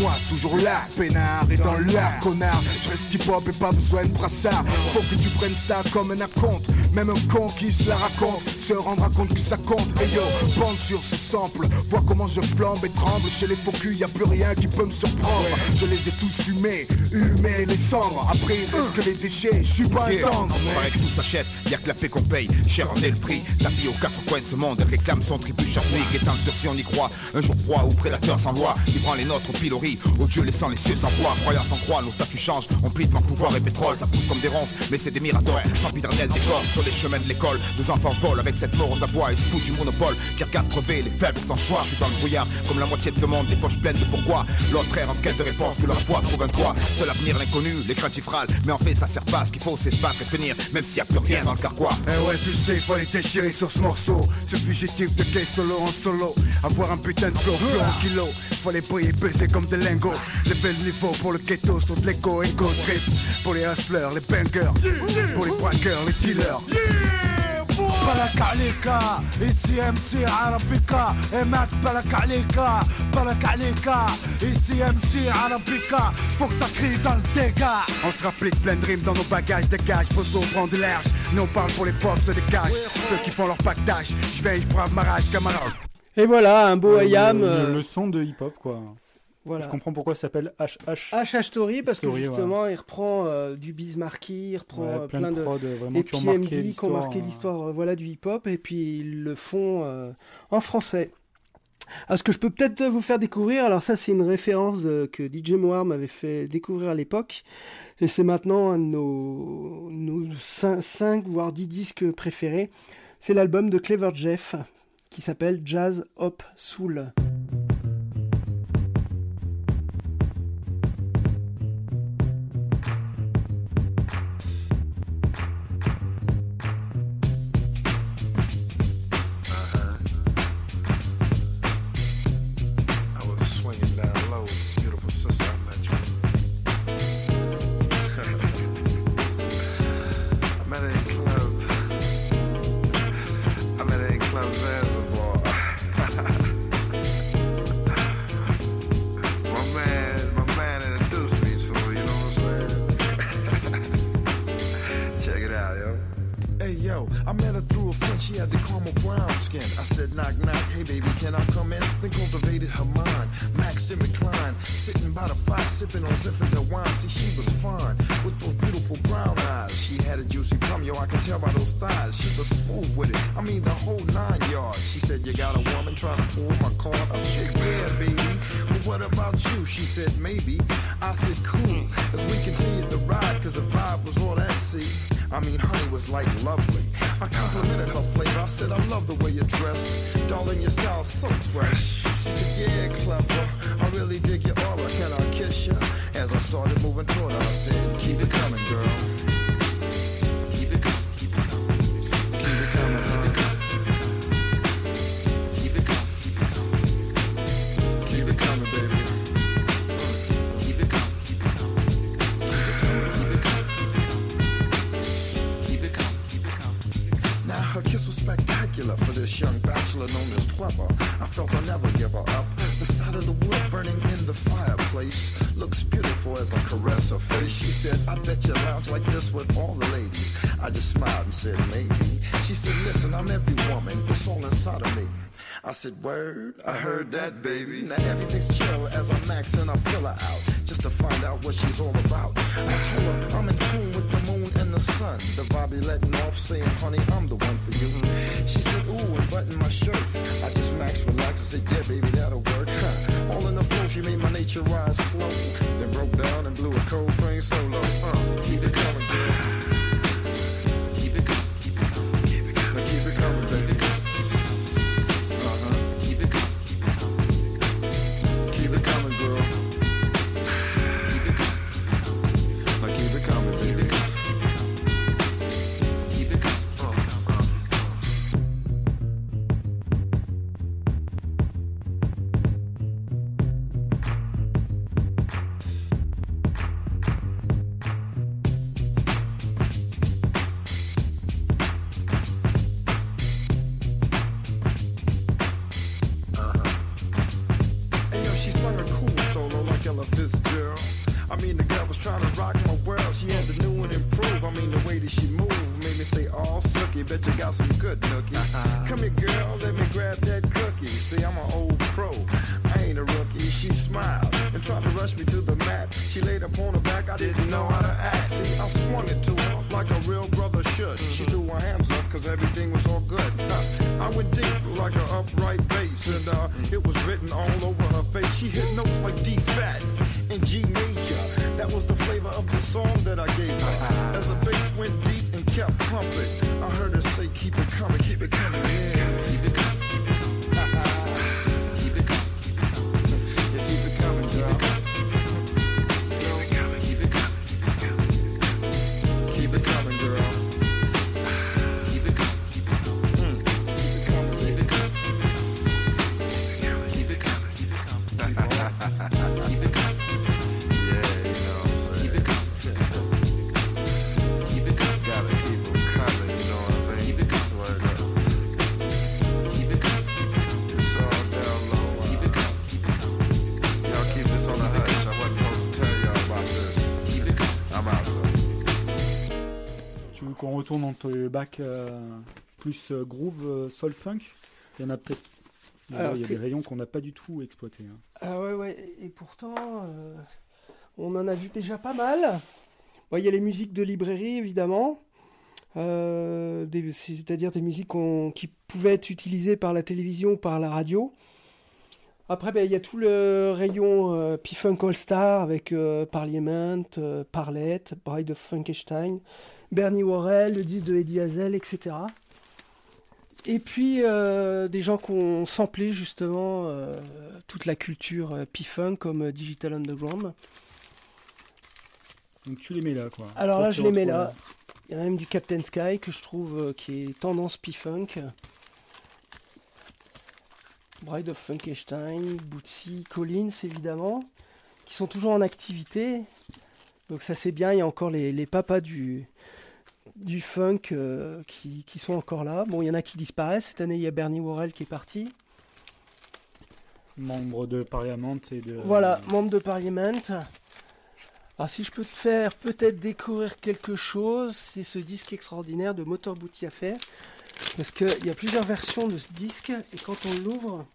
[SPEAKER 14] Moi, toujours là, peinard et dans l'art, connard. Je reste hip-hop et pas besoin de brassard. Faut que tu prennes ça comme un acompte. Même un con qui se la raconte se rendra compte que ça compte. Et yo, bande sur ce sample. Vois comment je flambe et tremble. Chez les faux culs, y a plus rien qui peut me surprendre. Je les ai tous fumés, humés les cendres. Après, il reste que les déchets. Je suis pas un tendre? mais-
[SPEAKER 16] Paraît que tout s'achète, y'a que la paix qu'on paye, cher en est le prix. Tapis aux quatre coins de ce monde, réclame son tribut charmé, étant sûr si on y croit. Un jour proie ou prédateur sans loi, livrant les nôtres au pilori, au Dieu laissant les cieux sans foi. Croyant sans croix, nos statuts changent, on plie devant pouvoir et pétrole, ça pousse comme des ronces, mais c'est des miradors. Sans pidernel décor sur les chemins de l'école, deux enfants volent avec cette mort aux abois et se foutent du monopole. Qui regarde crever les faibles sans choix, je suis dans le brouillard, comme la moitié de ce monde, les poches pleines de pourquoi. L'autre est en quête de réponse, que leur foi trouve un toit. Seul avenir l'inconnu, les râlent, mais en fait ça sert pas, ce qu'il faut c'est se battre et tenir, même s'il y a plus rien dans le carquois.
[SPEAKER 14] Eh ouais, tu sais, déchirer sur ce morceau. Ce fugitif de gay solo en solo. Avoir un putain de flow, flow en kilo. Fallait briller, peser comme des lingots. Lever le niveau pour le ghetto, sur l'écho, égo trip. Pour les hustlers, les bangers. Pour les braqueurs, les dealers. بالك عليك سي ام سي عربيكا مات بالك عليك بالك عليك سي ام سي عربيكا faut que ça crie dans le dégât On se rapplique plein de rimes dans nos bagages Dégage, poseau, prend de large Nous on parle pour les forces des cages Ceux qui font leur pactage Je veille, je brave ma rage, camarade
[SPEAKER 4] Et voilà, un beau
[SPEAKER 3] Le-
[SPEAKER 4] IAM.
[SPEAKER 3] le,
[SPEAKER 4] euh,
[SPEAKER 3] le son de hip-hop quoi.
[SPEAKER 4] Voilà.
[SPEAKER 3] Je comprends pourquoi ça s'appelle HH.
[SPEAKER 4] HH Story parce
[SPEAKER 3] Story,
[SPEAKER 4] que justement il reprend euh, du Bismarcky, il reprend
[SPEAKER 3] Ouais,
[SPEAKER 4] euh,
[SPEAKER 3] plein
[SPEAKER 4] plein,
[SPEAKER 3] de prods, euh, vraiment
[SPEAKER 4] et
[SPEAKER 3] qui ont marqué l'histoire,
[SPEAKER 4] marqué l'histoire euh, voilà du hip-hop et puis ils le font euh, en français. Alors ce que je peux peut-être vous faire découvrir, alors ça c'est une référence que DJ Moore m'avait fait découvrir à l'époque et c'est maintenant un de nos, nos 5, voire 10 disques préférés. C'est l'album de Clever Jeff qui s'appelle Jazz Hop Soul.
[SPEAKER 17] Had the caramel brown skin. I said, knock, knock, hey baby, can I come in? Then cultivated her mind, maxed and reclined, sitting by the fire, sipping on Zinfandel wine. See, she was fine, with those beautiful brown eyes. She had a juicy plum, yo, I can tell by those thighs. She was smooth with it, I mean the whole nine yards. She said, you got a woman trying to pull my card? I said, yeah, baby, but what about you? She said, maybe. I said, cool, as we continued the ride, cause the vibe was all that, see. I mean, honey was like lovely. I complimented her flavor. I said, I love the way you dress. Darling, your style's so fresh. She said, yeah, clever. I really dig your aura. Can I kiss you? As I started moving toward her, I said, keep it coming, girl. Said, maybe. She said, listen, I'm every woman. It's all inside of me. I said, word, I heard that, baby. Now everything's chill as I max and I fill her out. Just to find out what she's all about. I told her I'm in tune with the moon and the sun. The be letting off saying, honey, I'm the one for you. She said, ooh, and button my shirt. I just max relaxed and said, yeah, baby, that'll work. Huh. All in the flow, she made my nature rise slow. Then broke down and blew a cold train solo. Uh, keep it coming, girl.
[SPEAKER 3] Dans tes bacs euh, plus euh, groove, euh, soul funk Il y en a peut-être il y a
[SPEAKER 4] que-
[SPEAKER 3] des rayons qu'on n'a pas du tout exploités. hein.
[SPEAKER 4] Ah ouais, ouais, et pourtant, euh, on en a vu déjà pas mal. Bon, Il y a les musiques de librairie, évidemment, euh, c'est-à-dire des musiques qui pouvaient être utilisées par la télévision ou par la radio. Après, ben, il y a tout le rayon euh, P-Funk All-Star avec euh, Parliament, euh, Parlette, Bride of Frankenstein, Bernie Worrell, le disque de Eddie Hazel, etc. Et puis euh, des gens qui ont samplé justement euh, toute la culture euh, P-Funk comme Digital Underground.
[SPEAKER 3] Donc tu les mets là, quoi.
[SPEAKER 4] Alors là, je les mets là. Il y en a même du Captain Sky que je trouve qui est tendance P-Funk. Bride of Frankenstein, Bootsy, Collins évidemment, qui sont toujours en activité. Donc ça c'est bien, il y a encore les, les papas du, du funk euh, qui, qui sont encore là. Bon, il y en a qui disparaissent. Cette année, il y a Bernie Worrell qui est parti.
[SPEAKER 3] Membre de Parliament et de.
[SPEAKER 4] Voilà, membre de Parliament. Alors si je peux te faire peut-être découvrir quelque chose, c'est ce disque extraordinaire de Motor Booty Affair. Parce qu'il y a plusieurs versions de ce disque, et quand on l'ouvre,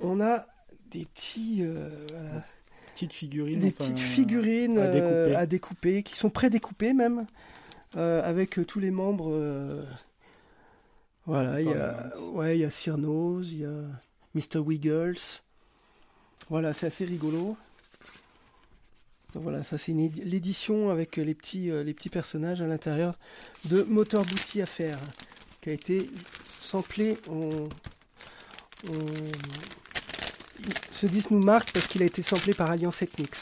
[SPEAKER 4] on a des petits... euh, voilà,
[SPEAKER 3] Petites figurines.
[SPEAKER 4] des
[SPEAKER 3] enfin,
[SPEAKER 4] petites figurines
[SPEAKER 3] à
[SPEAKER 4] euh,
[SPEAKER 3] découper.
[SPEAKER 4] à découper, qui sont prédécoupées même, avec euh, tous les membres. euh, voilà, il y a, ouais, il y a Cyrnose, il y a Mr. Wiggles. Voilà, c'est assez rigolo. Donc voilà, ça c'est l'édition avec euh, les petits, euh, les petits personnages à l'intérieur de Motor Booty Affair, qui a été samplé. On, on- ce disque nous marque parce qu'il a été samplé par Alliance Ethnics.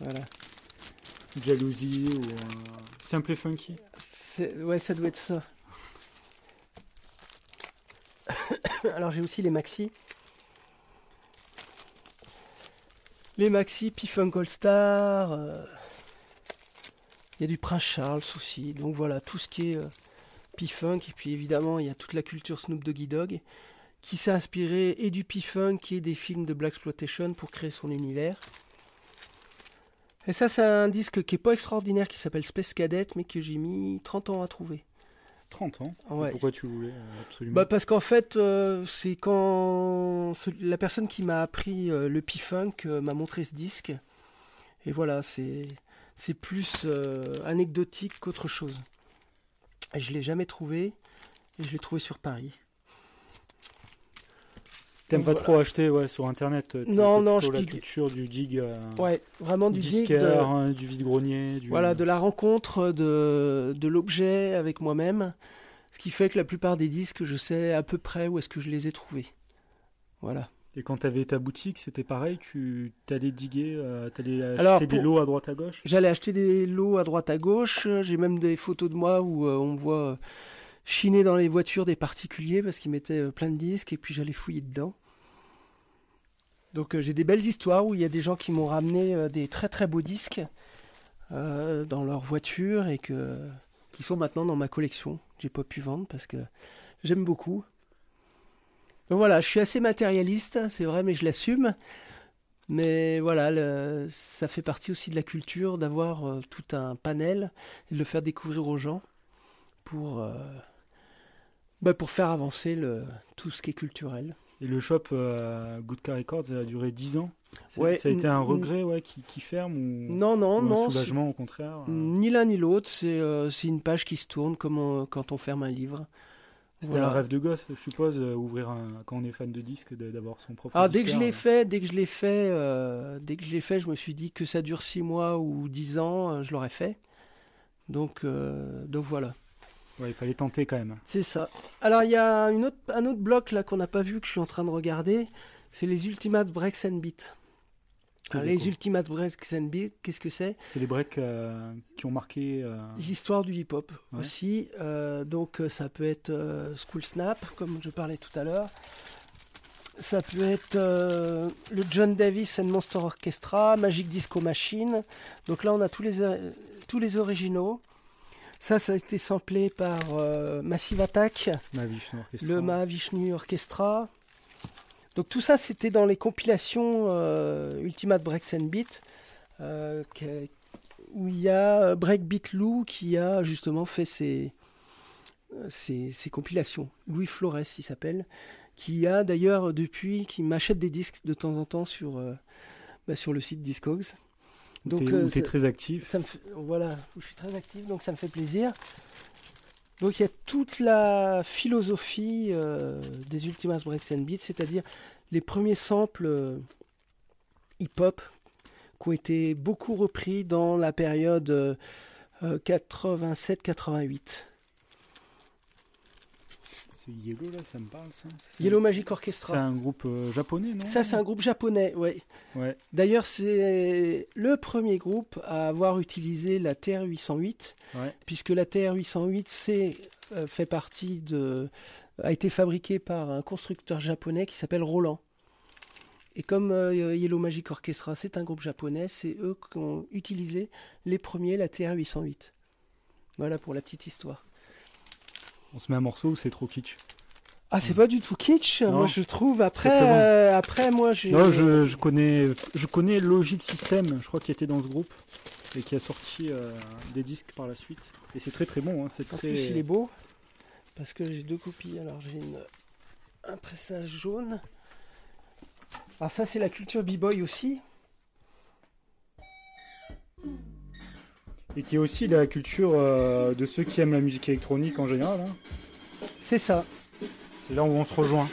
[SPEAKER 4] Voilà.
[SPEAKER 3] Jalousie ou. euh, Simple et funky.
[SPEAKER 4] Ouais, ça doit être ça. Alors j'ai aussi les maxi. Les maxi, P-Funk All Star. euh, Il y a du Prince Charles aussi. Donc voilà, tout ce qui est euh, P-Funk. Et puis évidemment, il y a toute la culture Snoop Doggy Dogg qui s'est inspiré et du P-Funk et des films de Black Exploitation pour créer son univers. Et ça, c'est un disque qui est pas extraordinaire, qui s'appelle Space Cadet, mais que j'ai mis 30 ans à trouver.
[SPEAKER 3] 30 ans?
[SPEAKER 4] Ouais.
[SPEAKER 3] Pourquoi tu voulais euh, absolument?
[SPEAKER 4] Bah parce qu'en fait, euh, c'est quand la personne qui m'a appris euh, le P-Funk euh, m'a montré ce disque. Et voilà, c'est c'est plus anecdotique qu'autre chose. Et je l'ai jamais trouvé, et je l'ai trouvé sur Paris.
[SPEAKER 3] T'aimes pas
[SPEAKER 4] voilà.
[SPEAKER 3] trop acheter ouais, sur internet
[SPEAKER 4] Non, non, je
[SPEAKER 3] la
[SPEAKER 4] dig.
[SPEAKER 3] culture du dig. euh,
[SPEAKER 4] Ouais, vraiment du dig,
[SPEAKER 3] disquaire,
[SPEAKER 4] de-
[SPEAKER 3] hein, du vide-grenier. Du...
[SPEAKER 4] Voilà, de la rencontre de, de l'objet avec moi-même. Ce qui fait que la plupart des disques, je sais à peu près où est-ce que je les ai trouvés. Voilà.
[SPEAKER 3] Et quand t'avais ta boutique, c'était pareil, tu t'allais diguer, euh, t'allais acheter
[SPEAKER 4] Alors,
[SPEAKER 3] des lots à droite à gauche?
[SPEAKER 4] J'allais acheter des lots à droite à gauche. J'ai même des photos de moi où euh, on me voit euh, chiner dans les voitures des particuliers parce qu'ils mettaient euh, plein de disques et puis j'allais fouiller dedans. Donc euh, j'ai des belles histoires où il y a des gens qui m'ont ramené euh, des très très beaux disques dans leur voiture et que qui sont maintenant dans ma collection. J'ai pas pu vendre parce que j'aime beaucoup. Donc voilà, je suis assez matérialiste, c'est vrai, mais je l'assume. Mais voilà, ça fait partie aussi de la culture d'avoir tout un panel et de le faire découvrir aux gens pour, bah, pour faire avancer le, tout ce qui est culturel.
[SPEAKER 3] Et le shop euh, Good Car Records, ça a duré 10 ans.
[SPEAKER 4] Ouais,
[SPEAKER 3] ça a été un regret ouais, qui, qui ferme ou,
[SPEAKER 4] Non, non,
[SPEAKER 3] ou
[SPEAKER 4] non.
[SPEAKER 3] un soulagement au contraire euh,
[SPEAKER 4] Ni l'un ni l'autre, c'est euh, c'est une page qui se tourne comme on- quand on ferme un livre.
[SPEAKER 3] C'était
[SPEAKER 4] Voilà.
[SPEAKER 3] un rêve de gosse, je suppose, euh, ouvrir un, quand on est fan de disques, de- d'avoir son propre
[SPEAKER 4] Ah, dès que je l'ai fait, dès que je l'ai fait, dès que je l'ai fait, je me suis dit que ça dure 6 mois ou 10 ans, je l'aurais fait. Donc, donc voilà.
[SPEAKER 3] Ouais, il fallait tenter quand même.
[SPEAKER 4] C'est ça. Alors il y a une autre, un autre bloc là qu'on n'a pas vu que je suis en train de regarder, c'est les Ultimate Breaks and Beats. Alors, les
[SPEAKER 3] cool.
[SPEAKER 4] Ultimate Breaks and Beats, qu'est-ce que c'est?
[SPEAKER 3] C'est les breaks euh, qui ont marqué. euh,
[SPEAKER 4] L'histoire du hip-hop
[SPEAKER 3] Ouais.
[SPEAKER 4] aussi. Euh, donc ça peut être School Snap, comme je parlais tout à l'heure. Ça peut être le John Davis and Monster Orchestra, Magic Disco Machine. Donc là on a tous les, tous les originaux. Ça, ça a été samplé par euh, Massive Attack,
[SPEAKER 3] Mahavishnu
[SPEAKER 4] le Mahavishnu Orchestra. Donc tout ça, c'était dans les compilations euh, Ultimate Breaks and Beat, euh, où il y a Breakbeat Lou qui a justement fait ses, ses, ses compilations. Louis Flores, il s'appelle, qui a d'ailleurs depuis, qui m'achète des disques de temps en temps sur, bah, sur le site Discogs.
[SPEAKER 3] Où t'es
[SPEAKER 4] ça-
[SPEAKER 3] très actif.
[SPEAKER 4] ça me fait- voilà, je suis très actif, donc ça me fait plaisir. Donc il y a toute la philosophie euh, des Ultimas Breaks and Beats, c'est-à-dire les premiers samples euh, hip-hop qui ont été beaucoup repris dans la période euh, euh, 87-88.
[SPEAKER 3] Yellow là, ça me parle ça. C'est-
[SPEAKER 4] Yellow Magic Orchestra.
[SPEAKER 3] C'est un groupe euh, japonais, non?
[SPEAKER 4] Ça, c'est un groupe japonais, ouais.
[SPEAKER 3] Ouais.
[SPEAKER 4] D'ailleurs, c'est le premier groupe à avoir utilisé la TR-808,
[SPEAKER 3] Ouais.
[SPEAKER 4] puisque la TR-808 c'est, euh, fait partie de, a été fabriquée par un constructeur japonais qui s'appelle Roland. Et comme euh, Yellow Magic Orchestra, c'est un groupe japonais, c'est eux qui ont utilisé les premiers la TR-808. Voilà pour la petite histoire.
[SPEAKER 3] On se met un morceau ou c'est trop kitsch
[SPEAKER 4] Ah, c'est pas du tout kitsch,
[SPEAKER 3] Non.
[SPEAKER 4] moi je trouve. Après,
[SPEAKER 3] bon.
[SPEAKER 4] euh, après moi j'ai.
[SPEAKER 3] Non, je, je connais, je connais Logic System, je crois qu'il était dans ce groupe et qui a sorti euh, des disques par la suite. Et c'est très très bon. Hein, c'est très.
[SPEAKER 4] plus, il est beau. Parce que j'ai deux copies. Alors, j'ai une... un pressage jaune. Alors, ça, c'est la culture b-boy aussi.
[SPEAKER 3] Et qui est aussi la culture euh, de ceux qui aiment la musique électronique en général. hein.
[SPEAKER 4] C'est ça.
[SPEAKER 3] C'est là où on se rejoint.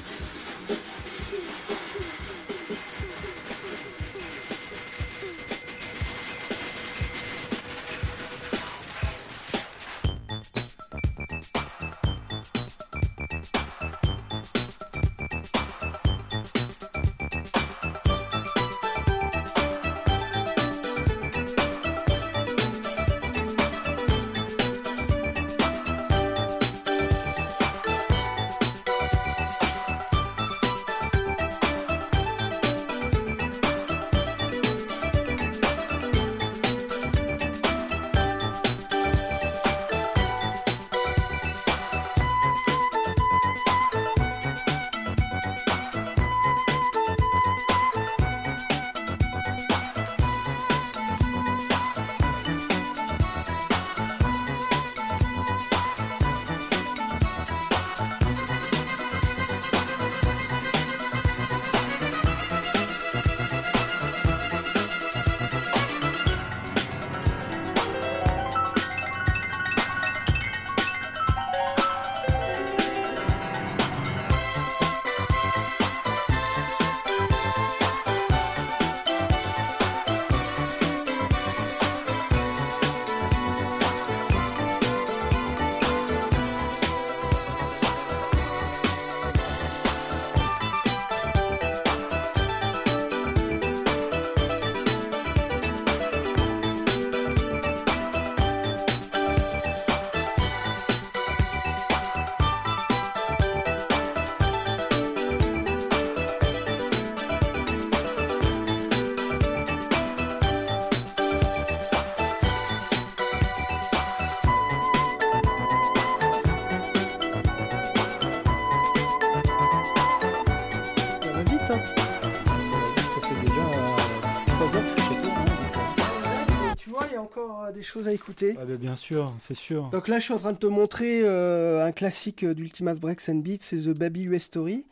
[SPEAKER 4] Choses à écouter.
[SPEAKER 3] Ah, bien sûr, c'est sûr.
[SPEAKER 4] Donc là, je suis en train de te montrer euh, un classique d'Ultimate Breaks and Beats, c'est The Baby US Story.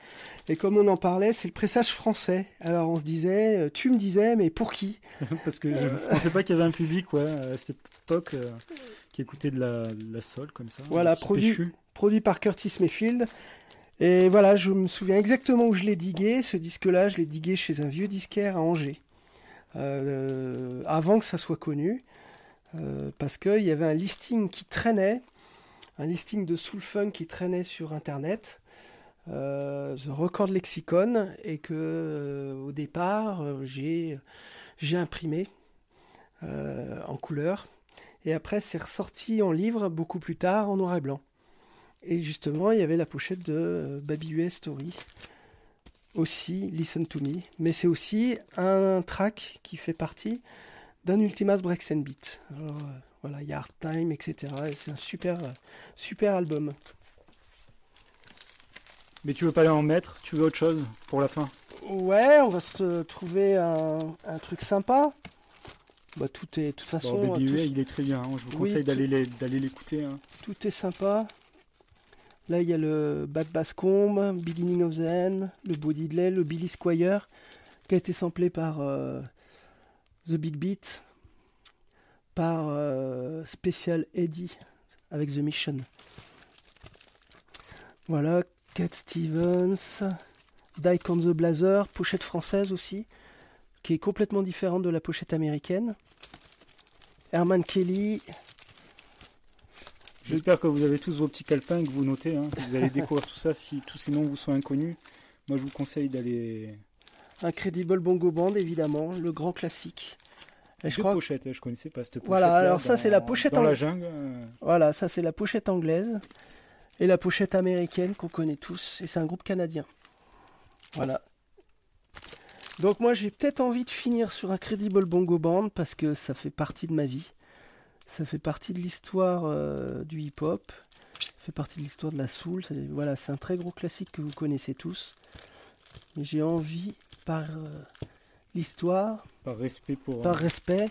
[SPEAKER 4] Et comme on en parlait, c'est le pressage français. Alors on se disait, euh, tu me disais, mais pour qui?
[SPEAKER 3] Parce que je pensais pas qu'il y avait un public ouais, à cette époque euh, qui écoutait de la, de la soul comme ça.
[SPEAKER 4] Voilà, produit,
[SPEAKER 3] péchu.
[SPEAKER 4] produit par Curtis Mayfield. Et voilà, je me souviens exactement où je l'ai digué. Ce disque-là, je l'ai digué chez un vieux disquaire à Angers. Euh, avant que ça soit connu. Euh, parce qu'il y avait un listing qui traînait. Un listing de soul funk qui traînait sur Internet. euh, The Record Lexicon. Et que euh, au départ, j'ai j'ai imprimé en couleur. Et après, c'est ressorti en livre beaucoup plus tard en noir et blanc. Et justement, il y avait la pochette de Baby US Story. Aussi, Listen to Me. Mais c'est aussi un track qui fait partie d'un Ultimas Breaks and Beat. Alors, euh, voilà, il y a Hard Time, etc. Et c'est un super, euh, super album.
[SPEAKER 3] Mais tu veux pas en mettre? Tu veux autre chose pour la fin?
[SPEAKER 4] Ouais, on va se trouver un, un truc sympa. Bah, tout est, de toute façon.
[SPEAKER 3] Bon, Baby
[SPEAKER 4] tout,
[SPEAKER 3] UA, il est très bien. hein. Je vous
[SPEAKER 4] Oui,
[SPEAKER 3] conseille d'aller l'écouter. hein.
[SPEAKER 4] tout est sympa. Là, il y a le Bad Bascombe, Beginning of the End, le Bo Diddley, le Billy Squire, qui a été samplé par euh, The Big Beat, par euh, Special Eddie avec The Mission. Voilà, Cat Stevens, Dyke on the Blazer, pochette française aussi, qui est complètement différente de la pochette américaine. Herman Kelly,
[SPEAKER 3] J'espère que vous avez tous vos petits calepins et que vous notez. hein, que vous allez découvrir tout ça si tous ces noms vous sont inconnus. Moi, je vous conseille d'aller.
[SPEAKER 4] Incredible Bongo Band évidemment, le grand classique. Et
[SPEAKER 3] Je pochette, je connaissais pas cette pochette.
[SPEAKER 4] Voilà, alors ça c'est la pochette
[SPEAKER 3] dans la jungle. euh,
[SPEAKER 4] Voilà, ça c'est la pochette anglaise et la pochette américaine qu'on connaît tous et c'est un groupe canadien. Voilà. Donc moi j'ai peut-être envie de finir sur Incredible Bongo Band parce que ça fait partie de ma vie. Ça fait partie de l'histoire euh, du hip-hop. Ça fait partie de l'histoire de la soul. Voilà, c'est un très gros classique que vous connaissez tous. Mais j'ai envie par euh, l'histoire
[SPEAKER 3] Par respect pour.
[SPEAKER 4] par respect.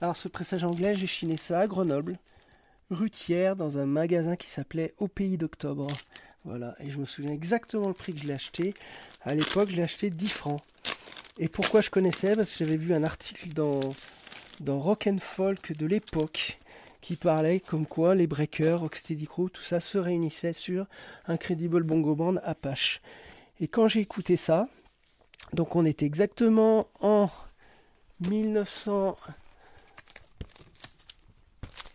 [SPEAKER 4] Alors, ce pressage anglais, j'ai chiné ça à Grenoble, rue Thiers, dans un magasin qui s'appelait Au Pays d'Octobre. Voilà, et je me souviens exactement le prix que je l'ai acheté. À l'époque, je l'ai acheté 10 francs. Et pourquoi je connaissais? Parce que j'avais vu un article dans, dans Rock and Folk de l'époque qui parlait comme quoi les Breakers, Rocksteady Crew, tout ça se réunissait sur Incredible Bongo Band Apache. Et quand j'ai écouté ça, donc on était exactement en 1900.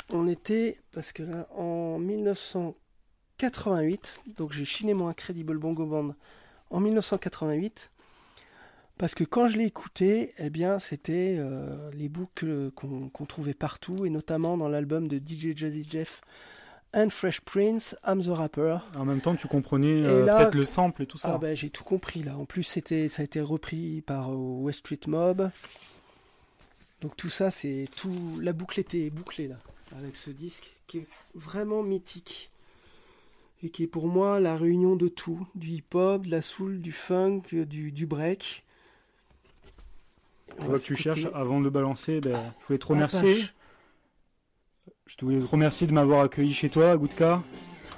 [SPEAKER 4] On était, parce que là, en 1988, donc j'ai chiné mon Incredible Bongo Band en 1988, parce que quand je l'ai écouté, eh bien, c'était euh, les boucles qu'on qu'on trouvait partout, et notamment dans l'album de DJ Jazzy Jeff and Fresh Prince, I'm the Rapper.
[SPEAKER 3] En même temps, tu comprenais euh, peut-être le sample et tout ça.
[SPEAKER 4] Ah ben j'ai tout compris là. En plus c'était ça a été repris par euh, West Street Mob. Donc tout ça c'est tout la boucle était bouclée là avec ce disque qui est vraiment mythique et qui est pour moi la réunion de tout, du hip-hop, de la soul, du funk, du, du break.
[SPEAKER 3] Je vois que tu cherches avant de le balancer. Ben, je voulais te remercier. Je te voulais te remercier de m'avoir accueilli chez toi, Goudka.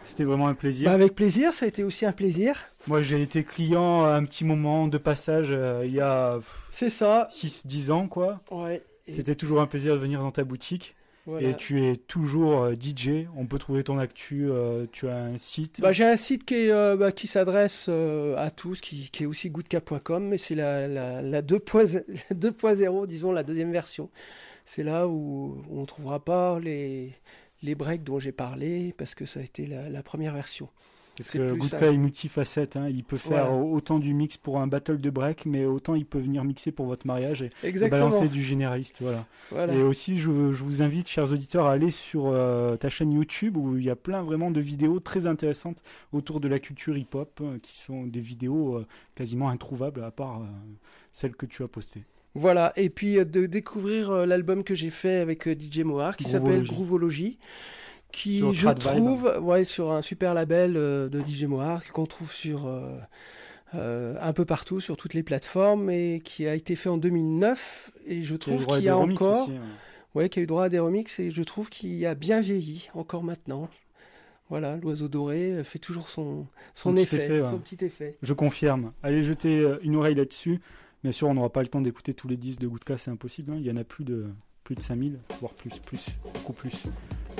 [SPEAKER 3] C'était vraiment un plaisir.
[SPEAKER 4] Bah, avec plaisir, ça a été aussi un plaisir.
[SPEAKER 3] Moi, j'ai été client à un petit moment de passage euh, il y a
[SPEAKER 4] C'est ça.
[SPEAKER 3] 6-10 ans, quoi.
[SPEAKER 4] Ouais. Et-
[SPEAKER 3] C'était toujours un plaisir de venir dans ta boutique.
[SPEAKER 4] Voilà.
[SPEAKER 3] Et tu es toujours euh, DJ. On peut trouver ton actu. euh, tu as un site.
[SPEAKER 4] Bah, j'ai un site qui, est, euh, bah, qui s'adresse euh, à tous, qui, qui est aussi goodka.com, mais c'est la, la, la 2.0, 2.0, disons la deuxième version. C'est là où on ne trouvera pas les, les breaks dont j'ai parlé, parce que ça a été la, la première version.
[SPEAKER 3] Parce que
[SPEAKER 4] simple.
[SPEAKER 3] est multifacette. hein. Il peut faire
[SPEAKER 4] Voilà.
[SPEAKER 3] autant du mix pour un battle de break, mais autant il peut venir mixer pour votre mariage et, et balancer du généraliste. Voilà.
[SPEAKER 4] Voilà.
[SPEAKER 3] Et aussi, je, je vous invite, chers auditeurs, à aller sur euh, ta chaîne YouTube où il y a plein vraiment de vidéos très intéressantes autour de la culture hip-hop, euh, qui sont des vidéos euh, quasiment introuvables à part euh, celles que tu as postées.
[SPEAKER 4] Voilà, et puis euh, de découvrir euh, l'album que j'ai fait avec euh, DJ Mohar, qui s'appelle
[SPEAKER 3] Groovology.
[SPEAKER 4] Qui
[SPEAKER 3] Sur
[SPEAKER 4] je
[SPEAKER 3] Vibe.
[SPEAKER 4] trouve, ouais, sur un super label euh, de DJ Mohar, qu'on trouve sur euh, euh, un peu partout, sur toutes les plateformes, et qui a été fait en 2009, et je trouve qu'il y a encore,
[SPEAKER 3] aussi,
[SPEAKER 4] ouais, qui a eu droit à des remixes, et je trouve qu'il a bien vieilli encore maintenant. Voilà, l'oiseau doré fait toujours son, son, effet,
[SPEAKER 3] effet, ouais.
[SPEAKER 4] son petit effet.
[SPEAKER 3] Je confirme. Allez jeter une oreille là-dessus. Bien sûr, on n'aura pas le temps d'écouter tous les disques de Goudka, c'est impossible. hein. Il y en a plus de, plus de 5000, voire plus, plus, beaucoup plus.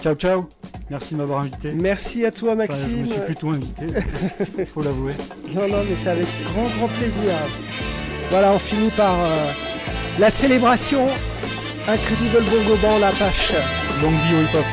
[SPEAKER 3] Ciao, ciao. Merci de m'avoir invité.
[SPEAKER 4] Merci à toi,
[SPEAKER 3] Enfin,
[SPEAKER 4] Maxime.
[SPEAKER 3] je me suis plutôt invité, faut l'avouer.
[SPEAKER 4] Non, non, mais c'est avec grand, grand plaisir. Voilà, on finit par euh, la célébration. Incredible Bongo Band, la pâche.
[SPEAKER 3] Longue vie au hip-hop.